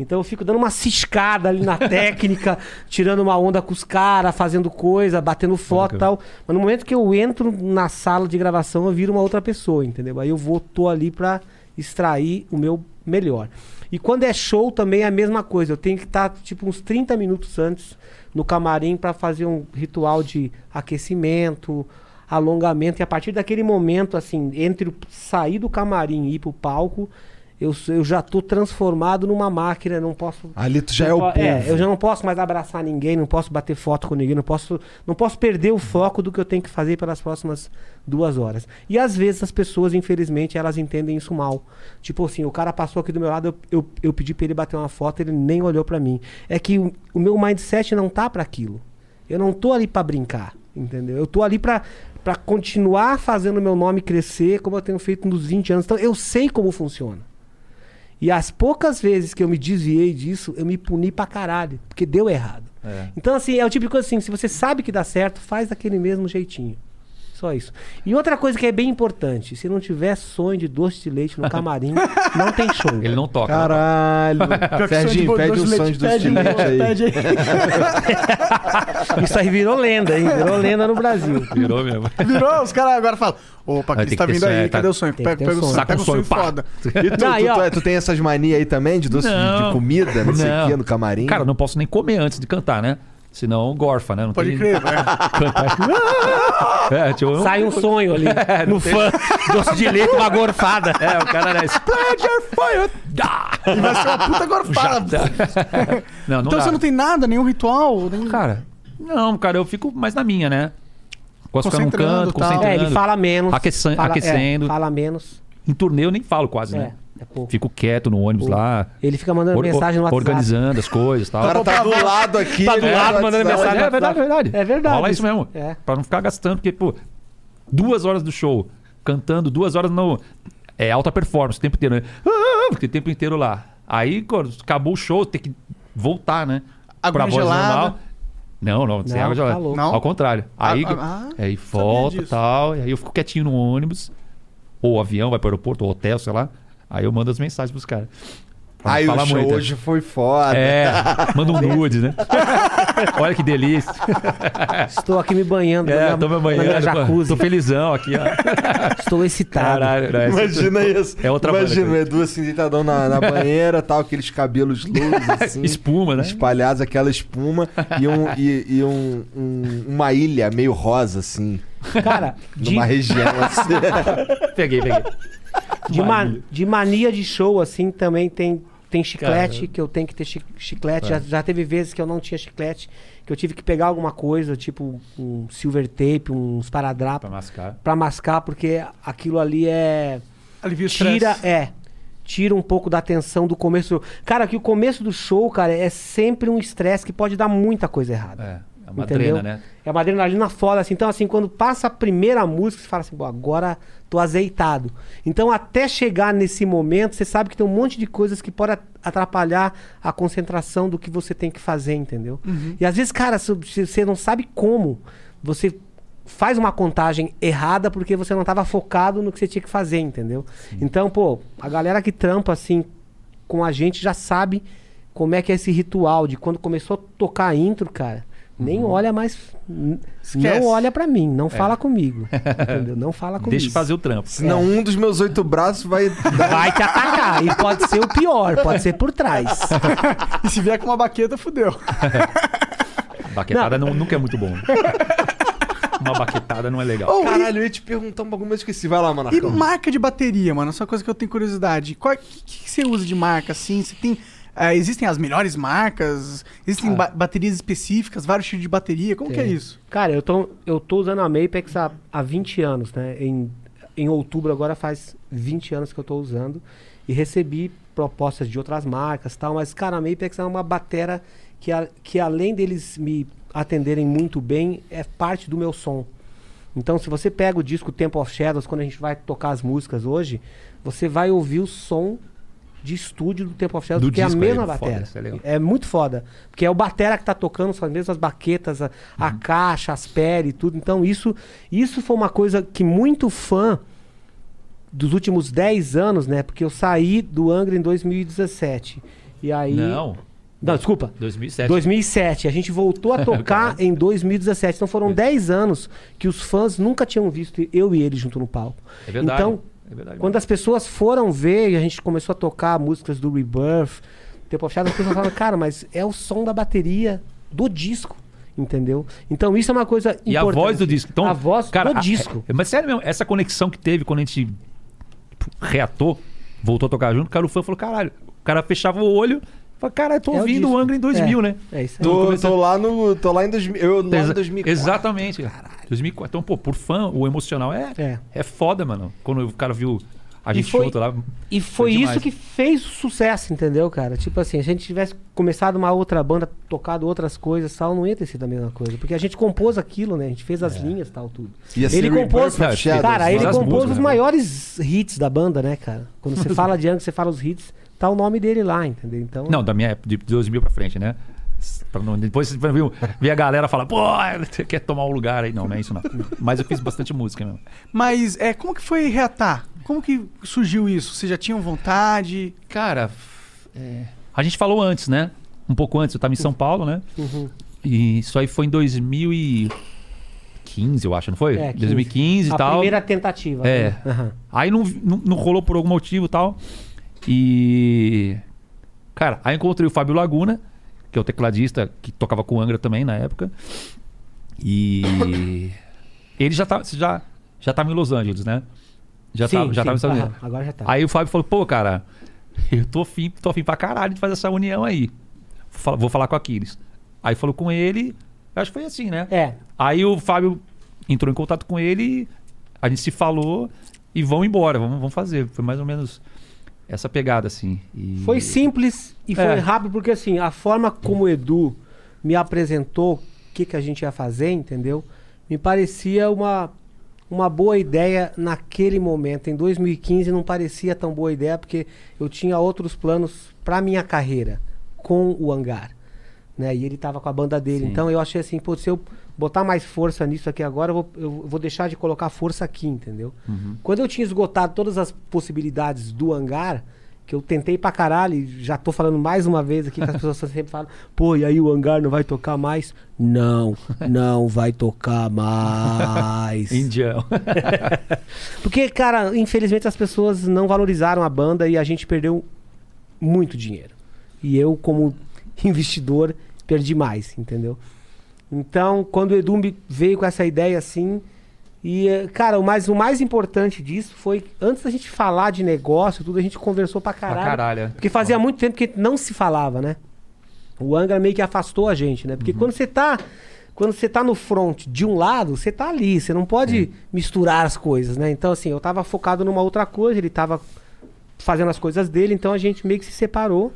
Então eu fico dando uma ciscada ali na técnica, tirando uma onda com os caras, fazendo coisa, batendo foto e tal. Mas no momento que eu entro na sala de gravação, eu viro uma outra pessoa, entendeu? Aí eu vou, tô ali pra extrair o meu melhor. E quando é show também é a mesma coisa. Eu tenho que estar tipo uns 30 minutos antes no camarim para fazer um ritual de aquecimento, alongamento e a partir daquele momento assim, entre sair do camarim e ir pro palco, eu, eu já tô transformado numa máquina, não posso Ali tu já é o po- povo. É, eu já não posso mais abraçar ninguém, não posso bater foto com ninguém, não posso, não posso perder o foco do que eu tenho que fazer pelas próximas duas horas. E às vezes as pessoas, infelizmente, elas entendem isso mal. Tipo assim, o cara passou aqui do meu lado, eu, eu, eu pedi pra ele bater uma foto, ele nem olhou pra mim. É que o, o meu mindset não tá pra aquilo. Eu não tô ali pra brincar, entendeu? Eu tô ali pra para continuar fazendo meu nome crescer, como eu tenho feito nos 20 anos. Então eu sei como funciona. E as poucas vezes que eu me desviei disso, eu me puni pra caralho, porque deu errado. É. Então, assim, é o tipo de coisa assim, se você sabe que dá certo, faz daquele mesmo jeitinho. Só isso. E outra coisa que é bem importante, se não tiver sonho de doce de leite no camarim, não tem show. Ele não toca. Caralho. Serginho, sonho de pede doce de sonho leite, de doce de leite aí. Isso aí virou lenda, hein? Virou lenda no Brasil. Virou mesmo. Virou, os caras agora falam: Opa, Cris tá vindo aí, é, tá- cadê o sonho? Pega, o sonho. com pega o sonho foda. E tu, Não, tu, ó- tu, é- tu tem essas manias aí também de doce de, comida, não sei o no camarim? Cara, eu não posso nem comer antes de cantar, né? Senão gorfa, né? Não Pode tem- crer, né? É, tipo, Sai um sonho ali no fã, doce de leite, uma gorfada. É, o cara né? Spread your fire. E vai ser uma puta gorfada. Não, não Então dá. você não tem nada, nenhum ritual? Nem... Cara, não, cara, eu fico mais na minha, né? Gosto de ficar num canto, tal. concentrando. É, ele fala menos. Aqueça- fala, aquecendo. É, fala menos. Em turnê eu nem falo quase, É, né? É pouco. Fico quieto no ônibus Pouco. lá. Ele fica mandando or- mensagem no WhatsApp. Organizando as coisas e tal. O cara tá do lado aqui. Tá do né? lado, mandando WhatsApp. mensagem. É verdade, é verdade. É verdade. Rola isso mesmo. É. Pra não ficar gastando, porque, pô, duas horas do show, cantando duas horas no. É alta performance o tempo inteiro, né? Ah, Porque o tempo inteiro lá. Aí, quando acabou o show, tem que voltar, né? Água voz gelada. normal. Não, não, sem Não, água gelada. tá. Não? Ao contrário. Aí, Ah, ah, aí volta e tal. E aí eu fico quietinho no ônibus. Ou o avião vai pro aeroporto, ou hotel, sei lá. Aí eu mando as mensagens pros caras. Não Aí o show muito. hoje foi foda. É, manda um nude, né? Olha que delícia. Estou aqui me banhando É, na, tô me banhando. jacuzzi. Tô felizão aqui, ó. Estou excitado. Caralho, né? Imagina isso. É outra Imagina banda, o Edu assim, deitadão na, na banheira, tal, aqueles cabelos louros assim. Espuma, né? Espalhados, aquela espuma e, um, e, e um- um- uma ilha meio rosa, assim, Cara, de, numa região assim. Peguei, peguei. de, ma- de mania de show, assim, também tem, tem chiclete, Cara. que eu tenho que ter chi- chiclete. É. Já, já teve vezes que eu não tinha chiclete, que eu tive que pegar alguma coisa, tipo um silver tape, uns Pra paradrapos, mascar. pra mascar, porque aquilo ali é. Alivia o Tira, estresse. é. Tira um pouco da atenção do começo. Cara, que o começo do show, cara, é sempre um estresse que pode dar muita coisa errada. É, uma Entendeu? né? É uma adrenalina foda, assim. Então, assim, quando passa a primeira música, você fala assim, Pô, agora tô azeitado. Então, até chegar nesse momento, você sabe que tem um monte de coisas que podem atrapalhar a concentração do que você tem que fazer, entendeu? E às vezes, cara, você não sabe como, você faz uma contagem errada porque você não estava focado no que você tinha que fazer, entendeu? Então, pô, a galera que trampa, assim, com a gente já sabe como é que é esse ritual de quando começou a tocar a intro, cara. Nem olha mais. Esquece. Não olha pra mim, não fala comigo. Entendeu? Não fala comigo. Deixa eu fazer o trampo. Senão um dos meus oito braços vai dar. Vai te atacar. E pode ser o pior, pode ser por trás. E se vier com uma baqueta, fudeu. Baquetada não. nunca é muito bom. Uma baquetada não é legal. Oh, e- Caralho, eu ia te perguntar um bagulho, mas esqueci. Vai lá, E Monarcão. marca de bateria, mano? Essa é uma coisa que eu tenho curiosidade. Qual que, que você usa de marca, assim? Você tem... eh, existem as melhores marcas? Existem ba- baterias específicas? Vários tipos de bateria? Como que é isso? Cara, eu tô, eu tô usando a Mapex há, há 20 anos, né? Em, em outubro agora faz 20 anos que eu tô usando. E recebi propostas de outras marcas tal, mas, cara, a Mapex é uma batera que, a- que além deles me atenderem muito bem, é parte do meu som. Então, se você pega o disco Temple of Shadows, quando a gente vai tocar as músicas hoje, você vai ouvir o som de estúdio do Temple of Shadows, Do porque é a mesma é foda, batera. é. É muito foda. Porque é o batera que tá tocando, são as mesmas baquetas, a, a Uhum. caixa, as pele e tudo. Então, isso, isso foi uma coisa que muito fã dos últimos 10 anos, né? Porque eu saí do Angra em 2017. E aí. Não. Não, desculpa. 2007. 2007. A gente voltou a tocar Caralho. em 2017. Então foram 10 anos que os fãs nunca tinham visto eu e ele junto no palco. É verdade. Então, é verdade. quando as pessoas foram ver e a gente começou a tocar músicas do Rebirth, Tempo of as pessoas falaram, cara, mas é o som da bateria do disco. Entendeu? Então isso é uma coisa importante. E a voz do disco. Então, a voz cara, do a- disco. é- mas sério mesmo, essa conexão que teve quando a gente tipo, reatou, voltou a tocar junto, cara, o fã falou, caralho, o cara fechava o olho, falou, caralho, tô É o ouvindo o. Angra em 2000, É, né? É isso aí. Tô, tô lá no. Tô lá em 2000. Eu lá Exa- em 2004. Exatamente. 2004. Então, pô, por fã, o emocional é, É. é. foda, mano. Quando o cara viu a E gente foi- junto lá. E foi demais. isso que fez o sucesso, entendeu, cara? Tipo assim, se a gente tivesse começado uma outra banda, tocado outras coisas tal, não ia ter sido a mesma coisa. Porque a gente compôs aquilo, né? A gente fez as linhas tal, tudo. Ser Ele compôs, cara, né? ele compôs músicas, os né? maiores hits da banda, né, cara? Quando você fala de Angra, você fala os hits, tá o nome dele lá, entendeu? Então, Não, da minha época, de 2000 pra frente, né? Pra não- depois você viu, vê a galera falar, pô, você quer tomar um lugar aí. Não, não é isso não. Mas eu fiz bastante música mesmo. Mas é, como que foi reatar? Como que surgiu isso? Vocês já tinham vontade? Cara, é, a gente falou antes, né? Um pouco antes, eu tava em São Paulo, né? Uhum. E isso aí foi em 2015, eu acho, não foi? É, 15. 2015 e a tal. primeira tentativa. É. né? Aham. Aí não, não, não rolou por algum motivo e tal. E. Cara, aí encontrei o Fábio Laguna, que é o tecladista que tocava com o Angra também na época. E. Ele já tá, já, já tava em Los Angeles, né? Já, Sim, tava, já sim, tava Estados aham, Unidos. agora já tá. Aí o Fábio falou, pô, cara, eu tô afim, tô afim pra caralho de fazer essa união aí. Vou falar- Vou falar com o Aquiles. Aí falou com ele, acho que foi assim, né? É. Aí o Fábio entrou em contato com ele, a gente se falou e vão embora, vamos, vamos fazer. Foi mais ou menos essa pegada, assim. E- Foi simples e foi É. rápido, porque assim, a forma como o Edu me apresentou o que, que a gente ia fazer, entendeu? Me parecia uma, uma boa ideia naquele momento. Em 2015 não parecia tão boa ideia, porque eu tinha outros planos para minha carreira com o Hangar. Né? E ele tava com a banda dele. Sim. Então eu achei assim, pô, se eu botar mais força nisso aqui agora, eu vou, eu vou deixar de colocar força aqui, entendeu? Uhum. Quando eu tinha esgotado todas as possibilidades do hangar, que eu tentei pra caralho, e já tô falando mais uma vez aqui, que as pessoas sempre falam, pô, e aí o hangar não vai tocar mais? Não, não vai tocar mais. Indião. Porque, cara, infelizmente as pessoas não valorizaram a banda e a gente perdeu muito dinheiro. E eu, como investidor, perdi mais, entendeu? Então, quando o Edu veio com essa ideia assim, e, eh, cara, o mais, o mais importante disso foi, antes da gente falar de negócio, tudo, a gente conversou pra caralho. caralho, é. Porque fazia muito tempo que não se falava, né? O Angra meio que afastou a gente, né? Porque quando você tá. Quando você tá no front de um lado, você tá ali, você não pode misturar as coisas, né? Então, assim, eu tava focado numa outra coisa, ele tava fazendo as coisas dele, então a gente meio que se separou.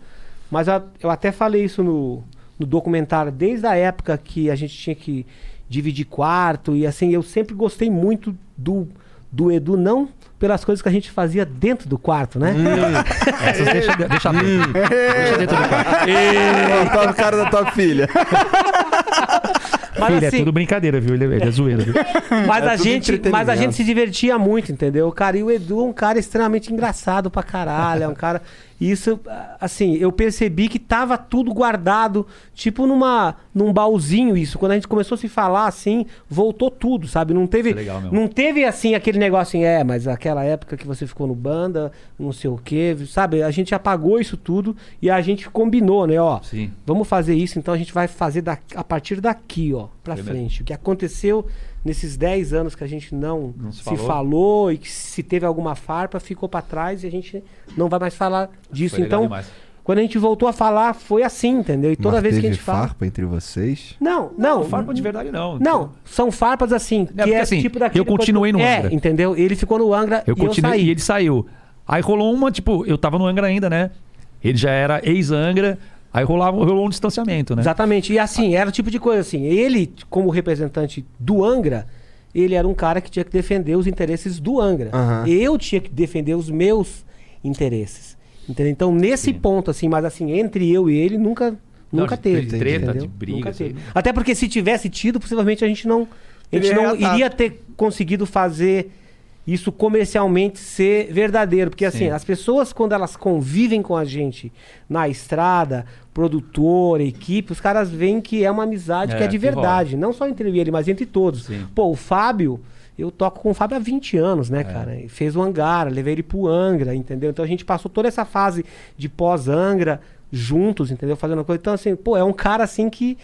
Mas eu, eu até falei isso no, no documentário, desde a época que a gente tinha que dividir quarto, e assim, eu sempre gostei muito do, do Edu, não pelas coisas que a gente fazia dentro do quarto, né? Essas deixa, deixa dentro. Deixa dentro do quarto. Tá o cara da tua filha. Mas Filho, assim- é tudo brincadeira, viu? Ele, ele é zoeira, viu? Mas, É a gente, mas a gente se divertia muito, entendeu? Cara, e o Edu é um cara extremamente engraçado pra caralho. É um cara. Isso, assim, eu percebi que tava tudo guardado, tipo numa, num baúzinho isso. Quando a gente começou a se falar assim, voltou tudo, sabe? Não teve, é legal não teve assim aquele negócio assim, é, mas aquela época que você ficou no banda, não sei o quê, sabe? A gente apagou isso tudo e a gente combinou, né? Ó, Sim. Vamos fazer isso, então a gente vai fazer da- a partir daqui, ó, pra Foi frente. O que aconteceu nesses 10 anos que a gente não, Não se se, falou. falou. e que se teve alguma farpa, ficou pra trás e a gente não vai mais falar disso. Foi Então, demais. quando a gente voltou a falar, foi assim, entendeu? E toda Mas vez que a gente fala. farpa entre vocês? Não, não. Não, farpa de verdade não. Não, são farpas assim. que porque é assim, tipo daquele eu continuei no É, Angra. entendeu? Ele ficou no Angra Eu e eu continuei saí. e ele saiu. Aí rolou uma, tipo, eu tava no Angra ainda, né? Ele já era ex-Angra. Aí rolava, rolou um distanciamento, né? Exatamente. E assim, era o tipo de coisa assim. Ele, como representante do Angra, ele era um cara que tinha que defender os interesses do Angra. Aham. Eu tinha que defender os meus interesses. Entendeu? Então, nesse ponto, assim, mas assim, entre eu e ele, nunca, Não, nunca de teve. treta, entendeu? de briga, Nunca aí. teve. Até porque se tivesse tido, possivelmente a gente não, a gente Ele não ia tá- iria ter conseguido fazer isso comercialmente ser verdadeiro. Porque assim, Sim. as pessoas, quando elas convivem com a gente na estrada, produtora, equipe, os caras veem que é uma amizade É, que é de que rola. verdade. Não só entre ele, mas entre todos. Sim. Pô, o Fábio, eu toco com o Fábio há 20 anos, né, cara? E Fez o Angar, levei ele pro Angra, entendeu? Então a gente passou toda essa fase de pós-Angra juntos, entendeu? Fazendo coisa. Então, assim, pô, é um cara assim que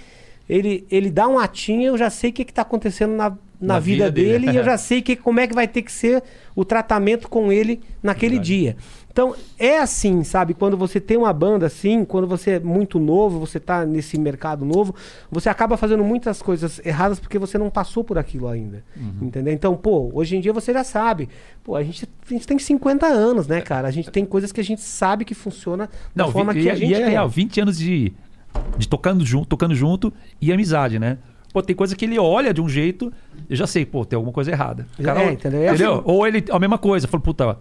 ele, ele dá um atinho eu já sei o que, que tá acontecendo na, na, Na vida, vida dele. dele, e eu já sei que, como é que vai ter que ser o tratamento com ele naquele Verdade. dia. Então, é assim, sabe? Quando você tem uma banda assim, quando você é muito novo, você tá nesse mercado novo, você acaba fazendo muitas coisas erradas porque você não passou por aquilo ainda. Uhum. Entendeu? Então, pô, hoje em dia você já sabe. Pô, a gente, a gente tem 50 anos, né, cara? A gente tem coisas que a gente sabe que funciona da Não, forma vi- que a gente e é quer. real, 20 anos de, de tocando, junto, tocando junto e amizade, né? Pô, tem coisa que ele olha de um jeito, eu já sei, pô, tem alguma coisa errada. O cara, É, entendeu? É assim. Ou ele, a mesma coisa, falou, puta,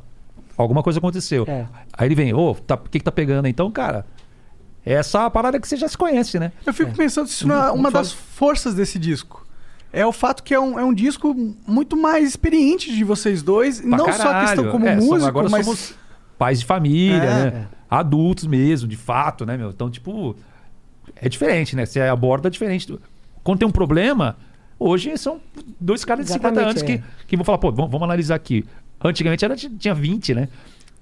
alguma coisa aconteceu. É. Aí ele vem, ô, tá, o que que tá pegando aí? Então, cara, essa é a parada que você já se conhece, né? Eu fico pensando se isso não é uma das forças desse disco. É o fato que é um, é um disco muito mais experiente de vocês dois. Pra não só a caralho. questão como É, somos- músico, agora mas. somos pais de família, É. né? Adultos mesmo, de fato, né, meu? Então, tipo, é diferente, né? Você aborda diferente. Quando tem um problema, hoje são dois caras de 50 Exatamente, anos é. que, que vão falar, pô, vamos, vamos analisar aqui. Antigamente era, tinha 20, né?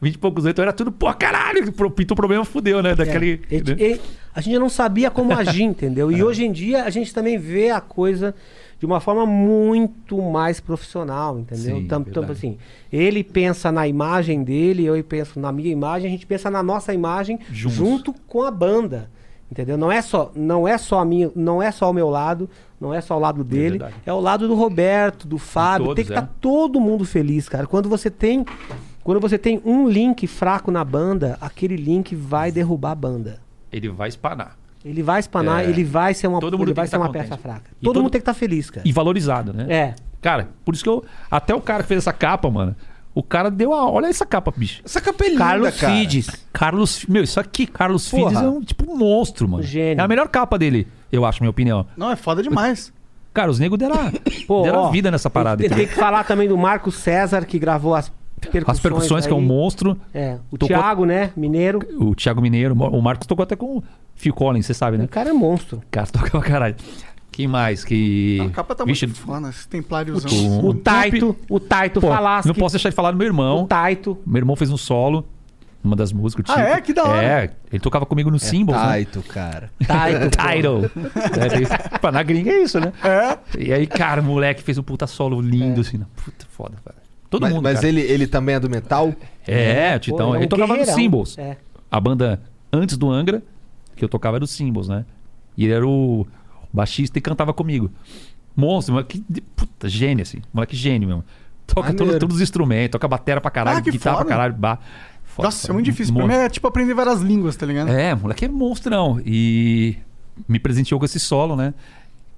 20 e poucos anos, então era tudo, pô, caralho, pintou problema, fudeu, né? Daquele. É, e- e- a gente não sabia como agir, entendeu? É. E hoje em dia a gente também vê a coisa de uma forma muito mais profissional, entendeu? Sim, tam- verdade. assim, ele pensa na imagem dele, eu penso na minha imagem, a gente pensa na nossa imagem Juntos. junto com a banda. Entendeu? Não é só, não é só a minha, não é só o meu lado, não é só o lado dele, verdade. é o lado do Roberto, do Fábio, todos, tem que é. estar todo mundo feliz, cara. Quando você tem quando você tem um link fraco na banda, aquele link vai derrubar a banda. Ele vai espanar. Ele vai espanar, É. ele vai ser uma, Todo mundo vai ser tá uma contente. peça fraca. Todo, todo- mundo tem que estar feliz, cara. E valorizado, né? É. Cara, por isso que eu. Até o cara que fez essa capa, mano. O cara deu a. Olha essa capa, bicho. Essa capa é linda, Carlos cara. Fides. Carlos. Meu, isso aqui, Carlos Porra. Fides é um tipo um monstro, mano. Gênio. É a melhor capa dele, eu acho, minha opinião. Não, é foda demais. Cara, os negros deram, Pô, deram ó, vida nessa parada. Tem, tem que falar também do Marco César, que gravou as percussões. As percussões, que é um aí. monstro. É, o Tocou- Thiago, né? Mineiro. O Thiago Mineiro. O Marcos tocou até com o Phil Collins, você sabe, né? O cara é monstro. O cara toca pra caralho. Quem mais? Que. A capa tá Vixe, muito foda, esse templáriozão. o- O Taito, o Taito Pô, Falaschi. Não posso deixar de falar do meu irmão. O Taito. Meu irmão fez um solo. Uma das músicas. o Ah, é? Que da hora. É, ele tocava comigo no Symbols, né? Taito, cara. Taito. Title. é, pá, na gringa é isso, né? É. E aí, cara, o moleque fez um puta solo lindo, assim. né? Puta, foda, cara. Todo mas mundo, mas cara. ele, ele também é do metal? É, Pô, Titão. é um ele tocava no. Symbols. É. A banda antes do Angra, que eu tocava era o Symbols, né? E ele era o baixista e cantava comigo. Monstro, moleque, puta, gênio, assim. Moleque gênio mesmo. Toca todo- todos os instrumentos, toca batera pra caralho, Ah, guitarra foda. pra caralho, bar. Foda, Nossa, é muito difícil. Pra Monstro. mim é tipo aprender várias línguas, tá ligado? É, moleque é monstrão. E me presenteou com esse solo, né?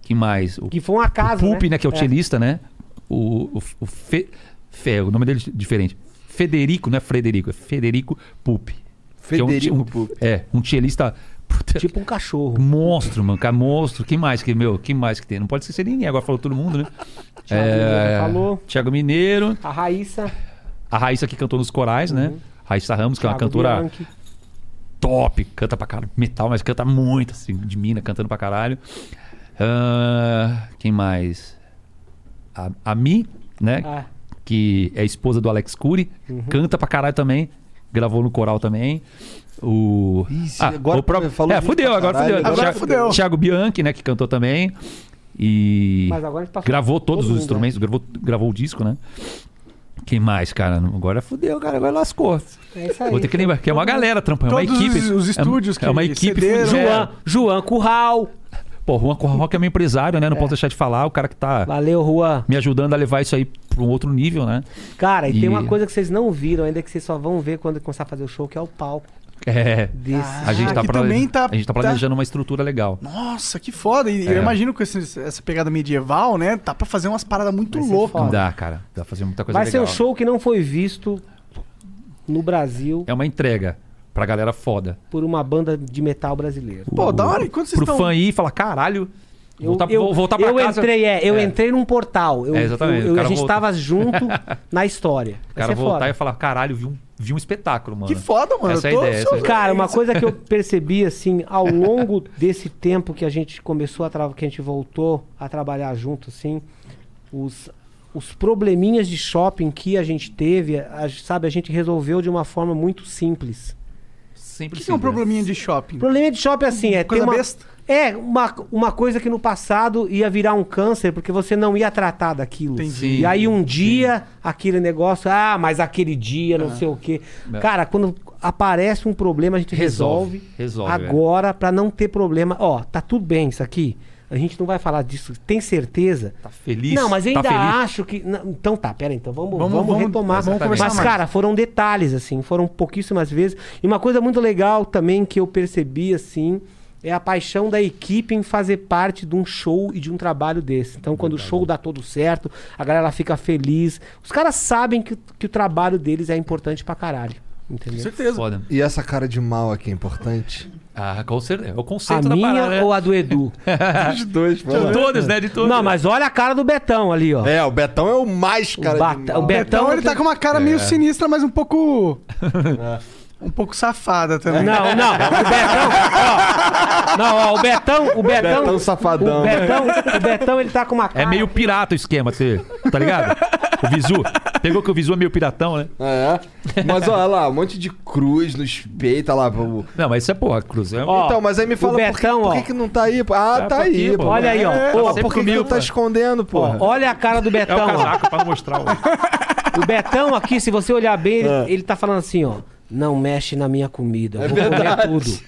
Que mais? O, Que foi um acaso, o Pup, né? né? Que é o É. né? O, o, o Fe, Fe- o nome dele é diferente. Federico, não é Frederico, é Federico Pup. Que é um Federico Pup. É, um cellista. puta, Tipo um cachorro. Monstro, mano, cara, monstro. Quem mais que, meu, quem mais que tem? Não pode esquecer ninguém, agora falou todo mundo, né? Thiago Mineiro falou. Thiago Mineiro. A Raíssa. A Raíssa que cantou nos corais, né? Raíssa Ramos, que é uma Thiago cantora Bianchi. top, canta pra caralho, metal, mas canta muito, assim, de mina, cantando pra caralho. Ah, quem mais? A, a Mi, né? Ah, Que é esposa do Alex Cury, canta pra caralho também, gravou no coral também. O. Se- agora o próprio- falou É, fudeu, agora caralho, fudeu. agora Thiago- fudeu. Thiago Bianchi, né, que cantou também. E. Mas agora a gente passou Gravou todo todos os mundo, instrumentos, gravou, gravou o disco, né? Quem mais, cara? Agora fudeu, cara. Agora lascou. É isso aí. Vou ter que lembrar, que é uma galera trampando, é uma Todos equipe. os- os é- estúdios é, uma que equipe. cederam. João, João Curral. Pô, Juan Corroca é meu empresário, né? Não posso deixar de falar. O cara que tá Valeu, Juan. me ajudando a levar isso aí pra um outro nível, né? Cara, e, E- tem uma coisa que vocês não viram ainda, que vocês só vão ver quando começar a fazer o show, que é o palco É. desse. A gente, Ah, tá pra- tá- a gente tá tá- planejando uma estrutura legal. Nossa, que foda. E É. eu imagino com esse- essa pegada medieval, né? Dá pra fazer umas paradas muito Vai ser loucas. Dá, cara. Dá pra fazer muita coisa Vai ser legal. um show que não foi visto no Brasil É uma entrega pra galera foda. por uma banda de metal brasileiro. Pô, da hora. E quando vocês Pro estão... fã ir e falar, caralho, Eu, voltar, eu, voltar pra eu casa. entrei, é, eu É. entrei num portal. Eu, É, exatamente, eu- cara a gente volta. tava junto na história. O cara ser voltar foda. e falar, caralho, vi um, vi um espetáculo, mano. Que foda, mano. Essa é eu a tô ideia, essa é. Cara, uma coisa que eu percebi assim, ao longo desse tempo que a gente começou a trabalhar, que a gente voltou a trabalhar junto, assim, os, os probleminhas de shopping que a gente teve, a- sabe, a gente resolveu de uma forma muito simples. Sempre O que é um probleminha de shopping? Problema de shopping assim é ter Coisa uma, besta? É uma, uma coisa que no passado ia virar um câncer porque você não ia tratar daquilo. Entendi. E aí um dia aquele negócio, ah, mas aquele dia, não sei o quê. É. Cara, quando aparece um problema a gente Resolve, resolve, resolve, agora pra não ter problema. Ó, tá tudo bem isso aqui. A gente não vai falar disso. Tem certeza? Tá feliz? Não, mas eu tá ainda feliz? acho que. não, então tá, pera aí, então vamos, Vamos- vamos, vamos- retomar. vamos conversar mas, mais. cara, foram detalhes, assim, foram pouquíssimas vezes. E uma coisa muito legal também que eu percebi, assim, é a paixão da equipe em fazer parte de um show e de um trabalho desse. Então, quando o show dá todo certo, a galera fica feliz. Os caras sabem que, que o trabalho deles é importante pra caralho. Com Entendeu? certeza. Foda. E essa cara de mal aqui é importante? Ah, com certeza. É o A conceito da minha parada, né? ou a do Edu? Os dois, De todas, né? De todas. Não, mas olha a cara do Betão ali, ó. É, o Betão é o mais O, cara Bata- de mal. o Betão, Então ele tá com uma cara É. meio sinistra, mas um pouco. um pouco safada também. Não, não. O Betão. Ó, não, ó, o Betão. O Betão. Betão safadão, O né? Betão, o Betão, ele tá com uma cara. É meio pirata o esquema, você, tá ligado? O Visu. Pegou que o Visu é meio piratão, né? É. Mas olha lá, um monte de cruz nos peitos, olha lá. o- Não, mas isso é porra, Cruz. É... Ó, então, mas aí me fala por, que, Betão, por que ó. que não tá aí? pô? Ah, Tá tá aqui, aí, pô. pô. Olha aí, ó. É, Pô, por que, que comigo, tu tá pô. escondendo, pô? Ó, olha a cara do É o Betão. ó. casaco pra não mostrar o... O Betão aqui, se você olhar bem, ele, É. ele tá falando assim, ó. Não mexe na minha comida. Eu vou comer tudo.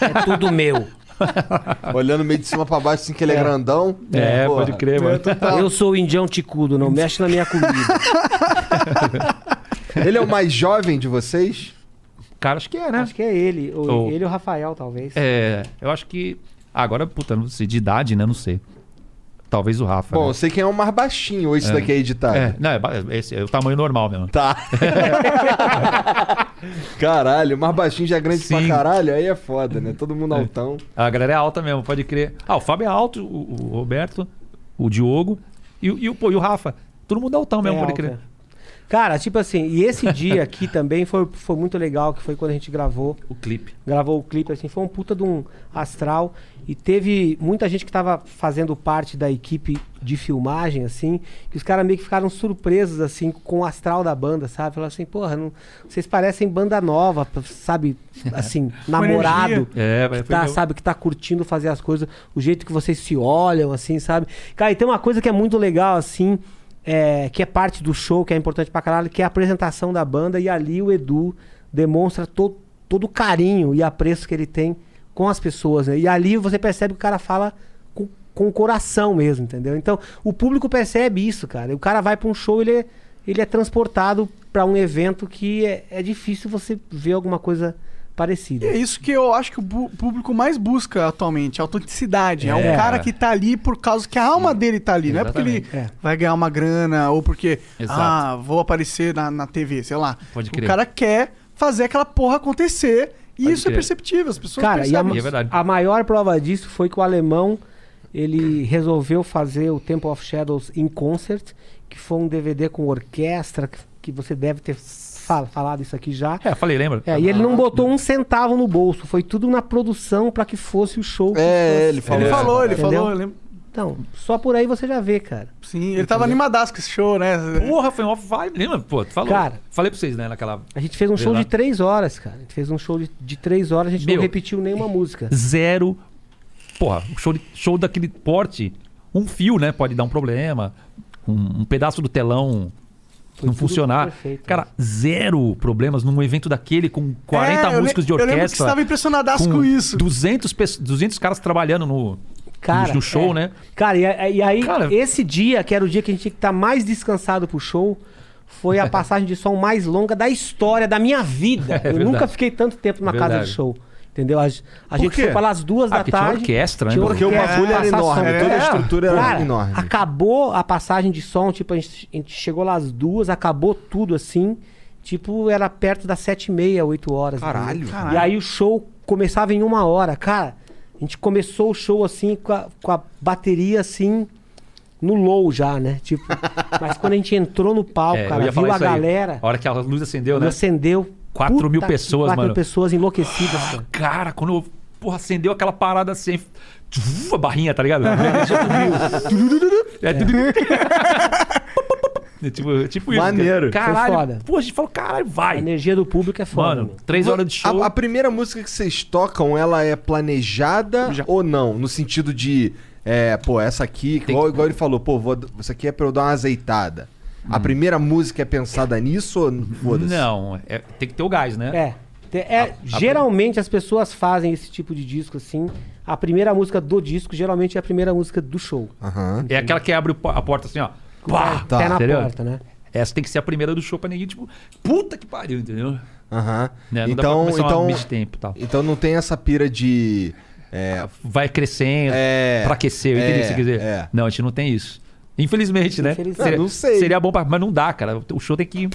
É tudo meu. Olhando meio de cima pra baixo, assim que ele é, grandão. É, Porra. pode crer, mano. Eu sou o indião ticudo, não mexe na minha comida. Ele é o mais jovem de vocês? Cara, acho que é, né? Acho que é ele. Ou Ou- Ele ou o Rafael, talvez. É, eu acho que. ah, Agora, puta, não sei, de idade, né? Não sei. Talvez o Rafa. Bom, né? eu sei quem é o mais baixinho, ou esse É. daqui é editado. É, não, é, ba- esse é o tamanho normal mesmo. Tá. Caralho, o mais baixinho já é grande pra Sim. caralho, aí é foda, né? Todo mundo altão. A galera é alta mesmo, pode crer. Ah, o Fábio é alto, o, o Roberto, o Diogo e, o- e, o, pô, e o Rafa. Todo mundo é altão mesmo, É pode alto, crer. Cara, tipo assim, e esse dia aqui também foi, foi muito legal, que foi quando a gente gravou. O clipe. Gravou o clipe, assim, foi um puta de um astral. E teve muita gente que tava fazendo parte da equipe de filmagem, assim, que os caras meio que ficaram surpresos, assim, com o astral da banda, sabe? Falaram assim, porra, não- vocês parecem banda nova, sabe? Assim, namorado. É, que tá, mesmo. sabe, que tá curtindo fazer as coisas, o jeito que vocês se olham, assim, sabe? Cara, e tem uma coisa que é muito legal, assim, é, que é parte do show, que é importante pra caralho, que é a apresentação da banda, e ali o Edu demonstra to, todo o carinho e apreço que ele tem com as pessoas, né? E ali você percebe que o cara fala com, com o coração mesmo, entendeu? Então, o público percebe isso, cara. O cara vai pra um show, ele é, ele é transportado pra um evento que é, é difícil você ver alguma coisa parecida. E é isso que eu acho que o público mais busca atualmente, autenticidade. É, um É. cara que tá ali por causa que a alma dele tá ali. Não é porque ele Exatamente. vai ganhar uma grana ou porque, Exato. ah, vou aparecer na, na TV, sei lá. Pode O crer. cara quer fazer aquela porra acontecer e Pode isso é crer. perceptível. As pessoas Cara, e a, percebem. E é verdade. a maior prova disso foi que o alemão ele resolveu fazer o Temple of Shadows in Concert, que foi um DVD com orquestra, que, que você deve ter fa- falado isso aqui já. É, eu falei, lembra? É, e ele não botou um centavo no bolso, foi tudo na produção para que fosse o show. que É, fosse. ele falou. Ele falou, ele Entendeu? falou. eu lembro. Então, só por aí você já vê, cara. Sim, ele tava animadaço com esse show, né? Porra, foi uma vibe. Lembra? Pô, tu falou. Cara. Falei pra vocês, né, naquela. A gente fez um show lá. de três horas, cara. A gente fez um show de, de três horas, a gente Meu. não repetiu nenhuma música. Zero. Porra, o show, de- show daquele porte, um fio, né? Pode dar um problema. Um, um pedaço do telão Foi não funcionar. perfeito, Cara, zero problemas num evento daquele com 40 É, músicos de Eu lembro que você orquestra. tava impressionadaço com, isso. 200, pe- 200 caras trabalhando no, Cara, no show, é. né? Cara, e, e aí, Cara- esse dia, que era o dia que a gente tinha que estar mais descansado pro show, foi a passagem de som mais longa da história da minha vida. É Eu verdade. nunca fiquei tanto tempo na casa de show. Entendeu? A, a gente quê? foi pra lá às duas Ah, da porque tinha tarde. orquestra, né? tinha Porque o orquestra, bagulho era enorme, som. toda a estrutura era Cara, enorme. Acabou a passagem de som, tipo, a gente, a gente chegou lá às duas, acabou tudo assim. Tipo, era perto das sete e meia, oito horas. Caralho. entendeu? Caralho. E aí o show começava em uma hora. Cara, a gente começou o show assim, com a, com a bateria assim, no low já, né? Tipo, mas quando a gente entrou no palco, É, cara, viu a isso aí. galera, A hora que a luz acendeu, né? acendeu. 4 mil puta, pessoas, 4 mano. mil pessoas enlouquecidas, cara. Cara, quando eu, porra, acendeu aquela parada assim, a barrinha, tá ligado? É, tudo- É tipo, tipo isso. Maneiro. Caralho. Foi foda. Pô, a gente falou, caralho, A vai. energia do público é foda. Mano, três horas de show. A, a primeira música que vocês tocam, ela é planejada ou não? No sentido de, é, pô, essa aqui, igual, que- igual ele falou, pô, vou, isso aqui é pra eu dar uma azeitada. A primeira música é pensada nisso ou foda-se? Não, é- tem que ter o gás, né? É. Te- é, geralmente as pessoas fazem esse tipo de disco assim. A primeira música do disco geralmente é a primeira música do show. Aham. É aquela que abre o po- a porta assim, ó. Pá, Tá. Pé na entendeu? porta, né? Essa tem que ser a primeira do show pra ninguém, tipo, puta que pariu, entendeu? Aham. Né? Não dá pra Então, começar uma então, mid-tempo e tal. então não tem essa pira de. É, Vai crescendo É, pra aquecer, é, você quer dizer. é. Não, a gente não tem isso. Infelizmente, né? Infelizmente. Seria, não sei. Seria bom, pra, mas não dá, cara. O show tem que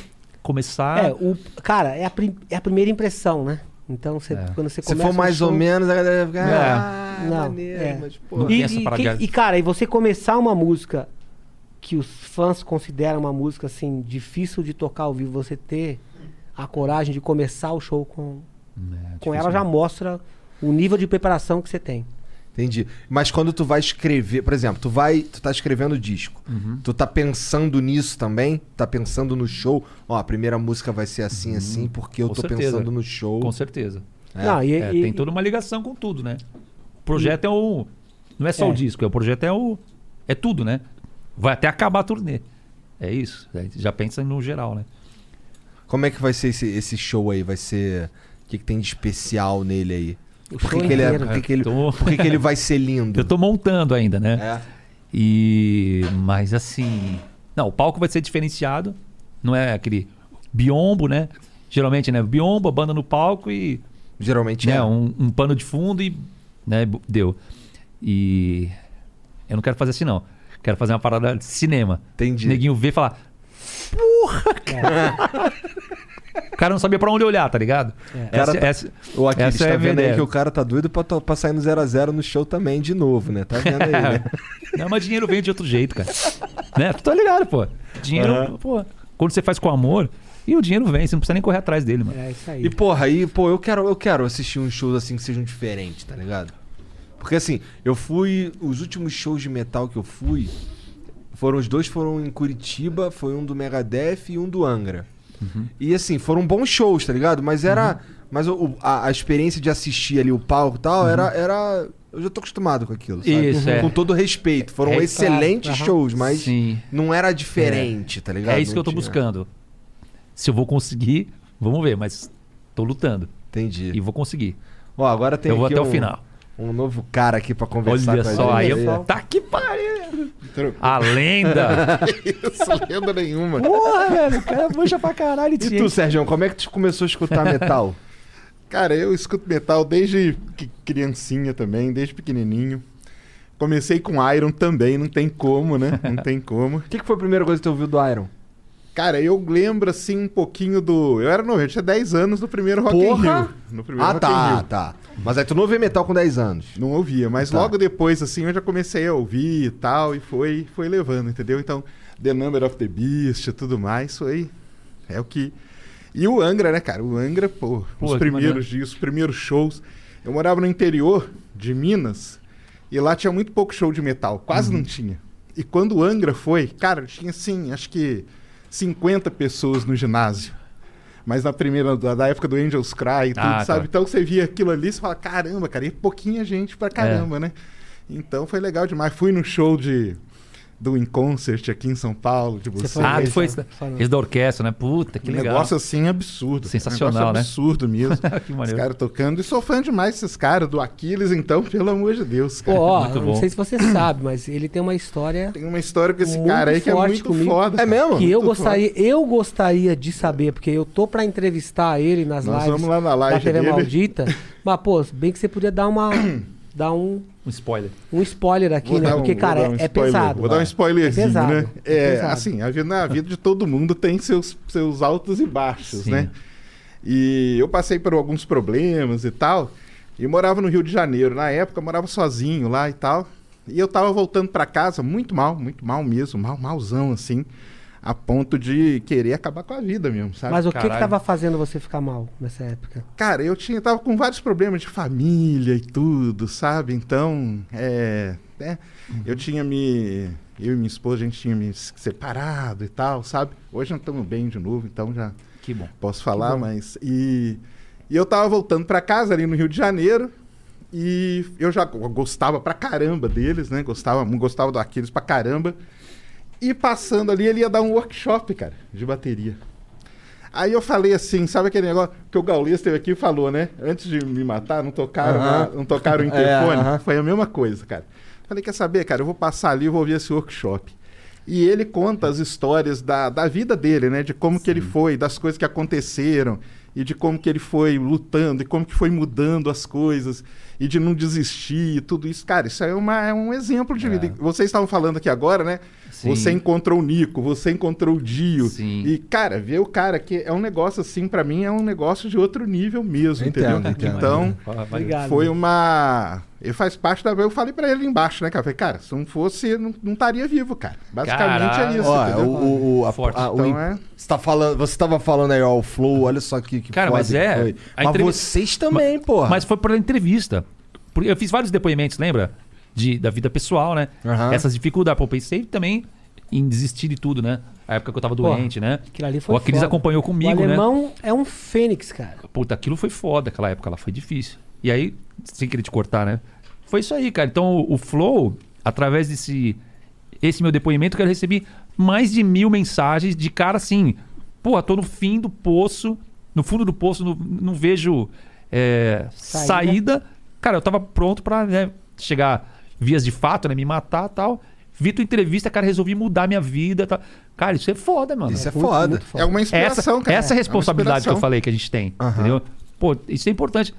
começar. É, o, cara, é a, prim- é a primeira impressão, né? Então, você, quando você se começa for um mais show- ou menos, a galera vai ficar. É. Ah, Não, maneiro, é. mas, pô. Não E, e, que- e, cara, e você começar uma música que os fãs consideram uma música assim difícil de tocar ao vivo, você ter a coragem de começar o show com, É, com ela já mostra o nível de preparação que você tem. Entendi. Mas quando tu vai escrever, por exemplo, tu vai, tu tá escrevendo disco. Uhum. Tu tá pensando nisso também? Tá pensando no show? Ó, a primeira música vai ser assim, assim, porque eu Uhum. Com tô certeza. pensando no show. Com certeza. É. Não, e, É, e- tem toda uma ligação com tudo, né? O projeto é o. Não é só É. o disco, é o projeto é o. É tudo, né? Vai até acabar a turnê. É isso. Aí já pensa no geral, né? Como é que vai ser esse, esse show aí? Vai ser. O que, que tem de especial nele aí? O Por que, que ele, é, por que, que ele, Tô- por que, que ele vai ser lindo? Eu tô montando ainda, né? É. E. Mas assim. Não, o palco vai ser diferenciado. Não é aquele biombo, né? Geralmente, né? Biombo, a banda no palco e. Geralmente né? é. Um, um pano de fundo e. Né? Deu. E. Eu não quero fazer assim, não. Quero fazer uma parada de cinema. Entendi. Neguinho ver e falar. Porra, cara. o cara não sabia pra onde olhar, tá ligado? O cara Essa, tá- essa, Ô, Aquiles, essa tá é a minha vendo aí que o cara tá doido pra, pra sair no 0x0 no show também de novo, né? Tá vendo aí, né? Não, mas dinheiro vem de outro jeito, cara. né? Tu tá ligado, pô. Dinheiro, Aham. pô. Quando você faz com amor, e o dinheiro vem, você não precisa nem correr atrás dele, mano. É isso aí. E porra, aí, pô, eu quero, eu quero assistir uns shows assim que sejam diferentes, tá ligado? Porque assim, eu fui. Os últimos shows de metal que eu fui. Foram os dois foram em Curitiba, foi um do Megadeth e um do Angra. E assim, foram bons shows, tá ligado? Mas era. Mas o- a, a experiência de assistir ali o palco e tal, era, era. Eu já tô acostumado com aquilo, sabe? Isso, é. Com todo respeito. Foram É, excelentes claro, shows, mas Sim. não era diferente, tá ligado? É isso que Não eu tô tinha- buscando. Se eu vou conseguir, vamos ver, mas tô lutando. Entendi. E vou conseguir. Ó, agora tem eu vou até um- o final. Um novo cara aqui pra conversar Olha com a só, aí gente. eu. Tá que pariu! A lenda! Isso, lenda nenhuma. Porra, velho, o cara mancha pra caralho E tu, Sérgio, como é que tu começou a escutar metal? Cara, eu escuto metal desde que- criancinha também, desde pequenininho. Comecei com Iron também, não tem como, né? Não tem como. O que, que foi a primeira coisa que tu ouviu do Iron? Cara, eu lembro assim um pouquinho do. Eu era novo, eu tinha 10 anos no primeiro Rock in Porra! Rio. No primeiro Ah, Rock in tá, Rio. tá. Mas aí tu não ouvia metal com 10 anos. Não ouvia, mas Tá. logo depois, assim, eu já comecei a ouvir e tal, e foi, foi levando, entendeu? Então, The Number of the Beast e tudo mais, foi. É o que. E o Angra, né, cara? O Angra, pô, Pô, os primeiros dias, os primeiros shows. Eu morava no interior de Minas e lá tinha muito pouco show de metal, quase Uhum. não tinha. E quando o Angra foi, cara, tinha assim, acho que 50 pessoas no ginásio. Mas na primeira, da, época do Angels Cry e tudo, Ah, tá. sabe? Então você via aquilo ali e você fala, caramba, cara, e pouquinha gente É. pra caramba, né? Então foi legal demais. Fui no show de do In Concert aqui em São Paulo, de vocês. Ah, tu foi esse, da orquestra, né? Puta, que um legal. negócio assim absurdo. Sensacional, um né? absurdo mesmo. Que Os maneiro. caras tocando. E sou fã demais desses caras, do Aquiles, então, pelo amor de Deus, cara. Pô, ó, Muito bom. não sei se você sabe, mas ele tem uma história Tem uma história com esse cara aí que é forte muito comigo. foda. É mesmo? que eu gostaria, eu gostaria de saber, porque eu tô pra entrevistar ele nas Nós lives vamos lá na live da TV dele. Maldita. Mas, pô, bem que você podia dar uma. dar um, Um spoiler. um spoiler aqui, Vou né? um- Porque, vou cara, um é spoiler. pesado. Vou dar um spoilerzinho, É pesado, né? é É, pesado. assim, a vida, na vida de todo mundo tem seus, seus altos e baixos, Sim. né? E eu passei por alguns problemas e tal. E morava no Rio de Janeiro. Na época, eu morava sozinho lá e tal. E eu tava voltando pra casa muito mal, muito mal mesmo, mal, malzão, assim. A ponto de querer acabar com a vida mesmo, sabe? Mas o que que Caralho. tava fazendo você ficar mal nessa época? Cara, eu tinha, tava com vários problemas de família e tudo, sabe? Então, é. né? Eu tinha me. Eu e minha esposa, a gente tinha me separado e tal, sabe? Hoje nós estamos bem de novo, então já Que bom. posso falar, mas. E, e eu tava voltando pra casa ali no Rio de Janeiro. E eu já go- gostava pra caramba deles, né? Gostava, gostava do Aquiles pra caramba. E passando ali, ele ia dar um workshop, cara, de bateria. Aí eu falei assim, sabe aquele negócio que o Gaules esteve aqui e falou, né? Antes de me matar, não tocaram, Aham. na- não tocaram o É, interfone. aham. Foi a mesma coisa, cara. Falei, quer saber, cara? Eu vou passar ali e vou ouvir esse workshop. E ele conta as histórias da, da vida dele, né? De como que ele foi, das coisas que aconteceram, e de como que ele foi lutando, e como que foi mudando as coisas, e de não desistir, e tudo isso. Cara, isso é, uma- é um exemplo de vida. E Vocês estavam falando aqui agora, né? Sim. Você encontrou o Nico, você encontrou o Dio. Sim. E, cara, ver o cara que é um negócio assim, pra mim, é um negócio de outro nível mesmo, Entendo, entendeu? entendo. Então, Obrigado. foi uma. Ele faz parte da. Eu falei pra ele embaixo, né, cara? Eu Falei, cara, se não fosse, não não estaria vivo, cara. Basicamente Caralho. é isso. Ó, entendeu? o, o, a, Forte. a- o Então é- você, tá falando, você tava falando aí, ó, o Flow, olha só que, que Cara, mas é, Mas entrevi- vocês também, porra. Mas foi por entrevista. Eu fiz vários depoimentos, lembra? De, da vida pessoal, né? Aham. Essas dificuldades. Pô, pensei também em desistir de tudo, né? A época que eu tava Porra, doente, né? Aquilo ali foi O Aquiles foda. acompanhou comigo, o né? alemão é um fênix, cara. Puta, aquilo foi foda aquela época lá, foi difícil. E aí, sem querer te cortar, né? Foi isso aí, cara. Então o, o Flow, através desse esse meu depoimento, que eu recebi mais de mil mensagens de cara assim, pô, tô no fim do poço, no fundo do poço, não, não vejo é, Saída. saída. Cara, eu tava pronto pra né, chegar vias de fato, né? Me matar e tal. Vi tua entrevista, cara, resolvi mudar minha vida. Tá. Cara, isso é foda, mano. Isso é foda. É uma inspiração, essa, cara. Essa é a É responsabilidade que eu falei que a gente tem. Aham. Entendeu? Pô, isso é importante.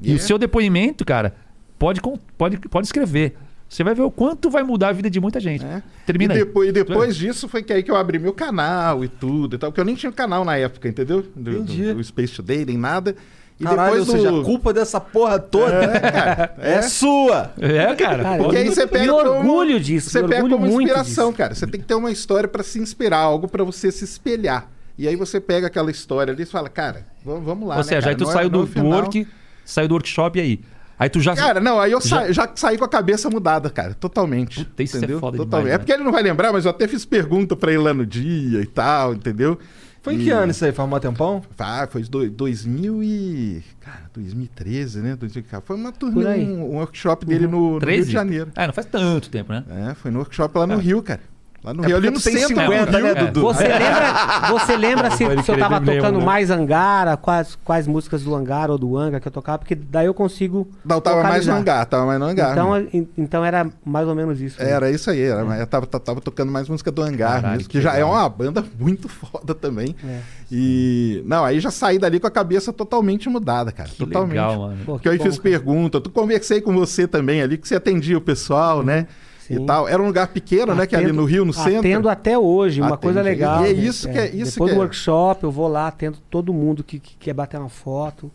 E o Yeah. seu depoimento, cara, pode, pode, pode escrever. Você vai ver o quanto vai mudar a vida de muita gente. Termina e aí. depois, e depois disso foi que aí que eu abri meu canal e tudo e tal, porque eu nem tinha canal na época, entendeu? Do, Entendi. do, do Space Today, nem nada. E Caralho, depois ou seja, do- a culpa dessa porra toda É, cara, é sua. É, cara. Cara, Porque aí você me pega orgulho como, disso, Você me pega orgulho como muito inspiração, disso. cara. Você tem que ter uma história pra se inspirar, algo pra você se espelhar. E aí você pega aquela história ali e fala, cara, vamos, lá. Ou né, seja, cara? aí tu No- saiu no do, do final- work, saiu do workshop e aí. Aí tu já. Cara, não, aí eu Já- sa- já... saí com a cabeça mudada, cara. Totalmente. Puta, isso é entendeu? foda Totalmente. demais, é né? porque ele não vai lembrar, mas eu até fiz pergunta pra ele lá no dia e tal, entendeu? Foi em E- que ano isso aí? Faz um tempão? Ah, foi do, 2000 e... Cara, 2013, né? 2000, cara, Foi uma turnê, um, um workshop dele no, no Rio 13? de Janeiro. É, não faz tanto tempo, né? É, foi no workshop lá no Rio, cara. Lá no É Rio, ali tu tem centro 50, do Rio. né, Dudu? Você lembra, você lembra se, se eu tava tocando né? mais Angara, quais, quais músicas do Angara ou do Anga que eu tocava, porque daí eu consigo. Não, tava mais no hangar, tava mais no hangar. Então, né? en- então era mais ou menos isso. né? Era isso aí, era, mas eu tava, tava, tocando mais música do hangar Caralho, mesmo, que, que já é legal. uma banda muito foda também. É. E. Não, aí já saí dali com a cabeça totalmente mudada, cara. Que totalmente. legal, mano. Pô, Porque eu aí fiz cara. pergunta, tu conversei com você também ali, que você atendia o pessoal, né? E Sim. tal. Era um lugar pequeno, né? Que é ali no Rio, no centro. Atendo até hoje, uma coisa legal. E é né? isso que é- isso Depois que do é. workshop, eu vou lá, atendo todo mundo que, que quer bater uma foto.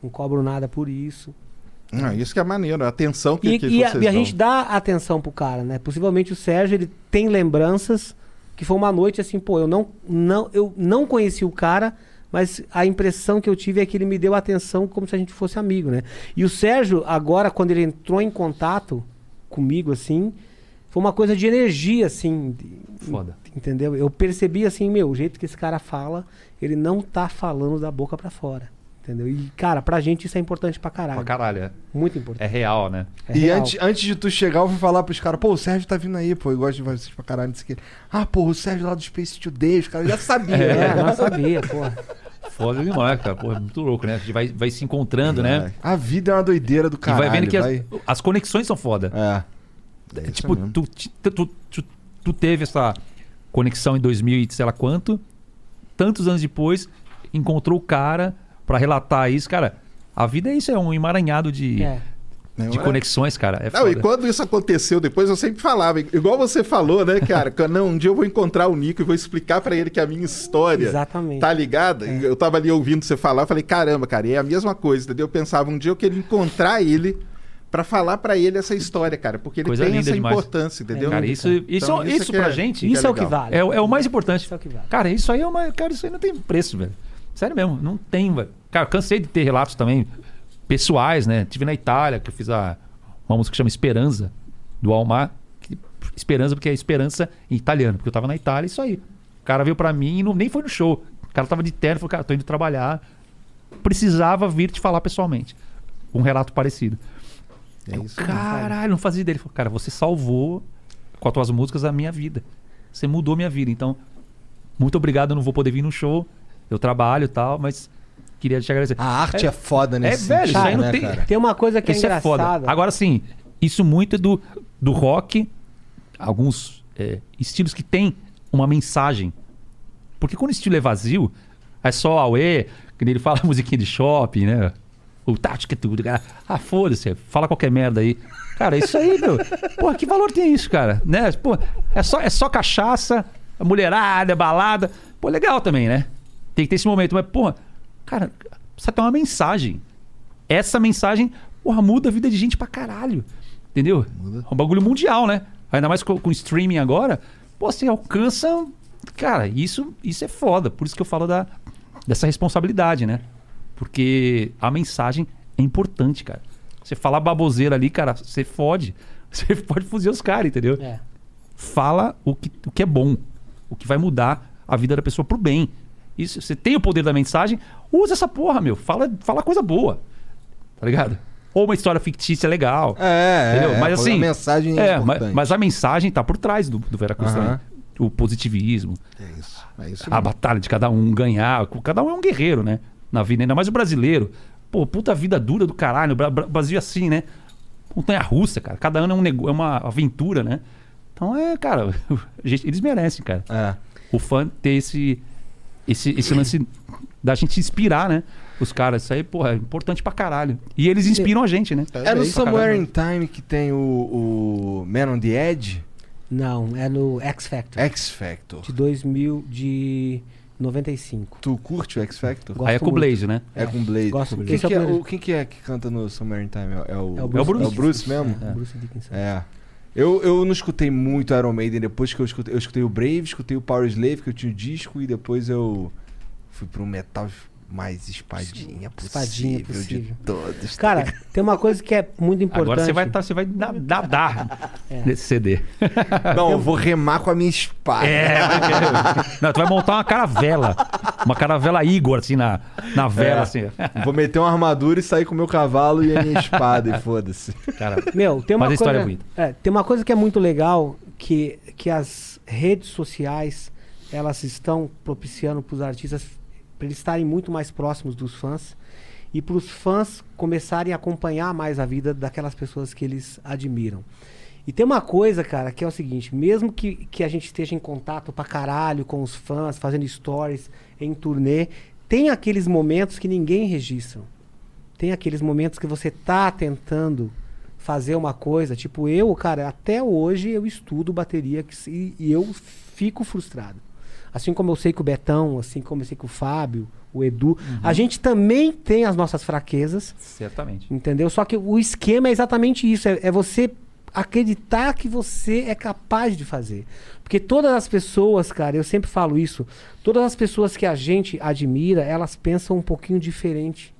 Não cobro nada por isso. Ah, isso que é maneiro, a atenção que, E, que e a, e a gente dá atenção pro cara, né? Possivelmente o Sérgio, ele tem lembranças que foi uma noite assim, pô, eu não, não, eu não conheci o cara, mas a impressão que eu tive é que ele me deu atenção como se a gente fosse amigo, né? E o Sérgio, agora, quando ele entrou em contato comigo, assim, foi uma coisa de energia, assim. Foda. Entendeu? Eu percebi assim, meu, o jeito que esse cara fala, ele não tá falando da boca pra fora. Entendeu? E, cara, pra gente isso é importante pra caralho. Pra caralho, é. Muito importante. É real, né? É e real. antes, antes de tu chegar, eu fui falar pros caras, pô, o Sérgio tá vindo aí, pô, eu gosto de vocês pra caralho, não sei o quê. Ah, pô, o Sérgio lá do Space Today, os caras já sabiam. É, né? não sabia, porra. Foda demais, cara. Porra, é muito louco, né? A gente vai, vai se encontrando, né? A vida é uma doideira do E caralho. vai vendo que as- vai- As, conexões são foda. É. isso tipo, tu, tu, tu, tu- tu teve essa conexão em 2000 e sei lá quanto, tantos anos depois, encontrou o cara pra relatar isso. Cara, a vida é isso, é um emaranhado de, É. de Não, é? conexões, cara. É Não, e quando isso aconteceu depois, eu sempre falava, igual você falou, né, cara? que, não, um dia eu vou encontrar o Nico e vou explicar pra ele que a minha história Exatamente. tá ligada. E Eu tava ali ouvindo você falar, eu falei, caramba, cara, e é a mesma coisa, entendeu? Eu pensava, um dia eu queria encontrar ele pra falar pra ele essa história, cara, porque ele Coisa tem linda essa demais. importância, entendeu? Cara, isso, isso, Então, isso, que pra é- gente Isso é o que vale. é, o- é o mais importante. Isso é o que vale. Cara, isso aí é uma. Cara, isso aí não tem preço, velho. Sério mesmo, não tem, velho. Cara, cansei de ter relatos também pessoais, né? Tive na Itália, que eu fiz a, uma música que chama Esperança, do Almar. que- Esperança, porque é esperança em italiano, porque eu tava na Itália, isso aí. O cara veio pra mim e não, nem foi no show. O cara tava de terno e falou, cara, tô indo trabalhar. Precisava vir te falar pessoalmente. Um relato parecido. É isso. Caralho, não fazia ideia. Ele falou, cara, você salvou com as tuas músicas a minha vida. Você mudou minha vida. Então, muito obrigado. Eu não vou poder vir no show. Eu trabalho e tal, mas queria te agradecer. A arte é, foda É, nesse velho, isso sentido, aí não né, tem. cara? Tem uma coisa que Isso é é foda. engraçada. Agora sim, isso muito é do, do rock, alguns é, estilos que tem uma mensagem. Porque quando o estilo é vazio, é só auê, que nem ele fala musiquinha de shopping, né? O tática tudo, cara. Ah, foda-se, fala qualquer merda aí. Cara, isso aí, meu. Porra, que valor tem isso, cara? Né? Pô, é só, é só cachaça, mulherada, balada. Pô, legal também, né? Tem que ter esse momento, mas, porra, cara, precisa ter uma mensagem. Essa mensagem, porra, muda a vida de gente pra caralho. Entendeu? É um bagulho mundial, né? Ainda mais com, com streaming agora. Pô, você alcança. Cara, isso, isso é foda. Por isso que eu falo da, dessa responsabilidade, né? Porque a mensagem é importante, cara. Você falar baboseira ali, cara, você fode. Você pode fuzir os caras, entendeu? É. Fala o que, o que é bom. O que vai mudar a vida da pessoa pro bem. Isso, você tem o poder da mensagem, usa essa porra, meu. Fala, fala coisa boa. Tá ligado? Ou uma história fictícia legal. É, Entendeu? é, mas a assim. mensagem é é, mas, importante. mas a mensagem tá por trás do, do Veracruz Aham. também. O positivismo, É isso. É isso a batalha de cada um ganhar. Cada um é um guerreiro, né? Na vida, ainda mais o brasileiro. Pô, puta vida dura do caralho. Bra- Brasil é assim, né? Montanha russa, cara. Cada ano é, um nego... é uma aventura, né? Então é, cara, eles merecem, cara. É. O fã ter esse, esse, esse lance da gente inspirar, né? Os caras. Isso aí, porra, é importante pra caralho. E eles inspiram a gente, né? É no Somewhere in Time que tem o, o Man on the Edge? Não, é no X Factor. X Factor. De 2000, de 95. Tu curte o X Factor? Gosto Aí é com o. Blaze, né? É, com o Blaze. Gosto Quem, é que é, primeiro. o, quem que é que canta no in Time? É o, É o Bruce É o Bruce Dickinson. mesmo? É, o Bruce Dickinson. É. Eu, eu não escutei muito Iron Maiden depois que eu escutei. Eu escutei o Brave, escutei o Power Slave, que eu tinha o disco, e depois eu fui pro metal mais espadinha possível, Espadinha possível. de todos. tá Cara, tem uma coisa que é muito importante. Agora você vai, tá, você vai dar, É. nesse CD. Não, eu vou remar com a minha espada. É. Não, tu vai montar uma caravela. Uma caravela Igor, assim, na, na vela, É. assim. Vou meter uma armadura e sair com o meu cavalo e a minha espada, e foda-se. Cara, Meu, tem uma Mas a história é coisa, bonita. é, tem uma coisa que é muito legal que, que as redes sociais elas estão propiciando para os artistas para eles estarem muito mais próximos dos fãs e para os fãs começarem a acompanhar mais a vida daquelas pessoas que eles admiram. E tem uma coisa, cara, que é o seguinte: mesmo que, que a gente esteja em contato pra caralho com os fãs, fazendo stories em turnê, tem aqueles momentos que ninguém registra. Tem aqueles momentos que você tá tentando fazer uma coisa, tipo eu, cara, até hoje eu estudo bateria se- e eu fico frustrado. Assim como eu sei que o Betão, assim como eu sei que o Fábio, o Edu, a gente também tem as nossas fraquezas, Certamente. entendeu? Só que o esquema é exatamente isso, é, é você acreditar que você é capaz de fazer. Porque todas as pessoas, cara, eu sempre falo isso, todas as pessoas que a gente admira, elas pensam um pouquinho diferente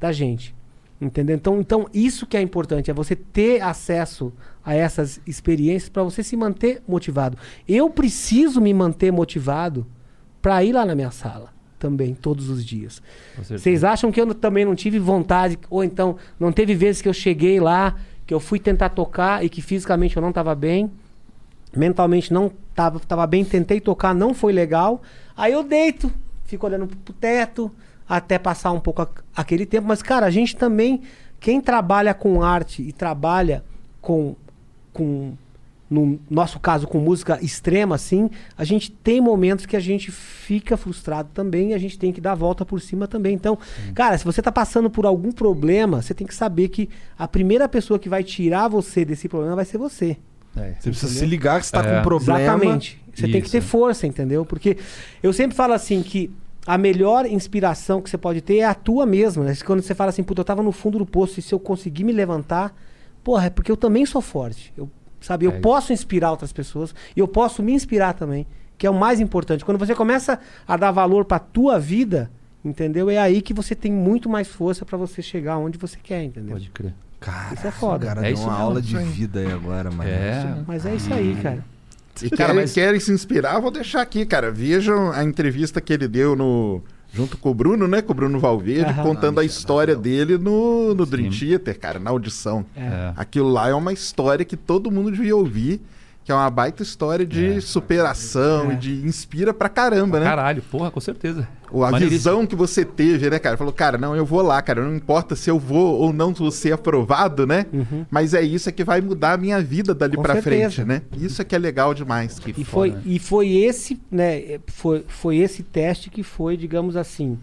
da gente. Entendeu? Então, então isso que é importante, é você ter acesso a essas experiências para você se manter motivado. Eu preciso me manter motivado para ir lá na minha sala também, todos os dias. Vocês acham que eu também não tive vontade, ou então não teve vezes que eu cheguei lá, que eu fui tentar tocar e que fisicamente eu não estava bem, mentalmente não estava tava bem, tentei tocar, não foi legal, aí eu deito, fico olhando pro teto, até passar um pouco a- aquele tempo, mas cara, a gente também, quem trabalha com arte e trabalha com, com no nosso caso com música extrema assim, a gente tem momentos que a gente fica frustrado também e a gente tem que dar a volta por cima também. Então, cara, se você tá passando por algum problema, você tem que saber que a primeira pessoa que vai tirar você desse problema vai ser você. É. Você precisa Entendeu? se ligar que você tá com É. um problema. Exatamente. Você tem que Isso. ter força, entendeu? Porque eu sempre falo assim que a melhor inspiração que você pode ter é a tua mesma. Né? Quando você fala assim, puta, eu tava no fundo do poço e se eu conseguir me levantar, porra, é porque eu também sou forte. Eu, sabe, eu É isso. posso inspirar outras pessoas e eu posso me inspirar também, que é o mais importante. Quando você começa a dar valor pra tua vida, entendeu? É aí que você tem muito mais força pra você chegar onde você quer, entendeu? Pode crer. Cara, Isso é foda. O cara É deu isso uma mesmo, aula de vida aí agora, mano. É. Mas é isso aí, cara. Se Cara, querem, mas- querem se inspirar, vou deixar aqui, cara. Vejam a entrevista que ele deu no. Junto com o Bruno, né? Com o Bruno Valverde, Aham. contando a história dele no, no. Dream Theater, cara, na audição. É. Aquilo lá é uma história que todo mundo devia ouvir, que é uma baita história de É. superação É. e de inspira pra caramba, né? Caralho, porra, com certeza. Ou a visão que você teve, né, cara? Falou, cara, não, eu vou lá, cara. Não importa se eu vou ou não vou ser aprovado, né? Mas é isso é que vai mudar a minha vida dali Com pra certeza. frente, né? Isso é que é legal demais. Que E foda, foi, e foi esse, né? Foi, foi esse teste que foi, digamos assim,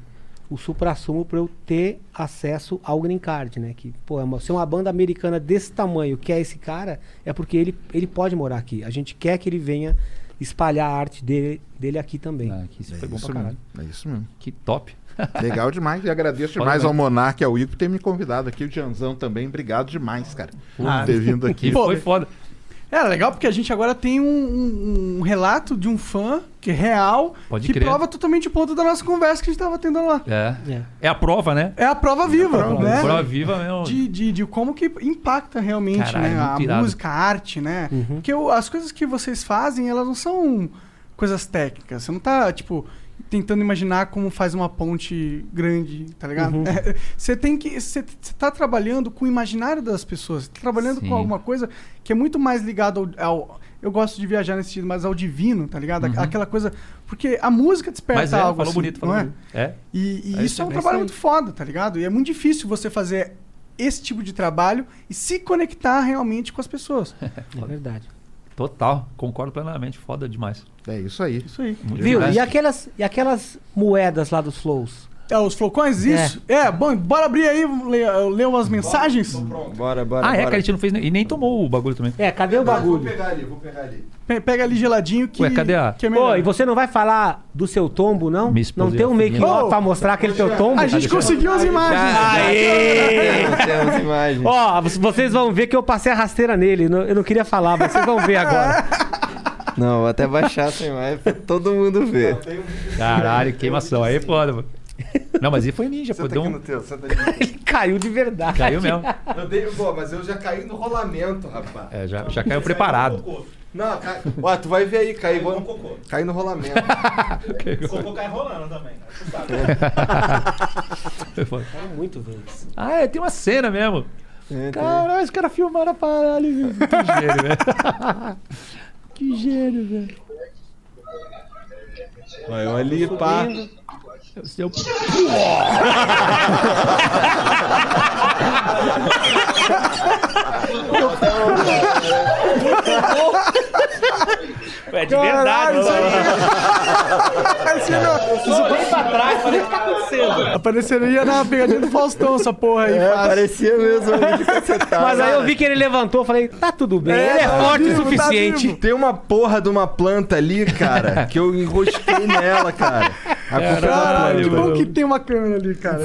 o supra-sumo para eu ter acesso ao green card, né? Que, pô, é uma, se uma banda americana desse tamanho quer esse cara, é porque ele, ele pode morar aqui. A gente quer que ele venha espalhar a arte dele, dele aqui também. Ah, que isso foi bom isso pra caralho. mesmo. É isso mesmo. Que top. Legal demais. E agradeço demais ao. Monark e ao Igor por ter me convidado aqui. O Janzão também. Obrigado demais, cara. Por Ah, ter vindo aqui. Pô, foi foda. É legal porque a gente agora tem um, um- um relato de um fã que é real, Pode que crer. prova totalmente o ponto da nossa conversa que a gente tava tendo lá. É. É. É a prova, né? É a prova viva, prova, né? Prova viva mesmo. De, de, de como que impacta realmente, Caralho, né? A muito irado. música, a arte, né? Porque o- as coisas que vocês fazem, elas não são coisas técnicas. Você não tá, tipo, tentando imaginar como faz uma ponte grande, tá ligado? Uhum. É, Você tem que. Você tá trabalhando com o imaginário das pessoas. Você tá trabalhando Sim. com alguma coisa que é muito mais ligado ao. ao- eu gosto de viajar nesse sentido, mas ao divino, tá ligado? Uhum. Aquela coisa. Porque a música desperta Mas é, algo. falou assim, bonito, falou não é? bonito. É. E, e É isso é um trabalho muito foda, tá ligado? E é muito difícil você fazer esse tipo de trabalho e se conectar realmente com as pessoas. É verdade. Total, concordo plenamente. Foda demais. É isso aí. Isso aí. Muito Viu? demais. E aquelas, e aquelas moedas lá dos flows? É, os flocões, isso? É, bom, bora abrir aí, ler, ler umas mensagens? Bora, bora, Ah, é, bora. que a gente não fez nem, e nem tomou o bagulho também. É, cadê o Vou bagulho? pegar ali, vou pegar ali. Pe- Pega ali geladinho que. Ué, cadê a- Que é. Pô, e você não vai falar do seu tombo, não? Não tem um make off pra mostrar aquele teu tombo? A gente conseguiu as imagens. Aê! Temos, temos imagens. Ó, vocês vão ver que eu passei a rasteira nele. Eu não queria falar, mas vocês vão ver agora. Não, vou até baixar essa imagem pra todo mundo ver. Caralho, queimação. Aí é foda, mano. Não, mas ele foi ninja, pô. Senta aqui um... no teu, senta aqui. Ele caiu de verdade. Caiu mesmo. Eu dei, pô, mas eu já caí no rolamento, rapaz. É, já, já caiu preparado. Não, cai... Ó, tu vai ver aí, cair igual... Caí no rolamento. Cocô cai rolando também. Foi. Caiu muito vezes. Ah, é, tem uma cena mesmo. É. Caralho, os caras filmaram a parada ali. Que gênio, velho. Que gênio, velho. Olha, ali, pá. O seu- É de verdade. Isso bem pra trás, falei, o que tá acontecendo? Apareceria na pegadinha do Faustão, essa porra aí. É, fácil. parecia mesmo. Mas aí eu vi que ele levantou, falei, tá tudo bem. É, ele é tá forte vivo, o tá suficiente. vivo. Tem uma porra de uma planta ali, cara, que eu enrosquei nela, cara. A culpa é da Caralho, que planta. bom que tem uma câmera ali, cara.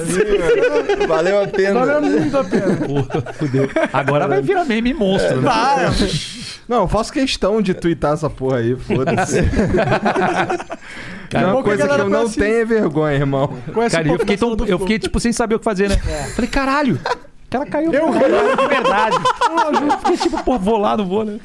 Valeu a pena. Valeu muito a pena. Porra, fudeu. Agora vai virar meme monstro, né? Vai. Não, eu faço questão de twittar essa porra aí, foda-se. Cara, uma que coisa que galera eu não conhece- tenho é vergonha, irmão. Conhece Cara, um eu fiquei, tão, eu fiquei, tipo, sem saber o que fazer, né? Falei, caralho, o cara caiu. Eu De verdade. Eu fiquei tipo, pô, vou lá, não vou, né?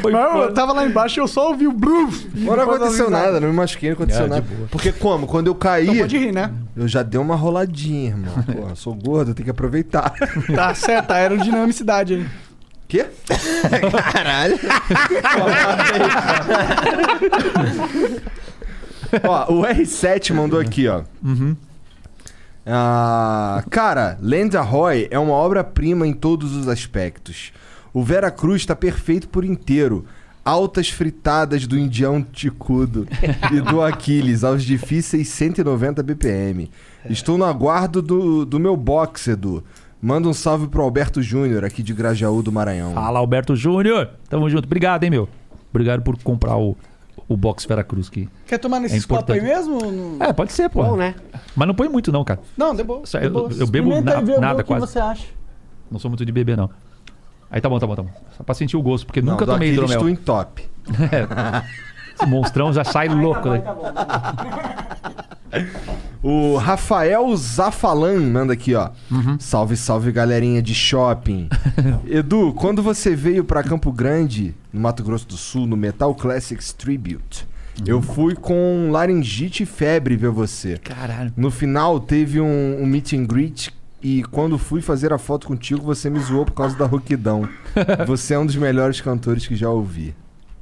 Foi Não, eu tava lá embaixo e eu só ouvi o bluf. Não aconteceu nada, não me machuquei, não aconteceu É, nada. Porque como? Quando eu caí, Não pode rir, né? eu já dei uma roladinha, irmão. Porra, sou gordo, eu tenho que aproveitar. Tá certo, a aerodinamicidade aí. Quê? Caralho. ó, o R7 mandou aqui, ó. Ah, cara, Land Ahoy é uma obra-prima em todos os aspectos. O Vera Cruz tá perfeito por inteiro. Altas fritadas do Indião Ticudo e do Aquiles aos difíceis 190 BPM. Estou no aguardo do, do meu box, Edu. Manda um salve pro Alberto Júnior, aqui de Grajaú do Maranhão. Fala, Alberto Júnior. Tamo junto. Obrigado, hein, meu. Obrigado por comprar o, o box Veracruz aqui. Quer tomar nesses É copos aí importante. mesmo? Não- É, pode ser, pô. Bom, né? Mas não põe muito, não, cara. Não, de boa. De eu- boa. eu bebo na- nada o que quase. você acha. Não sou muito de beber, não. Aí tá bom, tá bom, tá bom. Só pra sentir o gosto, porque Não, nunca do tomei hidromel. Twin Top. Esse monstrão já sai louco, né? O Rafael Zafalan manda aqui, ó. Uhum. Salve, salve, galerinha de shopping. Edu, quando você veio pra Campo Grande, no Mato Grosso do Sul, no Metal Classics Tribute, Uhum. eu fui com laringite e febre ver você. Caralho. No final teve um, um meet and greet e quando fui fazer a foto contigo, você me zoou por causa da rouquidão. você é um dos melhores cantores que já ouvi.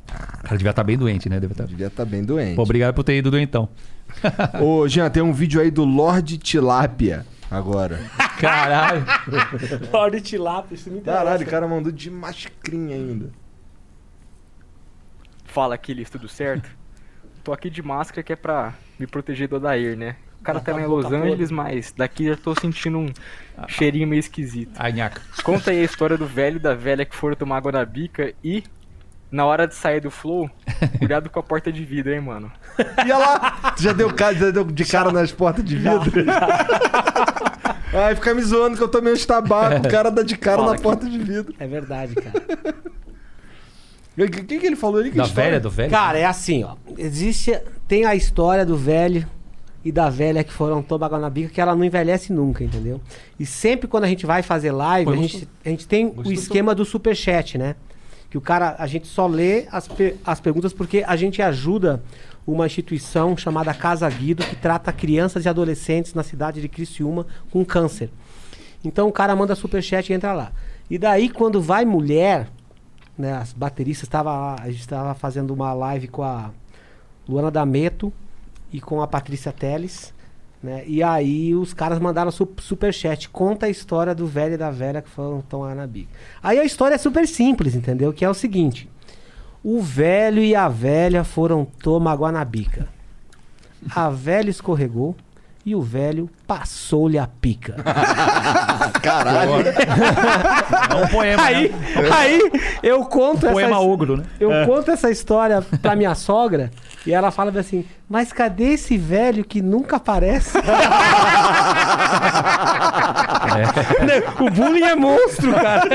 O cara devia estar bem doente, né? Deve estar. Devia estar bem doente. Pô, obrigado por ter ido doentão. Ô, Jean, tem um vídeo aí do Lorde Tilápia agora. Caralho. Lorde Tilápia, isso me interessa. Caralho, o cara mandou de mascrinha ainda. Fala, Aquiles, tudo certo? Tô aqui de máscara que é pra me proteger do Odair, né? O cara tá lá em Los Angeles, mas daqui já tô sentindo um cheirinho meio esquisito. Ai, nhaca. Conta aí a história do velho e da velha que foram tomar água na bica e, na hora de sair do flow, cuidado com a porta de vidro, hein, mano? E olha lá, tu já deu, cara, já deu de cara nas portas de vidro? Ai, fica me zoando que eu tomei uns tabaco, o cara dá de cara Fala na aqui. porta de vidro. É verdade, cara. O que, que, que ele falou ali? Que Da história? velha, do velho? Cara, é assim, ó. Existe. Tem a história do velho e da velha que foram tomar na bica que ela não envelhece nunca, entendeu? E sempre quando a gente vai fazer live, Pô, a gente, a gente tem o esquema do superchat, né? Que o cara, a gente só lê as, as perguntas porque a gente ajuda uma instituição chamada Casa Guido que trata crianças e adolescentes na cidade de Criciúma com câncer. Então o cara manda superchat e entra lá. E daí quando vai mulher, né, as bateristas estava a gente estava fazendo uma live com a Luana D'Ameto e com a Patrícia Teles, né? E aí os caras mandaram su superchat, conta a história do velho e da velha que foram lá na bica. Aí a história é super simples, entendeu? Que é o seguinte: o velho e a velha foram tomar água na bica. A velha escorregou e o velho passou-lhe a pica. Caralho. É um poema, aí, né? aí eu conto Um poema essa, ogro, né? Eu É. conto essa história pra minha sogra e ela fala assim: Mas cadê esse velho que nunca aparece? O bullying é monstro, cara.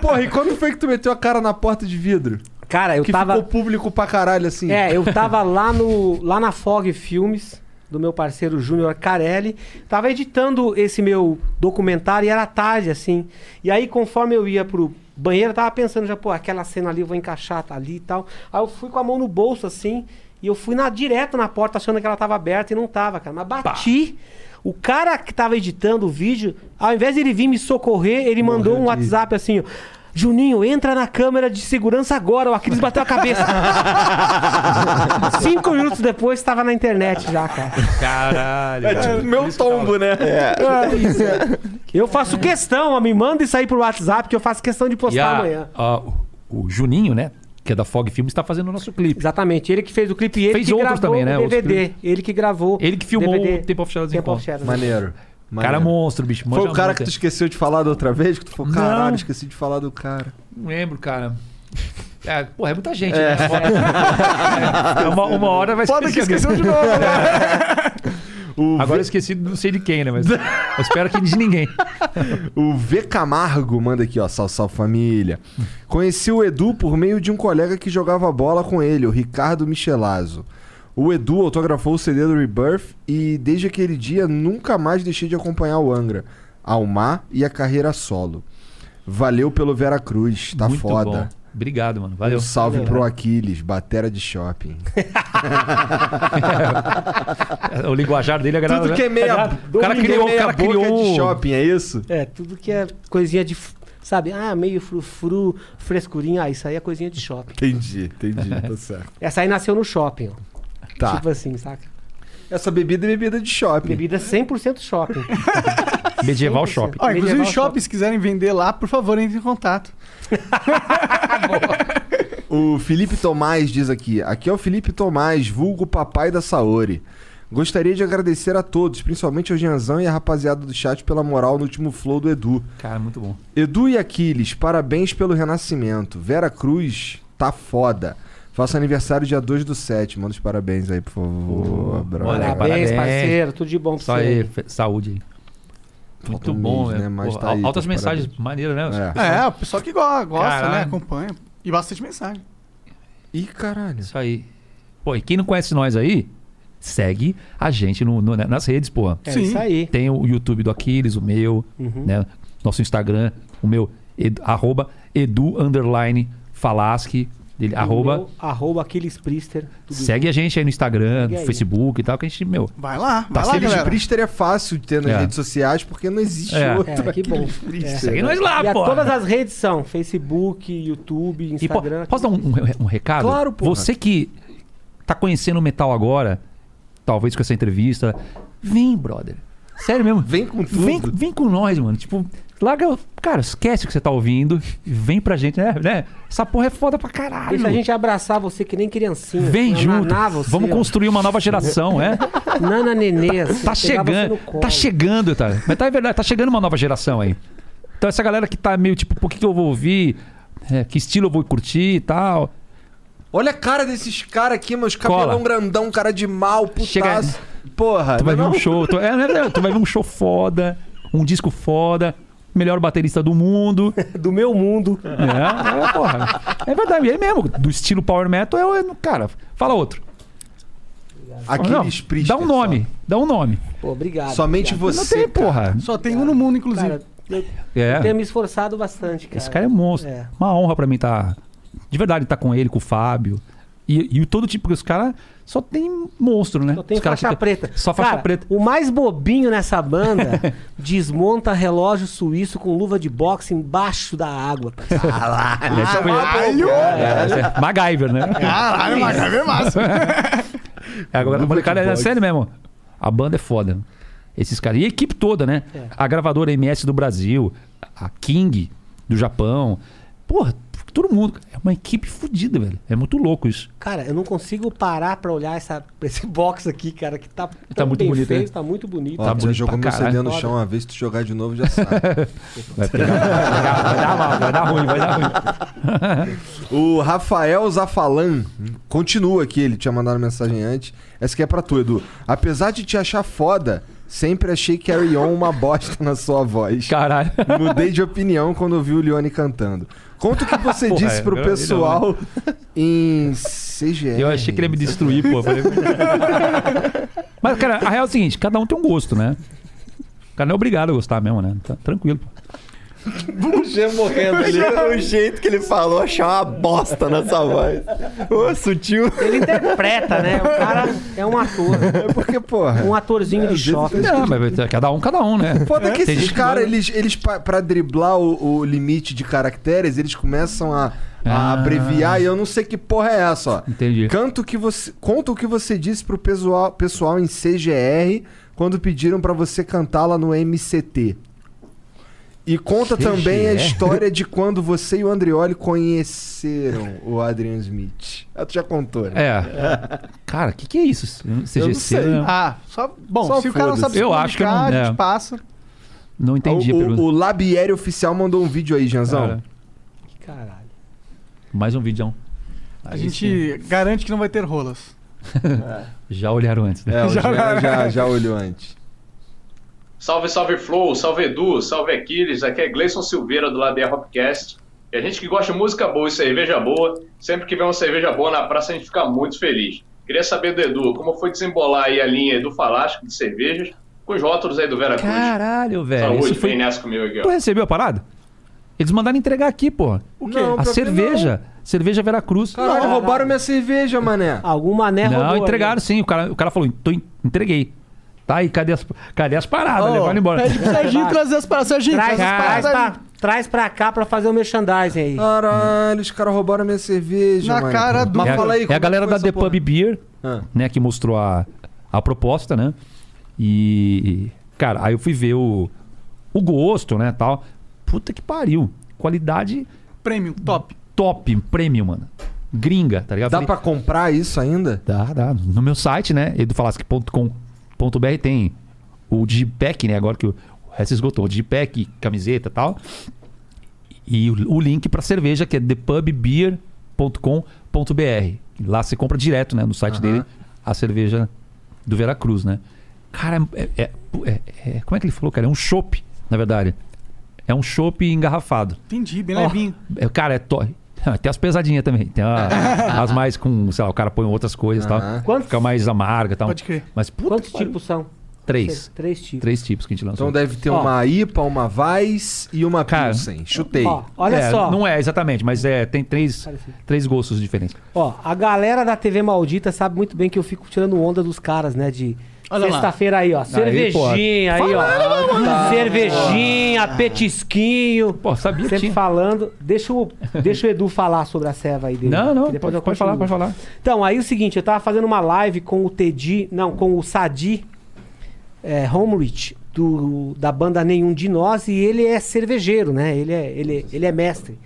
Porra, e quando foi que tu meteu a cara na porta de vidro? Cara, eu que tava. ficou público pra caralho, assim. É, eu tava lá no lá na Fog Filmes do meu parceiro Júnior Carelli, tava editando esse meu documentário e era tarde assim. E aí conforme eu ia pro banheiro, eu tava pensando já, pô, aquela cena ali eu vou encaixar tá ali e tal. Aí eu fui com a mão no bolso assim, e eu fui na direto na porta achando que ela tava aberta e não tava, cara. Mas bati. O cara que tava editando o vídeo, ao invés de ele vir me socorrer, ele mandou um WhatsApp assim, ó. Juninho, entra na câmera de segurança agora. O Aquiles bateu a cabeça. Cinco minutos depois, estava na internet já, cara. Caralho. É tipo meu tombo, né? É isso. Eu faço questão, ó, me manda isso aí pro WhatsApp, que eu faço questão de E postar a- amanhã. a- o Juninho, né? Que é da Fog Filmes, está fazendo o nosso clipe. Exatamente, ele que fez o clipe e ele Fez que outros gravou também, né? o DVD. Ele que gravou. Ele que filmou DVD. o Tempo of Shadows Tempo of. Shadows. Maneiro. Cara maneiro. monstro, bicho. Foi o cara que tu esqueceu de falar da outra vez? Que tu falou, caralho, Não. esqueci de falar do cara. Não lembro, cara. É, porra, é muita gente, É. né? É, uma, uma hora vai Foda que esqueceu de novo, né? Agora eu esqueci, não sei de quem, né? Mas eu espero que de ninguém. O V Camargo manda aqui, ó, sal, sal família. Conheci o Edu por meio de um colega que jogava bola com ele, o Ricardo Michelazzo. O Edu autografou o CD do Rebirth e desde aquele dia nunca mais deixei de acompanhar o Angra, Almar e a carreira solo. Valeu pelo Vera Cruz, tá Muito foda. bom. Obrigado, mano. Valeu. Um salve Valeu. pro Aquiles, batera de shopping. o linguajar dele é agradável. Tudo que é meia, O cara que é criou, o meia cara boca criou de shopping, é isso? É, tudo que é coisinha de. Sabe? Ah, meio frufru, frescurinha. Ah, isso aí é coisinha de shopping. Entendi, entendi, tá certo. Essa aí nasceu no shopping, ó. Tá. Tipo assim, saca? Essa bebida é bebida de shopping. Bebida 100% shopping. Medieval 100%. shopping. Ó, inclusive, Medieval os shoppings, se quiserem vender lá, por favor, entre em contato. O Felipe Tomás diz aqui: aqui é o Felipe Tomás, vulgo papai da Saori. Gostaria de agradecer a todos, principalmente ao Gianzão e a rapaziada do chat pela moral no último flow do Edu. Cara, muito bom. Edu e Aquiles, parabéns pelo renascimento. Vera Cruz, tá foda. Faço aniversário dia 2 do 7. Manda os parabéns aí, por favor. Olha, Parabéns, parceiro. Tudo de bom pra Só você. aí, saúde aí. Muito bom, mês, né? Mas Pô, tá aí, altas tá, mensagens parabéns. maneiras, né? É. É, o pessoal que go- gosta, né? Acompanha. E bastante mensagem. Ih, caralho. Isso aí. Pô, e quem não conhece nós aí, segue a gente no, no- nas redes, pô. É isso aí. Tem o YouTube do Aquiles, o meu, Uhum. né? Nosso Instagram, o meu, ed- arroba edu underline falasque, dele, E arroba. meu, arroba Aquiles Priester. Segue a gente aí no Instagram, Segue no aí. Facebook e tal, que a gente, meu. Vai lá, vai lá, Aquiles. Priester é fácil de ter nas É. redes sociais porque não existe É. outro. É, que bom. Priester. Segue nós lá, e pô. todas as redes são Facebook, YouTube, E Instagram. posso dar um, um- um recado? Claro, porra. Você que tá conhecendo o metal agora, talvez com essa entrevista, vem, brother. Sério mesmo. Vem com tudo. Vem, vem com nós, mano. Tipo, larga. Cara, esquece o que você tá ouvindo e vem pra gente, né? né? Essa porra é foda pra caralho. Deixa a gente abraçar você que nem criancinha. Vem assim, junto. você, Vamos ó. construir uma nova geração, é? Nana nenê, assim, Tá pegar você chegando. Tá chegando, tá? Mas tá é verdade, tá chegando uma nova geração aí. Então essa galera que tá meio tipo, por que, que eu vou ouvir? É, que estilo eu vou curtir e tal. Olha a cara desses caras aqui, meus cabelão Cola. grandão, cara de mal, putaço. Chega- Porra, Tu vai ver não- um show. Tu, é, né, tu vai ver um show foda, um disco foda, melhor baterista do mundo. Do meu mundo. É, é, porra. É verdade, é mesmo. Do estilo power metal é, o- cara. Fala outro. Aquiles Não. Dá um nome, dá um nome. Pô, obrigado. Somente obrigado. você. Não tem, cara. porra. Só tem um no mundo, inclusive. Cara, eu, É. eu tenho me esforçado bastante, cara. Esse cara é monstro. É. Uma honra pra mim estar. De verdade, estar com ele, com o Fábio. E, e todo tipo, porque os caras só tem monstro, né? Só tem os faixa fica- preta. Só faixa Cara, preta. O mais bobinho nessa banda desmonta relógio suíço com luva de boxe embaixo da água. Caralho! Esse foi- Caralho! É, é MacGyver, né? Caralho, MacGyver é massa. É, Agora, de cara, é boxe. sério mesmo. A banda é foda. Esses caras. E a equipe toda, né? É. A gravadora MS do Brasil, a King do Japão. Porra, todo mundo. É uma equipe fodida, velho. É muito louco isso. Cara, eu não consigo parar pra olhar essa, esse box aqui, cara, que tá, tão muito bem bonito, feito, né? tá muito bonito. Ó, tu já jogou meu CD no chão uma vez, se tu jogar de novo já sabe. Vai, pegar, vai, dar, vai dar mal, vai dar ruim, vai dar ruim. o Rafael Zafalan continua aqui, ele tinha mandado mensagem antes. Essa aqui é pra tu, Edu. Apesar de te achar foda, sempre achei Carry On uma bosta na sua voz. Caralho. Mudei de opinião quando ouvi o Leone cantando. Conta o que você Porra, disse pro eu- pessoal em CGR. Eu achei que ele ia me destruir, pô. Falei- Mas, cara, a real é o seguinte: cada um tem um gosto, né? O cara não é obrigado a gostar mesmo, né? Tá tranquilo. pô. O Jean morrendo ali. O jeito que ele falou, achar uma bosta nessa voz. Ô, sutil. Ele interpreta, né? O cara é um ator. É porque, porra. Um atorzinho de choque. Não, mas cada um, cada um, né? Foda é que esses caras, eles, eles pa- pra driblar o, o limite de caracteres, eles começam a, a Ah. abreviar e eu não sei que porra é essa, ó. Entendi. Canto que você, conta o que você disse pro pessoal, pessoal em CGR quando pediram pra você cantá-la no MCT. E conta também a história de quando você e o Andrioli conheceram o Adrian Smith. Ah, tu já contou, né? É. Cara, o que, que é isso? CGC? Eu não sei. né? Ah, só. Bom, Só se o cara não sabe se Eu acho que eu não- a é. gente passa. Não entendi a o, pergunta. o, o Labieri Oficial mandou um vídeo aí, Janzão. Cara, Caralho. mais um vídeo. A gente garante que não vai ter rolas. Já olharam antes, né? É, o já, já, já olhou antes. Salve, salve Flow, salve Edu, salve Aquiles, aqui é Gleison Silveira do Labier Hopcast. E a gente que gosta de música boa e cerveja boa, sempre que vê uma cerveja boa na praça a gente fica muito feliz. Queria saber do Edu, como foi desembolar aí a linha Edu Falasco de cervejas com os rótulos aí do Vera Cruz. Caralho, velho. Saúde, isso foi- vem nessa comigo aqui, ó. Tu recebeu a parada? Eles mandaram entregar aqui, porra. O quê? Não, a cerveja. Cerveja Veracruz. Caralho, roubaram minha cerveja, mané. Algum mané Não, roubou entregaram ali. sim. O cara, o cara falou, "Tô en- entreguei. Tá aí, cadê as, cadê as paradas? Levaram embora. Pede pro Serginho trazer as paradas. Serginho, Traz, traz as traz, paradas pra, traz pra cá pra fazer o merchandising aí. Caralho, os caras roubaram minha cerveja, Na mano. cara do- Mas é, fala aí, é a galera foi da The? Pub Beer, Ah. né, que mostrou a, a proposta, né? E, cara, aí eu fui ver o, o gosto, né, tal. Puta que pariu. Qualidade Premium, top. top, premium, mano. Gringa, tá ligado? Dá Falei, pra comprar isso ainda? Dá, dá. No meu site, né, edufalasque.com.br tem o Digipack, né, agora que o resto esgotou. O Digipack, camiseta e tal. E o, o link pra cerveja, que é thepubbeer.com.br. Lá você compra direto, né, no site Aham. dele, a cerveja do Veracruz, né. Cara, é, é- é- é- como é que ele falou, cara? É um chopp, na verdade. É um chopp engarrafado. Entendi, bem Ó, levinho. é, cara, é to... Tem as pesadinhas também. Tem a- as mais com, sei lá, o cara põe outras coisas e tal. Quantos- Fica mais amarga e tal. Pode crer. Mas puta Quantos tipos são? Três. Três tipos. Três tipos que a gente lançou. Então deve ter Ó. uma IPA, uma Weiss e uma Cara, Pilsen. Chutei. Ó, olha É, só. Não é exatamente, mas é, tem três, três gostos diferentes. Ó, a galera da TV Maldita sabe muito bem que eu fico tirando onda dos caras, né? De. Sexta-feira aí, ó. Cervejinha aí, ó. Cervejinha, petisquinho. Pô, sabia Sempre tinha. falando. Deixa o, deixa o Edu falar sobre a serva aí dele. Não, não, depois pode, eu pode falar, pode falar. Então, aí o seguinte, eu tava fazendo uma live com o Tedi, não, com o Sadi é, Homerich, do, da banda Nenhum de Nós, e ele é cervejeiro, né? Ele é, ele, ele é mestre.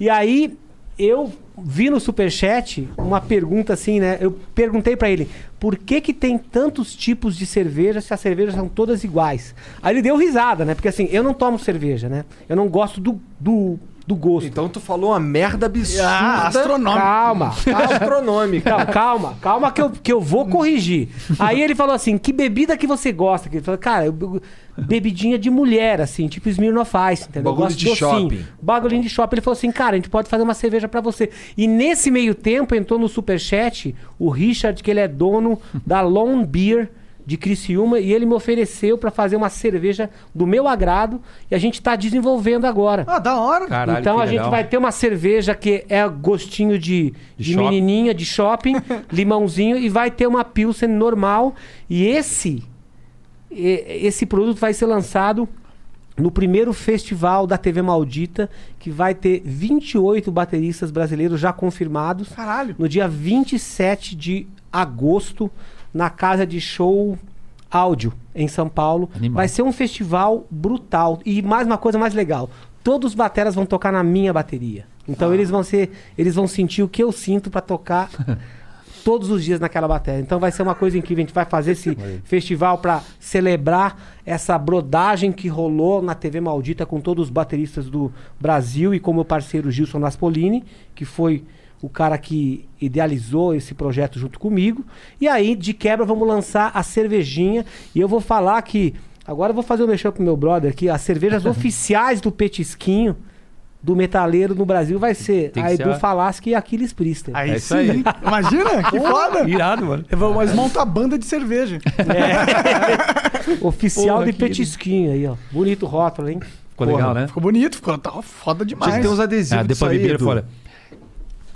E aí eu vi no Superchat uma pergunta assim, né? Eu perguntei pra ele, por que que tem tantos tipos de cerveja se as cervejas são todas iguais? Aí ele deu risada, né? Porque assim, eu não tomo cerveja, né? Eu não gosto do, do, do gosto. Então tu falou uma merda absurda. Ah, astronômico. Calma, calma. Astronômica. Não, calma, calma que eu, que eu vou corrigir. Aí ele falou assim: que bebida que você gosta? Que Ele falou, cara, eu, bebidinha de mulher, assim, tipo Smirnoff Ice, entendeu? Eu Bagulho gosto de docinho. shopping. Bagulhinho de shopping. Ele falou assim, cara, a gente pode fazer uma cerveja pra você. E nesse meio tempo entrou no superchat o Richard, que ele é dono da Long Beer de Criciúma e ele me ofereceu para fazer uma cerveja do meu agrado e a gente tá desenvolvendo agora. Ah, da hora. Caralho, então a gente vai ter uma cerveja que é gostinho de, De de shopping. menininha, de shopping, limãozinho e vai ter uma Pilsen normal. E esse e- esse produto vai ser lançado no primeiro festival da TV Maldita, que vai ter 28 bateristas brasileiros já confirmados. Caralho. No dia 27 de agosto, na casa de show áudio em São Paulo. Animal. Vai ser um festival brutal. E mais uma coisa mais legal: todos os bateras vão tocar na minha bateria. Então eles vão ser. Eles vão sentir o que eu sinto pra tocar todos os dias naquela bateria. Então vai ser uma coisa incrível. A gente vai fazer esse festival para celebrar essa brodagem que rolou na TV Maldita com todos os bateristas do Brasil e com meu parceiro Gilson Naspolini, que foi o cara que idealizou esse projeto junto comigo. E aí, de quebra, vamos lançar a cervejinha. E eu vou falar que. Agora eu vou fazer o mexer pro meu brother aqui. As cervejas oficiais do Petisquinho. Do metaleiro no Brasil vai ser Tem a ser Edu a- Falaschi e Aquiles Priester. Aí É isso sim. aí. Imagina, que foda. Irado, mano. Mas monta a banda de cerveja. Oficial Porra, de petisquinho aí, ó. Bonito rótulo, hein? Ficou legal, né? Ficou bonito, ficou tá foda demais. Tinha que ter uns adesivos Ah, disso depois aí, beber Edu. fora.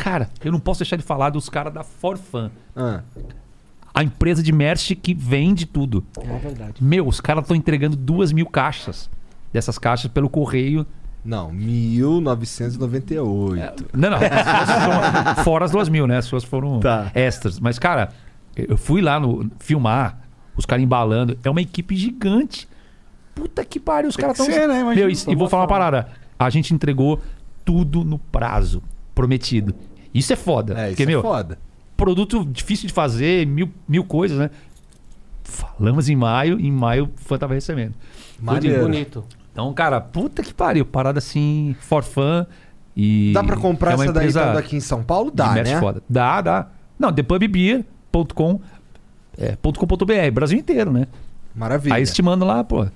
Cara, eu não posso deixar de falar dos caras da Forfan. Ah. A empresa de merch que vende tudo. É verdade. Meu, os caras estão entregando duas mil caixas dessas caixas pelo correio. Não, 1998. Não, não. As fora as duas mil, né? As suas foram Tá. extras. Mas, cara, eu fui lá no filmar, os caras embalando. É uma equipe gigante. Puta que pariu, os caras estão. né? Imagina. Meu, e, e vou falar uma parada. A gente entregou tudo no prazo prometido. Isso é foda. É, isso porque, é meu, foda. produto difícil de fazer, mil, mil coisas, né? Falamos em maio, em maio o fã tava recebendo. Maneiro. Bonito. Então, cara, puta que pariu. Parada assim, for fã. E Dá pra comprar é essa daí então, daqui em São Paulo? Dá, né? foda. Dá, dá. Não, thepubbeer.com é, .com.br, Brasil inteiro, né? Maravilha. Aí mandam lá, pô.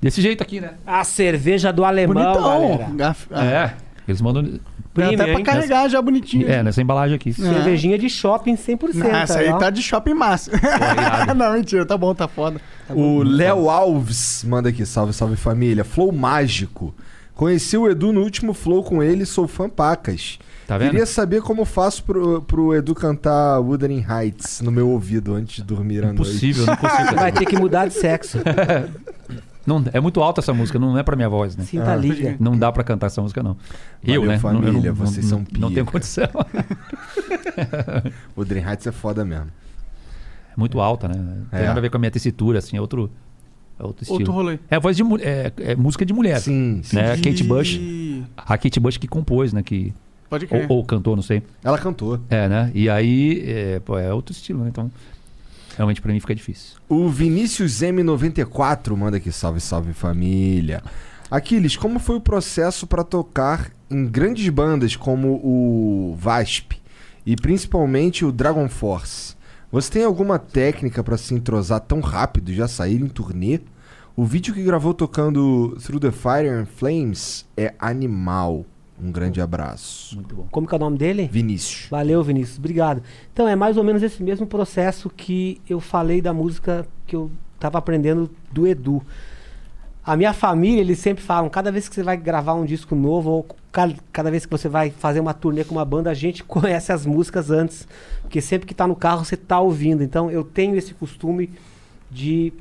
Desse jeito aqui, né? A cerveja do alemão, galera. Gaf- ah, É. Eles mandam. Premium, até pra hein? carregar já bonitinho. É, nessa embalagem aqui. Cervejinha de shopping 100%. Não, essa aí ó. tá de shopping massa. não, mentira, tá bom, tá foda. O Léo Alves manda aqui, salve, salve família. Flow mágico. Conheci o Edu no último Flow com ele, sou fã pacas. Tá vendo? Queria saber como faço pro, pro Edu cantar Wuthering Heights no meu ouvido antes de dormir à noite. Impossível, não consigo. Vai ter que mudar de sexo. Não, é muito alta essa música, não é pra minha voz, né? Sinta a liga. Não dá pra cantar essa música, não. eu, Valeu, né? Não- eu família, não, vocês não, são Não tenho condição. Wuthering Heights é foda mesmo. É muito alta, né? Não Tem É. nada a ver com a minha tecitura, assim, é outro, é outro estilo. Outro rolê. É voz de é, é música de mulher. Sim, sim. Né? A Kate Bush. A Kate Bush que compôs, né? Que, Pode crer. ou, ou cantou, não sei. Ela cantou. É, né? E aí, é, pô, é outro estilo, né? Então, realmente pra mim fica difícil. O Vinícius M94 manda aqui, salve, salve família. Aquiles, como foi o processo pra tocar em grandes bandas como o VASP e principalmente o Dragon Force? Você tem alguma técnica pra se entrosar tão rápido e já sair em turnê? O vídeo que gravou tocando Through the Fire and Flames é animal. Um grande abraço. Muito bom. Como que é o nome dele? Vinícius. Valeu, Vinícius. Obrigado. Então, é mais ou menos esse mesmo processo que eu falei da música que eu tava aprendendo do Edu. A minha família, eles sempre falam, cada vez que você vai gravar um disco novo, ou ca- cada vez que você vai fazer uma turnê com uma banda, a gente conhece as músicas antes. Porque sempre que tá no carro, você tá ouvindo. Então, eu tenho esse costume de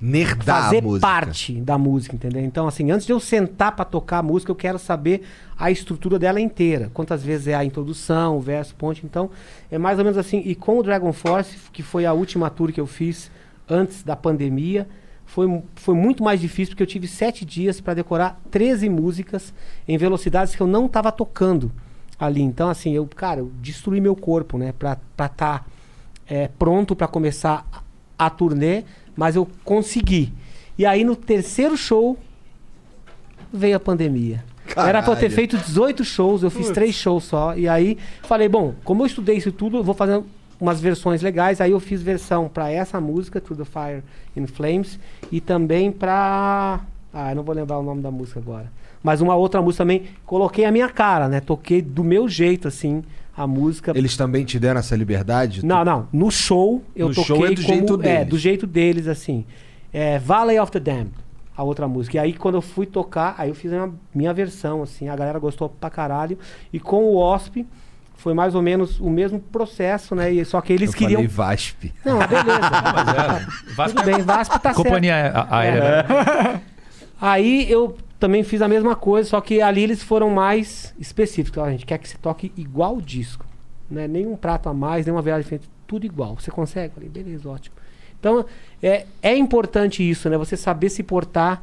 Nerdar fazer a música. parte da música, entendeu? Então, assim, antes de eu sentar pra tocar a música, eu quero saber a estrutura dela inteira. Quantas vezes é a introdução, o verso, ponte. Então, é mais ou menos assim. E com o Dragon Force, que foi a última tour que eu fiz antes da pandemia, foi, foi muito mais difícil, porque eu tive sete dias para decorar 13 músicas em velocidades que eu não estava tocando ali. Então, assim, eu, cara, eu destruí meu corpo, né? Pra estar tá, é, pronto para começar a turnê, mas eu consegui. E aí, no terceiro show, veio a pandemia. Era pra eu ter Caralho. feito 18 shows, eu fiz Putz. três shows só. E aí, falei, bom, como eu estudei isso tudo, eu vou fazer umas versões legais. Aí eu fiz versão pra essa música, Through the Fire in Flames, e também pra Ah, eu não vou lembrar o nome da música agora. Mas uma outra música também, coloquei a minha cara, né? Toquei do meu jeito, assim, a música. Eles também te deram essa liberdade? Não, não. No show eu No toquei show é do como, jeito É, deles. do jeito deles, assim. É Valley of the Damned, a outra música. E aí quando eu fui tocar, aí eu fiz a minha versão, assim. A galera gostou pra caralho. E com o Wasp foi mais ou menos o mesmo processo, né? E, só que eles Eu queriam... falei VASP. Não, beleza. Vasp Tudo bem, Vasp tá Companhia certo. a- aérea, É. Aí eu também fiz a mesma coisa, só que ali eles foram mais específicos. A gente quer que você toque igual o disco. Né? Nenhum prato a mais, nenhuma virada diferente, tudo igual. Você consegue? Falei, beleza, ótimo. Então, é, é importante isso, né? Você saber se portar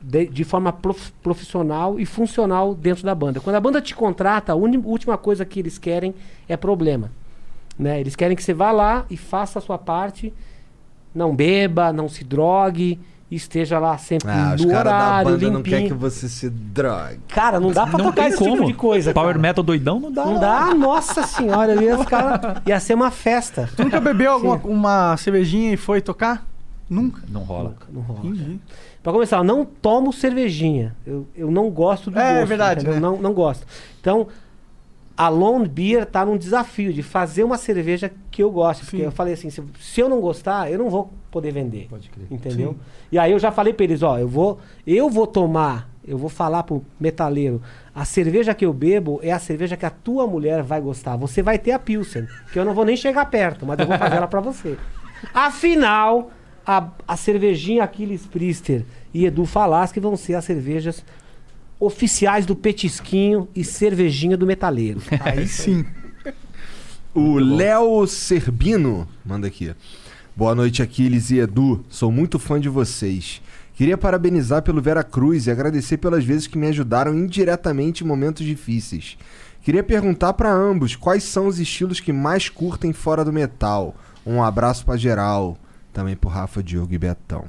de, de forma prof- profissional e funcional dentro da banda. Quando a banda te contrata, a uni- última coisa que eles querem é problema. Né? Eles querem que você vá lá e faça a sua parte, não beba, não se drogue, esteja lá sempre Ah, os no caras da horário, banda não limpinho. querem que você se drogue. Cara, não dá pra Não tocar esse como. tipo de coisa. Power cara. metal doidão não dá. Não dá, nossa senhora, eu ia ficar. Ia ser uma festa. Tu nunca bebeu alguma uma cervejinha e foi tocar? Nunca? Não rola. Não rola. Pra começar, eu não tomo cervejinha. Eu, eu não gosto do É, gosto. verdade, entendeu? né? Não, não gosto. Então, a Lone Beer tá num desafio de fazer uma cerveja que eu gosto. Porque eu falei assim, se, se eu não gostar, eu não vou poder vender. Pode crer. Entendeu? Sim. E aí eu já falei pra eles, ó, eu vou, eu vou tomar, eu vou falar pro metaleiro, a cerveja que eu bebo é a cerveja que a tua mulher vai gostar. Você vai ter a Pilsen, que eu não vou nem chegar perto, mas eu vou fazer ela pra você. Afinal, a, a cervejinha Aquiles Priester e Edu Falaschi vão ser as cervejas oficiais do Petisquinho e cervejinha do metaleiro. Aí sim. O Léo Serbino manda aqui. Boa noite, Aquiles e Edu. Sou muito fã de vocês. Queria parabenizar pelo Vera Cruz e agradecer pelas vezes que me ajudaram indiretamente em momentos difíceis. Queria perguntar pra ambos quais são os estilos que mais curtem fora do metal. Um abraço pra geral. Também pro Rafa, Diogo e Betão.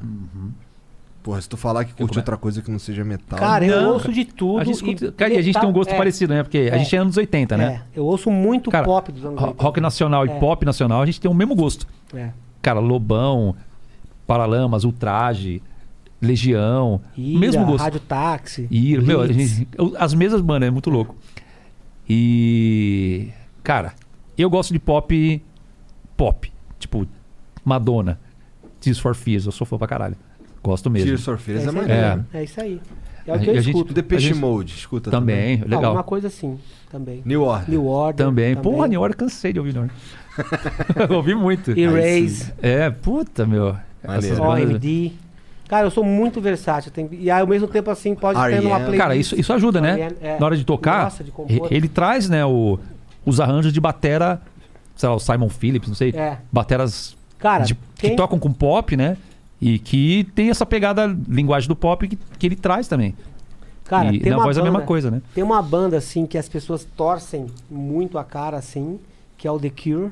Porra, se tu falar que curte outra coisa que não seja metal. Cara, eu Não, ouço de tudo. A gente, e escuta- cara, e a gente tem um gosto é, parecido, né? Porque a É. gente é anos 80, né? É, eu ouço muito Cara, pop dos anos ro- 80. Rock nacional É. e pop nacional, a gente tem o mesmo gosto. É. Cara, Lobão, Paralamas, Ultraje, Legião, Ira, mesmo gosto. Rádio Táxi. Ira, meu, a gente- as mesmas bandas, é muito louco. E. Cara, eu gosto de pop. Pop. Tipo, Madonna. Tears for Fears, eu sou fã pra caralho. Gosto mesmo. Tears for Fears é, isso aí. maneiro. É isso aí. É A o que eu gente- escuto. Depeche a gente- Mode, escuta Também, também. legal. Alguma coisa assim, também. New Order. New Order. Também. Porra, New Order, cansei de ouvir New Order. Eu ouvi muito. Erase. É, puta, meu. Essas bandas- OMD. Cara, eu sou muito versátil. tem- E aí, ao mesmo tempo, assim, pode ter numa playlist. Cara, isso, isso ajuda, né? É. Na hora de tocar, Nossa, de ele traz, né, o, os arranjos de batera, sei lá, o Simon Phillips, não sei. É. Bateras Cara, de- tem- que tocam com pop, né? E que tem essa pegada, linguagem do pop que, que ele traz também. Cara, e tem na uma voz é a mesma banda- coisa, né? Tem uma banda, assim, que as pessoas torcem muito a cara, assim, que é o The Cure.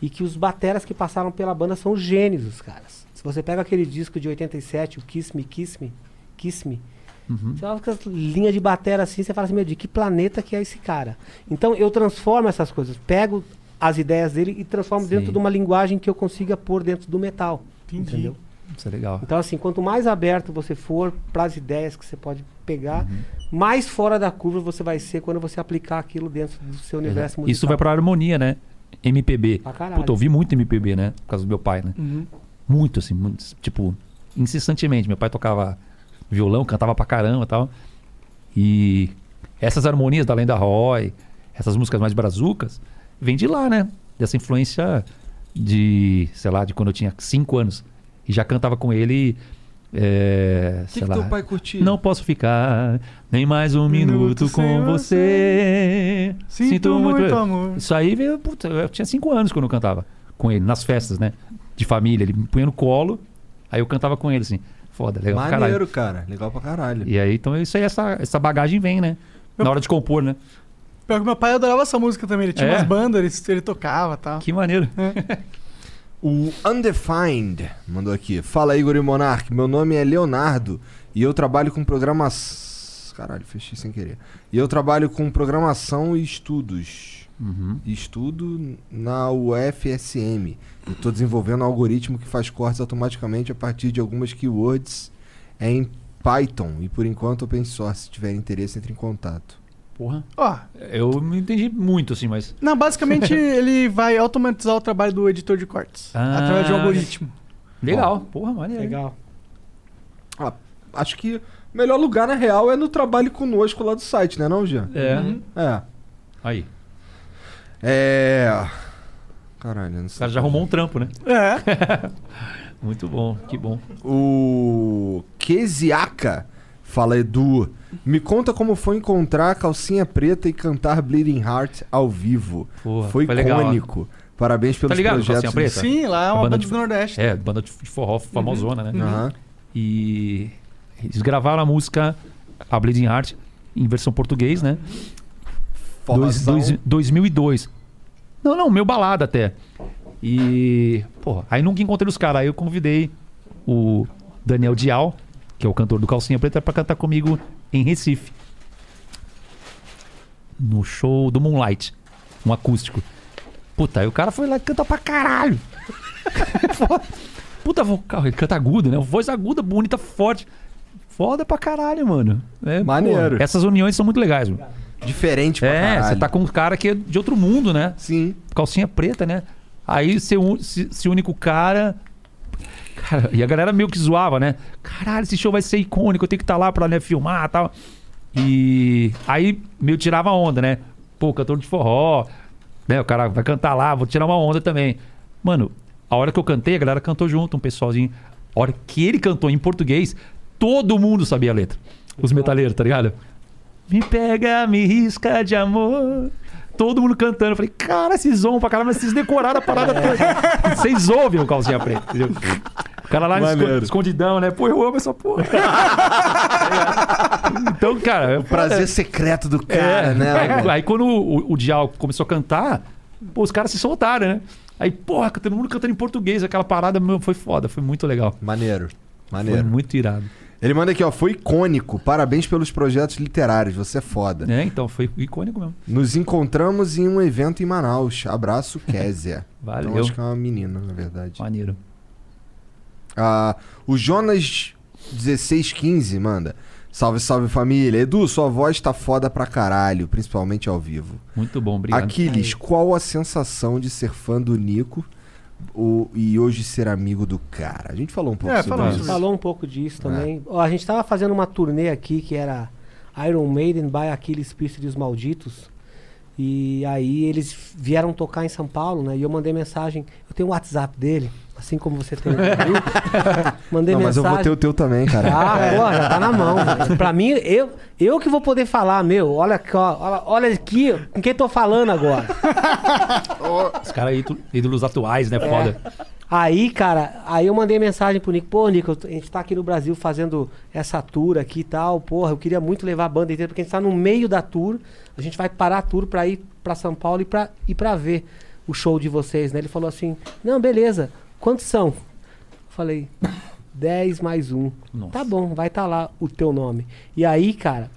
E que os bateras que passaram pela banda são gênios, os caras. Se você pega aquele disco de 87, o Kiss Me, Kiss Me, Kiss Me, Uhum. você olha com as linhas de batera assim, você fala assim, meu, de que planeta que é esse cara? Então eu transformo essas coisas, pego as ideias dele e transformo Sim. dentro de uma linguagem que eu consiga pôr dentro do metal. Entendeu? Isso é legal. Então, assim, quanto mais aberto você for para as ideias que você pode pegar, Uhum. mais fora da curva você vai ser quando você aplicar aquilo dentro do seu universo musical. Isso vai pra harmonia, né? MPB. Pra caralho. Puta, eu ouvi muito MPB, né? Por causa do meu pai, né? Uhum. Muito, assim, muito, tipo, incessantemente. Meu pai tocava violão, cantava pra caramba e tal. E essas harmonias da Lenda Roy, essas músicas mais brazucas, vem de lá, né? Dessa influência de, sei lá, de quando eu tinha 5 anos. E já cantava com ele. É, que sei que lá. teu pai curtia? Não posso ficar nem mais um minuto, com você. Sinto muito amor. Isso aí veio. Puta, eu tinha 5 anos quando eu cantava com ele, nas festas, né? De família. Ele me punha no colo, aí eu cantava com ele, assim. Foda, legal pra Maneiro, caralho. cara. Legal pra caralho. E aí, então, isso aí, essa, essa bagagem vem, né? Na hora de compor, né? Pior que meu pai adorava essa música também. Ele tinha É? umas bandas, ele, ele tocava e tal. Que maneiro. O Undefined mandou aqui. Fala, Igor e Monark. Meu nome é Leonardo e eu trabalho com programação. Caralho, fechei sem querer. E eu trabalho com programação e estudos. Uhum. Estudo na UFSM. Eu tô desenvolvendo um algoritmo que faz cortes automaticamente a partir de algumas keywords em Python e por enquanto open source. Se tiver interesse, entre em contato. Porra. Ó, Eu não entendi muito, assim, mas. não, basicamente ele vai automatizar o trabalho do editor de cortes. Ah, através de um algoritmo. Legal. Porra, maneiro. Legal. Ah, acho que o melhor lugar, na real, é no trabalho conosco lá do site, né, não, Jean? É. Uhum. É. Aí. É. Caralho, não sei. O cara já arrumou um trampo, né? É. Muito bom, que bom. O Keziaka fala, Edu, me conta como foi encontrar a calcinha preta e cantar Bleeding Heart ao vivo. Porra, foi foi legal, icônico. Parabéns pelos Tá ligado, projetos. Preta? Sim, lá é uma banda banda de- do Nordeste. É, banda de forró famosona, né? Aham. E eles gravaram a música A Bleeding Heart em versão português, né? Dois, dois, 2002. Não, não, meu balada até. E, pô, aí nunca encontrei os caras. Aí eu convidei o Daniel Dial, que é o cantor do Calcinha Preta, pra cantar comigo em Recife. No show do Moonlight, um acústico. Puta, aí o cara foi lá e canta pra caralho. Puta vocal, ele canta agudo, né? Voz aguda, bonita, forte. Foda pra caralho, mano. É, Maneiro. pô, essas uniões são muito legais, mano. Diferente pra É, caralho. você tá com um cara que é de outro mundo, né? Sim. Calcinha preta, né? Aí você un- se, se une com o cara. Cara, e a galera meio que zoava, né? Caralho, esse show vai ser icônico, eu tenho que estar lá pra né, filmar e tal. E aí meio tirava onda, né? Pô, cantor de forró, né? O cara vai cantar lá, vou tirar uma onda também. Mano, a hora que eu cantei, a galera cantou junto, um pessoalzinho. A hora que ele cantou em português, todo mundo sabia a letra. Os metaleiros, tá ligado? Me pega, me risca de amor. Todo mundo cantando. Eu falei, cara, vocês zoam pra caramba, vocês decoraram a parada toda. Vocês ouvem o calcinha preta, entendeu? O cara lá no esco- Maneiro. escondidão, né? Pô, eu amo essa porra. então, cara. é Prazer foda. secreto do cara, É, né? aí- mano? Aí, quando o, o Dial começou a cantar, pô, os caras se soltaram, né? Aí, porra, todo mundo cantando em português, aquela parada meu, foi foda, foi muito legal. Maneiro. Maneiro. Foi muito irado. Ele manda aqui, ó, foi icônico. Parabéns pelos projetos literários, você é foda. É, então, foi icônico mesmo. Nos encontramos em um evento em Manaus. Abraço, Kézia. Valeu. Então, acho que é uma menina, na verdade. Maneiro. Ah, o Jonas 1615 manda. Salve, salve família. Edu, sua voz tá foda pra caralho, principalmente ao vivo. Muito bom, obrigado. Aquiles, qual a sensação de ser fã do Nico o- e hoje ser amigo do cara? A gente falou um pouco É, sobre isso. Falou um pouco disso também. Ó, a gente tava fazendo uma turnê aqui que era Iron Maiden by Aquiles Priest dos Malditos. E aí eles vieram tocar em São Paulo, né? E eu mandei mensagem. Eu tenho o WhatsApp dele, assim como você tem o meu. Mandei Não, mas eu mensagem. vou ter o teu também, cara. Ah, pô, já tá na mão. velho. pra mim, eu, eu que vou poder falar, meu. Olha aqui, ó, olha, olha aqui com quem tô falando agora. Os caras tu- ídolos atuais, né? Foda. Aí, cara, aí eu mandei mensagem pro Nico, pô, Nico, a gente tá aqui no Brasil fazendo essa tour aqui e tal, porra, eu queria muito levar a banda inteira, porque a gente tá no meio da tour, a gente vai parar a tour pra ir pra São Paulo e pra, e pra ver o show de vocês, né? Ele falou assim, não, beleza, quantos são? Eu falei, 10 mais um. Nossa. Tá bom, vai estar lá o teu nome. E aí, cara,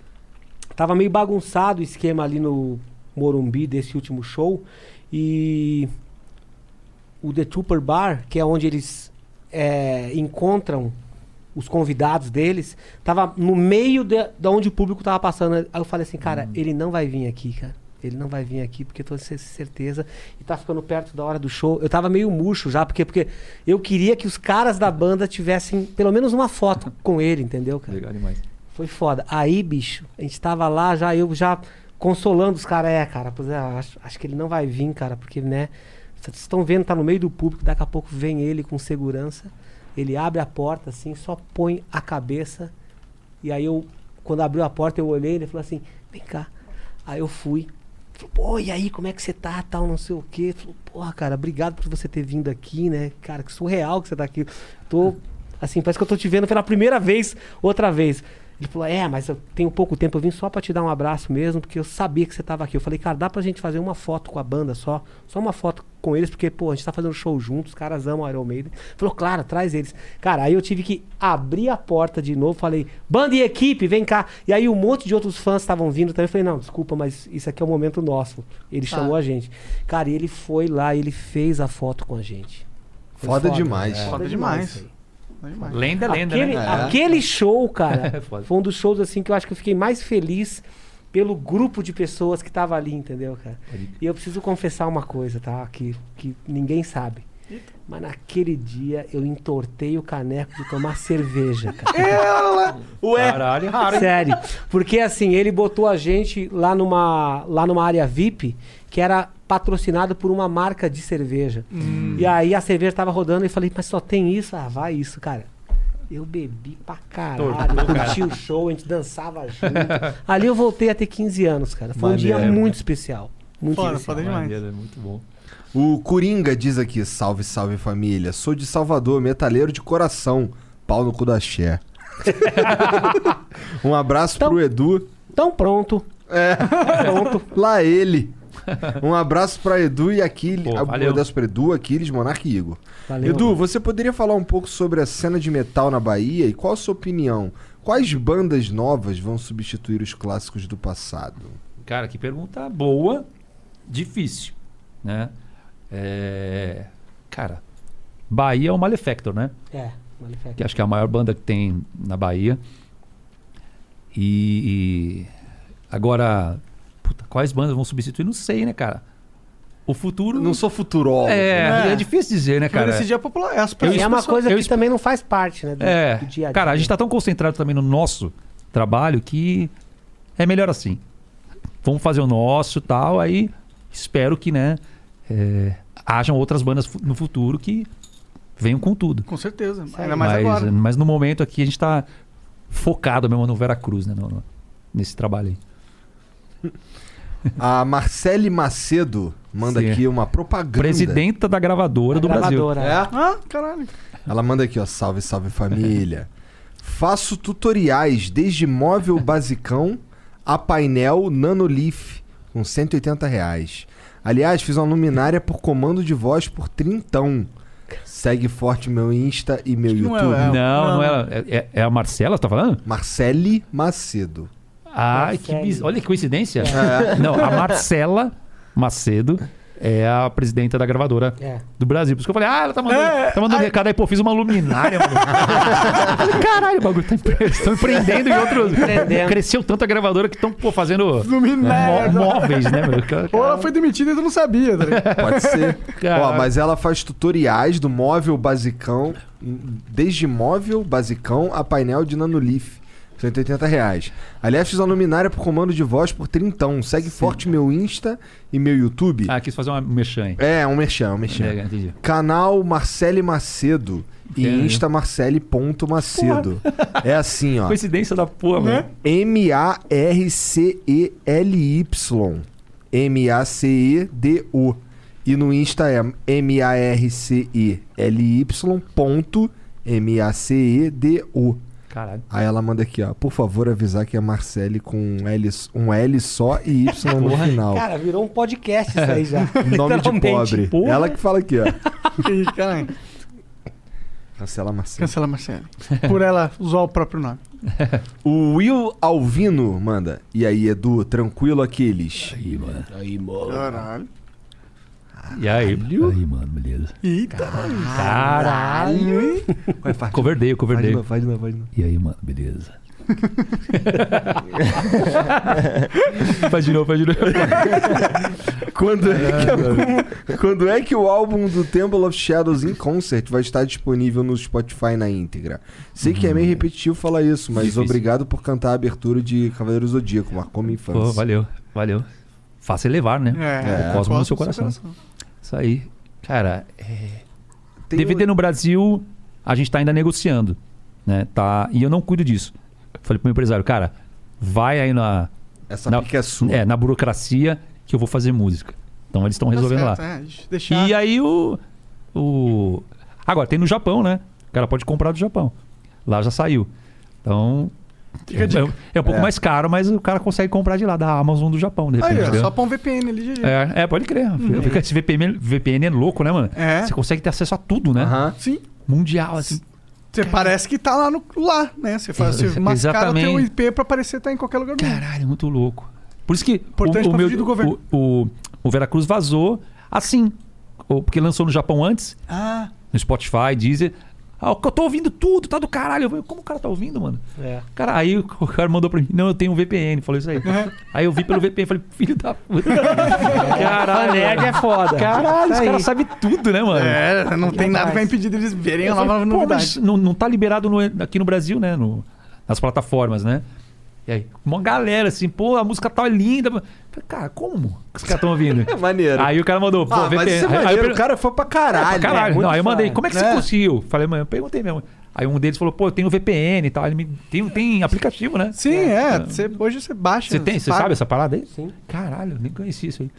tava meio bagunçado o esquema ali no Morumbi desse último show, e o The Trooper Bar, que é onde eles é, encontram os convidados deles, tava no meio de, de onde o público tava passando. Aí eu falei assim, cara, ele não vai vir aqui, cara. Ele não vai vir aqui, porque eu tô com certeza. E tá ficando perto da hora do show. Eu tava meio murcho já, porque, porque eu queria que os caras da banda tivessem pelo menos uma foto com ele, entendeu, cara? Legal demais. Foi foda. Aí, bicho, a gente tava lá já, eu já consolando os caras. É, cara, pois é, acho, acho que ele não vai vir, cara, porque, né? Vocês estão vendo, tá no meio do público, daqui a pouco vem ele com segurança. Ele abre a porta assim, só põe a cabeça. E aí eu, quando abriu a porta, eu olhei, ele falou assim: vem cá. Aí eu fui. Falou, pô, e aí, como é que você tá? Tal, não sei o quê. Falou, porra, cara, obrigado por você ter vindo aqui, né? Cara, que surreal que você tá aqui. Tô, assim, parece que eu tô te vendo pela primeira vez, outra vez. Ele falou, é, mas eu tenho pouco tempo, eu vim só pra te dar um abraço mesmo, porque eu sabia que você tava aqui. Eu falei, cara, dá pra gente fazer uma foto com a banda só? Só uma foto com eles, porque, pô, a gente tá fazendo show juntos, os caras amam Iron Maiden. Ele Falou, claro, traz eles. Cara, aí eu tive que abrir a porta de novo, falei, banda e equipe, vem cá. E aí um monte de outros fãs estavam vindo também. Eu falei, não, desculpa, mas isso aqui é o momento nosso. Ele Tá. chamou a gente. Cara, e ele foi lá, ele fez a foto com a gente. Foi Foda demais. é. Foda demais. isso aí. Lenda, lenda, aquele, né? aquele show, cara, É foi um dos shows assim que eu acho que eu fiquei mais feliz pelo grupo de pessoas que tava ali, entendeu, cara? E eu preciso confessar uma coisa, tá? Que, que ninguém sabe. Mas naquele dia eu entortei o caneco de tomar cerveja, cara. É. Ué, Caralho, raro, sério. Porque assim, ele botou a gente lá numa, lá numa área VIP que era patrocinado por uma marca de cerveja. Hum. E aí a cerveja tava rodando e falei, mas só tem isso? Ah, vai isso, cara. Eu bebi pra caralho, Tortou, curti cara. o show, a gente dançava junto. Ali eu voltei a ter 15 anos, cara. Foi um dia Maneiro. muito especial. Muito Foda, especial. foda demais. Maneiro, é muito bom. O Coringa diz aqui: salve, salve família. Sou de Salvador, metaleiro de coração. Pau no cu da Xé. um abraço pro Edu. Tão pronto. É. Pronto. Lá ele. Um abraço pra Edu e Aquiles. Pô, Um valeu. abraço pra Edu, Aquiles, Monarca e Igor. Valeu. Edu, você poderia falar um pouco sobre a cena de metal na Bahia e qual a sua opinião? Quais bandas novas vão substituir os clássicos do passado? Cara, que pergunta boa, difícil, né? É, Cara, Bahia é o Malefactor, né? É, Malefactor. Que acho que é a maior banda que tem na Bahia. E, e agora, puta, quais bandas vão substituir? Não sei, né, cara? O futuro. Não sou futurólogo. É, É. é, difícil dizer, né, Cara, esse dia é popular. É, as E pessoas- é uma coisa eu que também não faz parte, né? Do, É, do dia a dia. cara, a gente tá tão concentrado também no nosso trabalho que é melhor assim. Vamos fazer o nosso e tal, aí espero que, né, é, hajam outras bandas no futuro que venham com tudo. Com certeza. Ainda mais mas, agora. mas no momento aqui a gente tá focado mesmo no Veracruz, né, no- no- nesse trabalho aí. A Marcele Macedo manda Sim. aqui uma propaganda. Presidenta da gravadora do gravadora. Brasil. É? Ah, caralho. Ela manda aqui, ó. Salve, salve família. Faço tutoriais desde móvel basicão a painel Nanolith com 180 reais. Aliás, fiz uma luminária por comando de voz por trintão. Segue forte meu Insta e meu não é- YouTube. é- Não, não, Não. é, é, é a Marcela, você tá falando? Marcele Macedo. Ai, que bis... olha que coincidência. Não, a Marcela Macedo é a presidenta da gravadora É. do Brasil. Por isso que eu falei, ah, ela tá mandando, É, tá mandando recado aí, pô, fiz uma luminária, mano. Eu falei, Caralho, o bagulho tá empre... estão empreendendo em outros. Empreendendo. Cresceu tanto a gravadora que estão pô, fazendo mó- móveis, né, meu? Ou ela foi demitida e tu não sabia, tá? Pode ser. Caralho. Ó, mas ela faz tutoriais do móvel basicão, desde móvel basicão a painel de Nanolith. 180 reais. Aliás, fiz uma luminária por comando de voz por trintão. Segue forte meu Insta e meu YouTube. Ah, quis fazer uma merchan aí. É, um merchan, um merchan. É, entendi. Canal Marcele Macedo e É. Insta Marcele.macedo. É assim, ó. Coincidência da porra, Né? M-A-R-C-E-L-Y. M-A-C-E-D-O. E no Insta é M-A-R-C-E-L-Y ponto M-A-C-E-D-O. Caralho. Aí ela manda aqui, ó. Por favor, avisar que é Marcele com um L, um L só e Y no final. Cara, virou um podcast isso aí já. Nome de pobre. Porra. Ela que fala aqui, ó. Caralho. Cancela Marcele. Cancela a Marcela. Por ela usar o próprio nome. O Will Alvino manda. E aí, Edu, tranquilo aqueles? Aí, mano. Aí, mano. Caralho. E aí? Aí, mano, beleza. Eita. Caralho. Faz. Coverdei, Faz de coverdei. novo, faz de novo, faz de novo. E aí, mano, beleza. faz de novo, faz de novo. Quando é, que, quando é que o álbum do Temple of Shadows in Concert vai estar disponível no Spotify na íntegra? Sei que é meio repetitivo falar isso, mas Difícil. obrigado por cantar a abertura de Cavaleiro Zodíaco, marcou minha infância. Pô, valeu, valeu. Fácil levar, né? É, o cosmo no seu coração. Isso aí. Cara, é... DVD no Brasil, a gente tá ainda negociando. Né? Tá... E eu não cuido disso. Falei pro meu empresário, cara, vai aí na. Essa na, é sua. É, na burocracia que eu vou fazer música. Então eles estão resolvendo lá. certo, é, deixar- E aí o. o... Agora, tem no Japão, né? O cara pode comprar do Japão. Lá já saiu. Então. É, é um pouco É. mais caro, mas o cara consegue comprar de lá, da Amazon do Japão, de repente. Aí, ó, entendeu? só pra um VPN ali, GG. É, é, pode crer. Fica Esse VPN, VPN é louco, né, mano? É. Você consegue ter acesso a tudo, né? Aham. Sim. Mundial, assim. Você parece que tá lá, no, lá né? Você faz, você mascara o teu exatamente. IP pra parecer estar em qualquer lugar do mundo. Caralho, muito louco. Por isso que Importante o, o meu, do governo. O, o, o Veracruz vazou assim. o- Porque lançou no Japão antes, Ah, no Spotify, Deezer. Ah, eu tô ouvindo tudo, tá do caralho. Eu falei, como o cara tá ouvindo, mano? É. Cara, aí o cara mandou pra mim, não, eu tenho um VPN, falou isso aí. aí eu vi pelo VPN, falei, filho da puta. A nerd é foda. Caralho, os Isso aí. caras sabem tudo, né, mano? É, não tem nada pra impedir deles verem a nova novidade. mas não, não tá liberado no- aqui no Brasil, né? no- nas plataformas, né? E aí, uma galera assim, pô, a música tá linda. Cara, como que os caras estão ouvindo? É maneiro. Aí o cara mandou, pô, Ah, mas VPN. isso é Aí- per- o cara foi pra caralho. É, pra caralho. É, muito não, aí eu mandei, como é que você É. conseguiu? Falei, mano, eu perguntei mesmo. Aí um deles falou, pô, eu tenho VPN e tal. Ele me, tem, tem aplicativo, né? Sim, é. Você, hoje você baixa. Você tem, você paga. sabe essa parada aí? Sim. Caralho, eu nem conheci isso aí.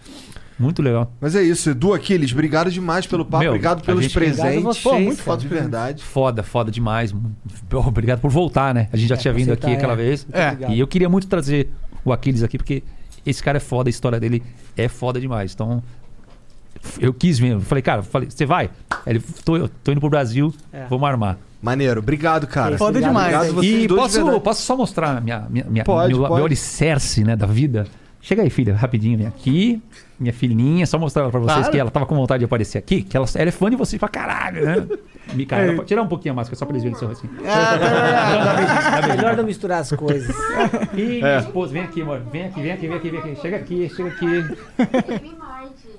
Muito legal. Mas é isso, Edu Aquiles, obrigado demais pelo papo, Meu, obrigado pelos gente- presentes. Obrigado Pô, muito foda de verdade. Foda, foda demais. Obrigado por voltar, né? A gente já É, tinha vindo aceitar, aqui aquela é. vez. Obrigado. E eu queria muito trazer o Aquiles aqui, porque esse cara é foda, a história dele é foda demais. Então, eu quis mesmo. Falei, cara, falei, você vai? Ele, tô, tô indo pro Brasil, É. vamos armar. Maneiro, obrigado, cara. Foda demais. Obrigado E posso, posso só mostrar minha, minha, minha, Pode, meu, pode. meu alicerce né, da vida? Chega aí, filha, rapidinho, vem aqui. Minha filhinha, só mostrar ela pra vocês Claro. que ela tava com vontade de aparecer aqui, que ela, ela é fã de vocês pra caralho, né? Micaela, pode tirar um pouquinho a máscara só pra eles verem seu rostinho. Melhor não misturar as coisas. Ih, É. minha esposa, vem aqui, amor. Vem aqui, vem aqui, vem aqui, vem aqui. Chega aqui, chega aqui.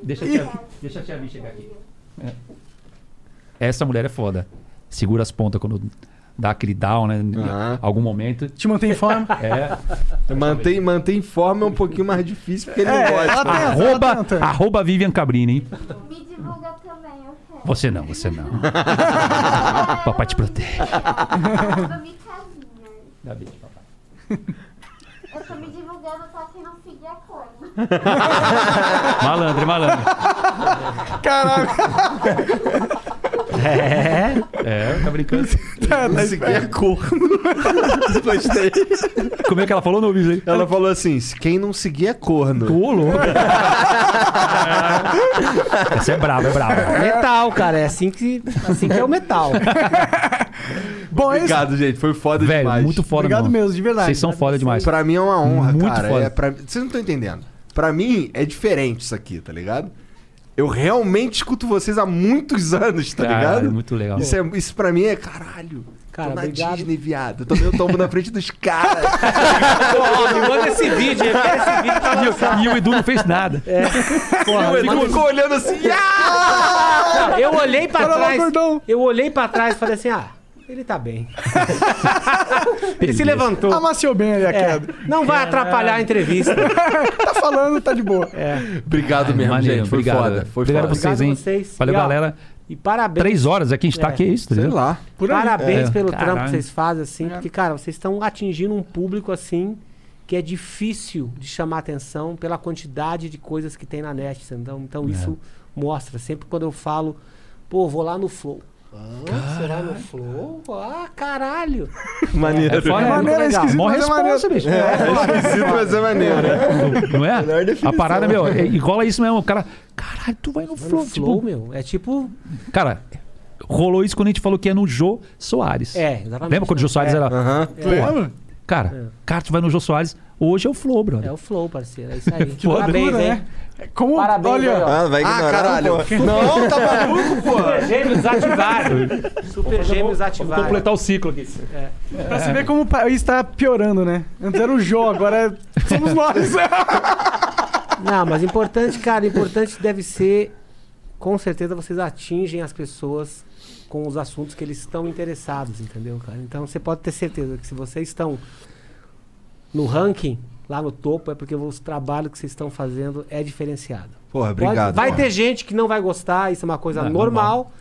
Deixa a tia, deixa a tia Vi chegar aqui. É. Essa mulher é foda. Segura as pontas quando dá aquele down, né? Em algum momento. Te mantém em forma. É. Mantém, mantém em forma é um pouquinho mais difícil, porque ele É, não gosta. ela tem- Arroba, arroba Vivian Cabrini, hein? Me divulga. Você não, você não. Papai te protege. Dá beijo, papai. Eu tô me divulgando pra quem não seguir a cor. Malandro, malandro. Caralho. É, é, tá brincando. Isso aqui é corno. Gostei. Como é que ela falou no vídeo aí? Ela falou assim: quem não seguir é corno. Ô, louco. Essa é brava, é brava. Metal, cara. É assim que, assim que é o metal. Bom, é isso. Obrigado, gente. Foi foda Velho, demais. muito foda Obrigado mesmo. mesmo, de verdade. Vocês são foda demais. Pra mim é uma honra, Muito cara. foda. É pra... Vocês não estão entendendo. Pra mim é diferente isso aqui, tá ligado? Eu realmente escuto vocês há muitos anos, tá Caralho, ligado? muito legal. Isso, é, isso pra mim é caralho. Cara, tô na obrigado. Disney, viado. Eu tomei o tombo na frente dos caras. Pô, me manda esse vídeo, eu quero esse vídeo. E o Edu não fez nada. É. Porra, o Edu ficou olhando assim. Não, eu olhei pra lá, trás. Eu olhei pra trás e falei assim: ah, ele tá bem. ele se levantou. Amaciou bem ali a É, queda. não vai atrapalhar a entrevista. tá falando, tá de boa. É. Obrigado mesmo, Maneiro, gente. Foi obrigado. foda. Foi obrigado foda. vocês, Obrigado hein? a vocês. Valeu, E, ó, galera. E parabéns. Três horas aqui, a gente tá É. aqui, é isso, Sei entendeu? lá. Parabéns É. pelo Caralho. trampo que vocês fazem, assim, porque, cara, vocês estão atingindo um público assim que é difícil de chamar atenção pela quantidade de coisas que tem na net. Então, então isso mostra. Sempre quando eu falo, pô, vou lá no Flow. Ah, vai no Flow? Ah, caralho! Maneiro. É foda, É é maneiro, é legal. esquisito, Mó mas é responsa, maneiro. bicho. É esquisito, mas é maneiro. Não é? Melhor A parada, meu, é, e rola isso mesmo. O cara, caralho, tu vai no Vai flow. no Flow, tipo, meu. É tipo. cara, rolou isso quando a gente falou que ia no Jô Soares. É, exatamente. Lembra quando o Jô Soares É. era. Aham. Pô, Lembra? Cara, cara, tu vai no Jô Soares. Hoje é o Flow, brother. É o Flow, parceiro. É isso aí. Foda. Parabéns, Loucura, hein? né? É Como, Parabéns, olha. Ah, vai ignorar, Ah, caralho. pô. Não, tá maluco, pô. Super Gêmeos ativaram. Super Gêmeos Vamos ativaram. completar o ciclo aqui. pra você ver como o país tá piorando, né? Antes era o Jô, agora é- somos nós. Não, mas importante, cara, importante deve ser, com certeza vocês atingem as pessoas com os assuntos que eles estão interessados, entendeu, cara? Então você pode ter certeza que se vocês estão no ranking, lá no topo, é porque o trabalho que vocês estão fazendo é diferenciado. Porra, Pode- obrigado. vai porra. ter gente que não vai gostar, isso é uma coisa Não, normal, normal.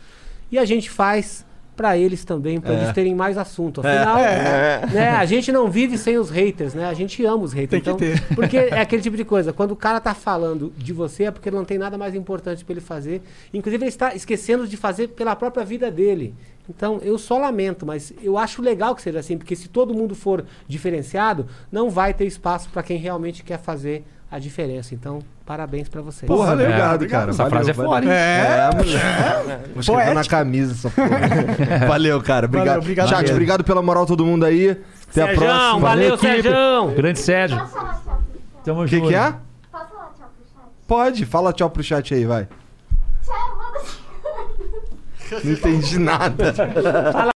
E a gente faz pra eles também, pra É. eles terem mais assunto. Afinal, É. né, a gente não vive sem os haters, né? A gente ama os haters. Tem que então, ter. Porque é aquele tipo de coisa. Quando o cara tá falando de você, é porque não tem nada mais importante pra ele fazer. Inclusive, ele está esquecendo de fazer pela própria vida dele. Então, eu só lamento, mas eu acho legal que seja assim, porque se todo mundo for diferenciado, não vai ter espaço pra quem realmente quer fazer a diferença. Então, parabéns pra vocês. Porra, Valeu, obrigado, obrigado. cara. Essa Valeu, frase é valeu. foda, hein? É, moleque. Vou escrever na camisa essa porra. Valeu, cara. Obrigado. Valeu, obrigado Chat, obrigado pela moral todo mundo aí. Até a Serjão, próxima. valeu, equipe. Serjão! Grande Sérgio. Posso falar tchau pro chat? Tamo O que, junto. que é? Posso falar tchau pro chat? Pode, fala tchau pro chat aí, vai. Tchau, manda Não entendi nada. Fala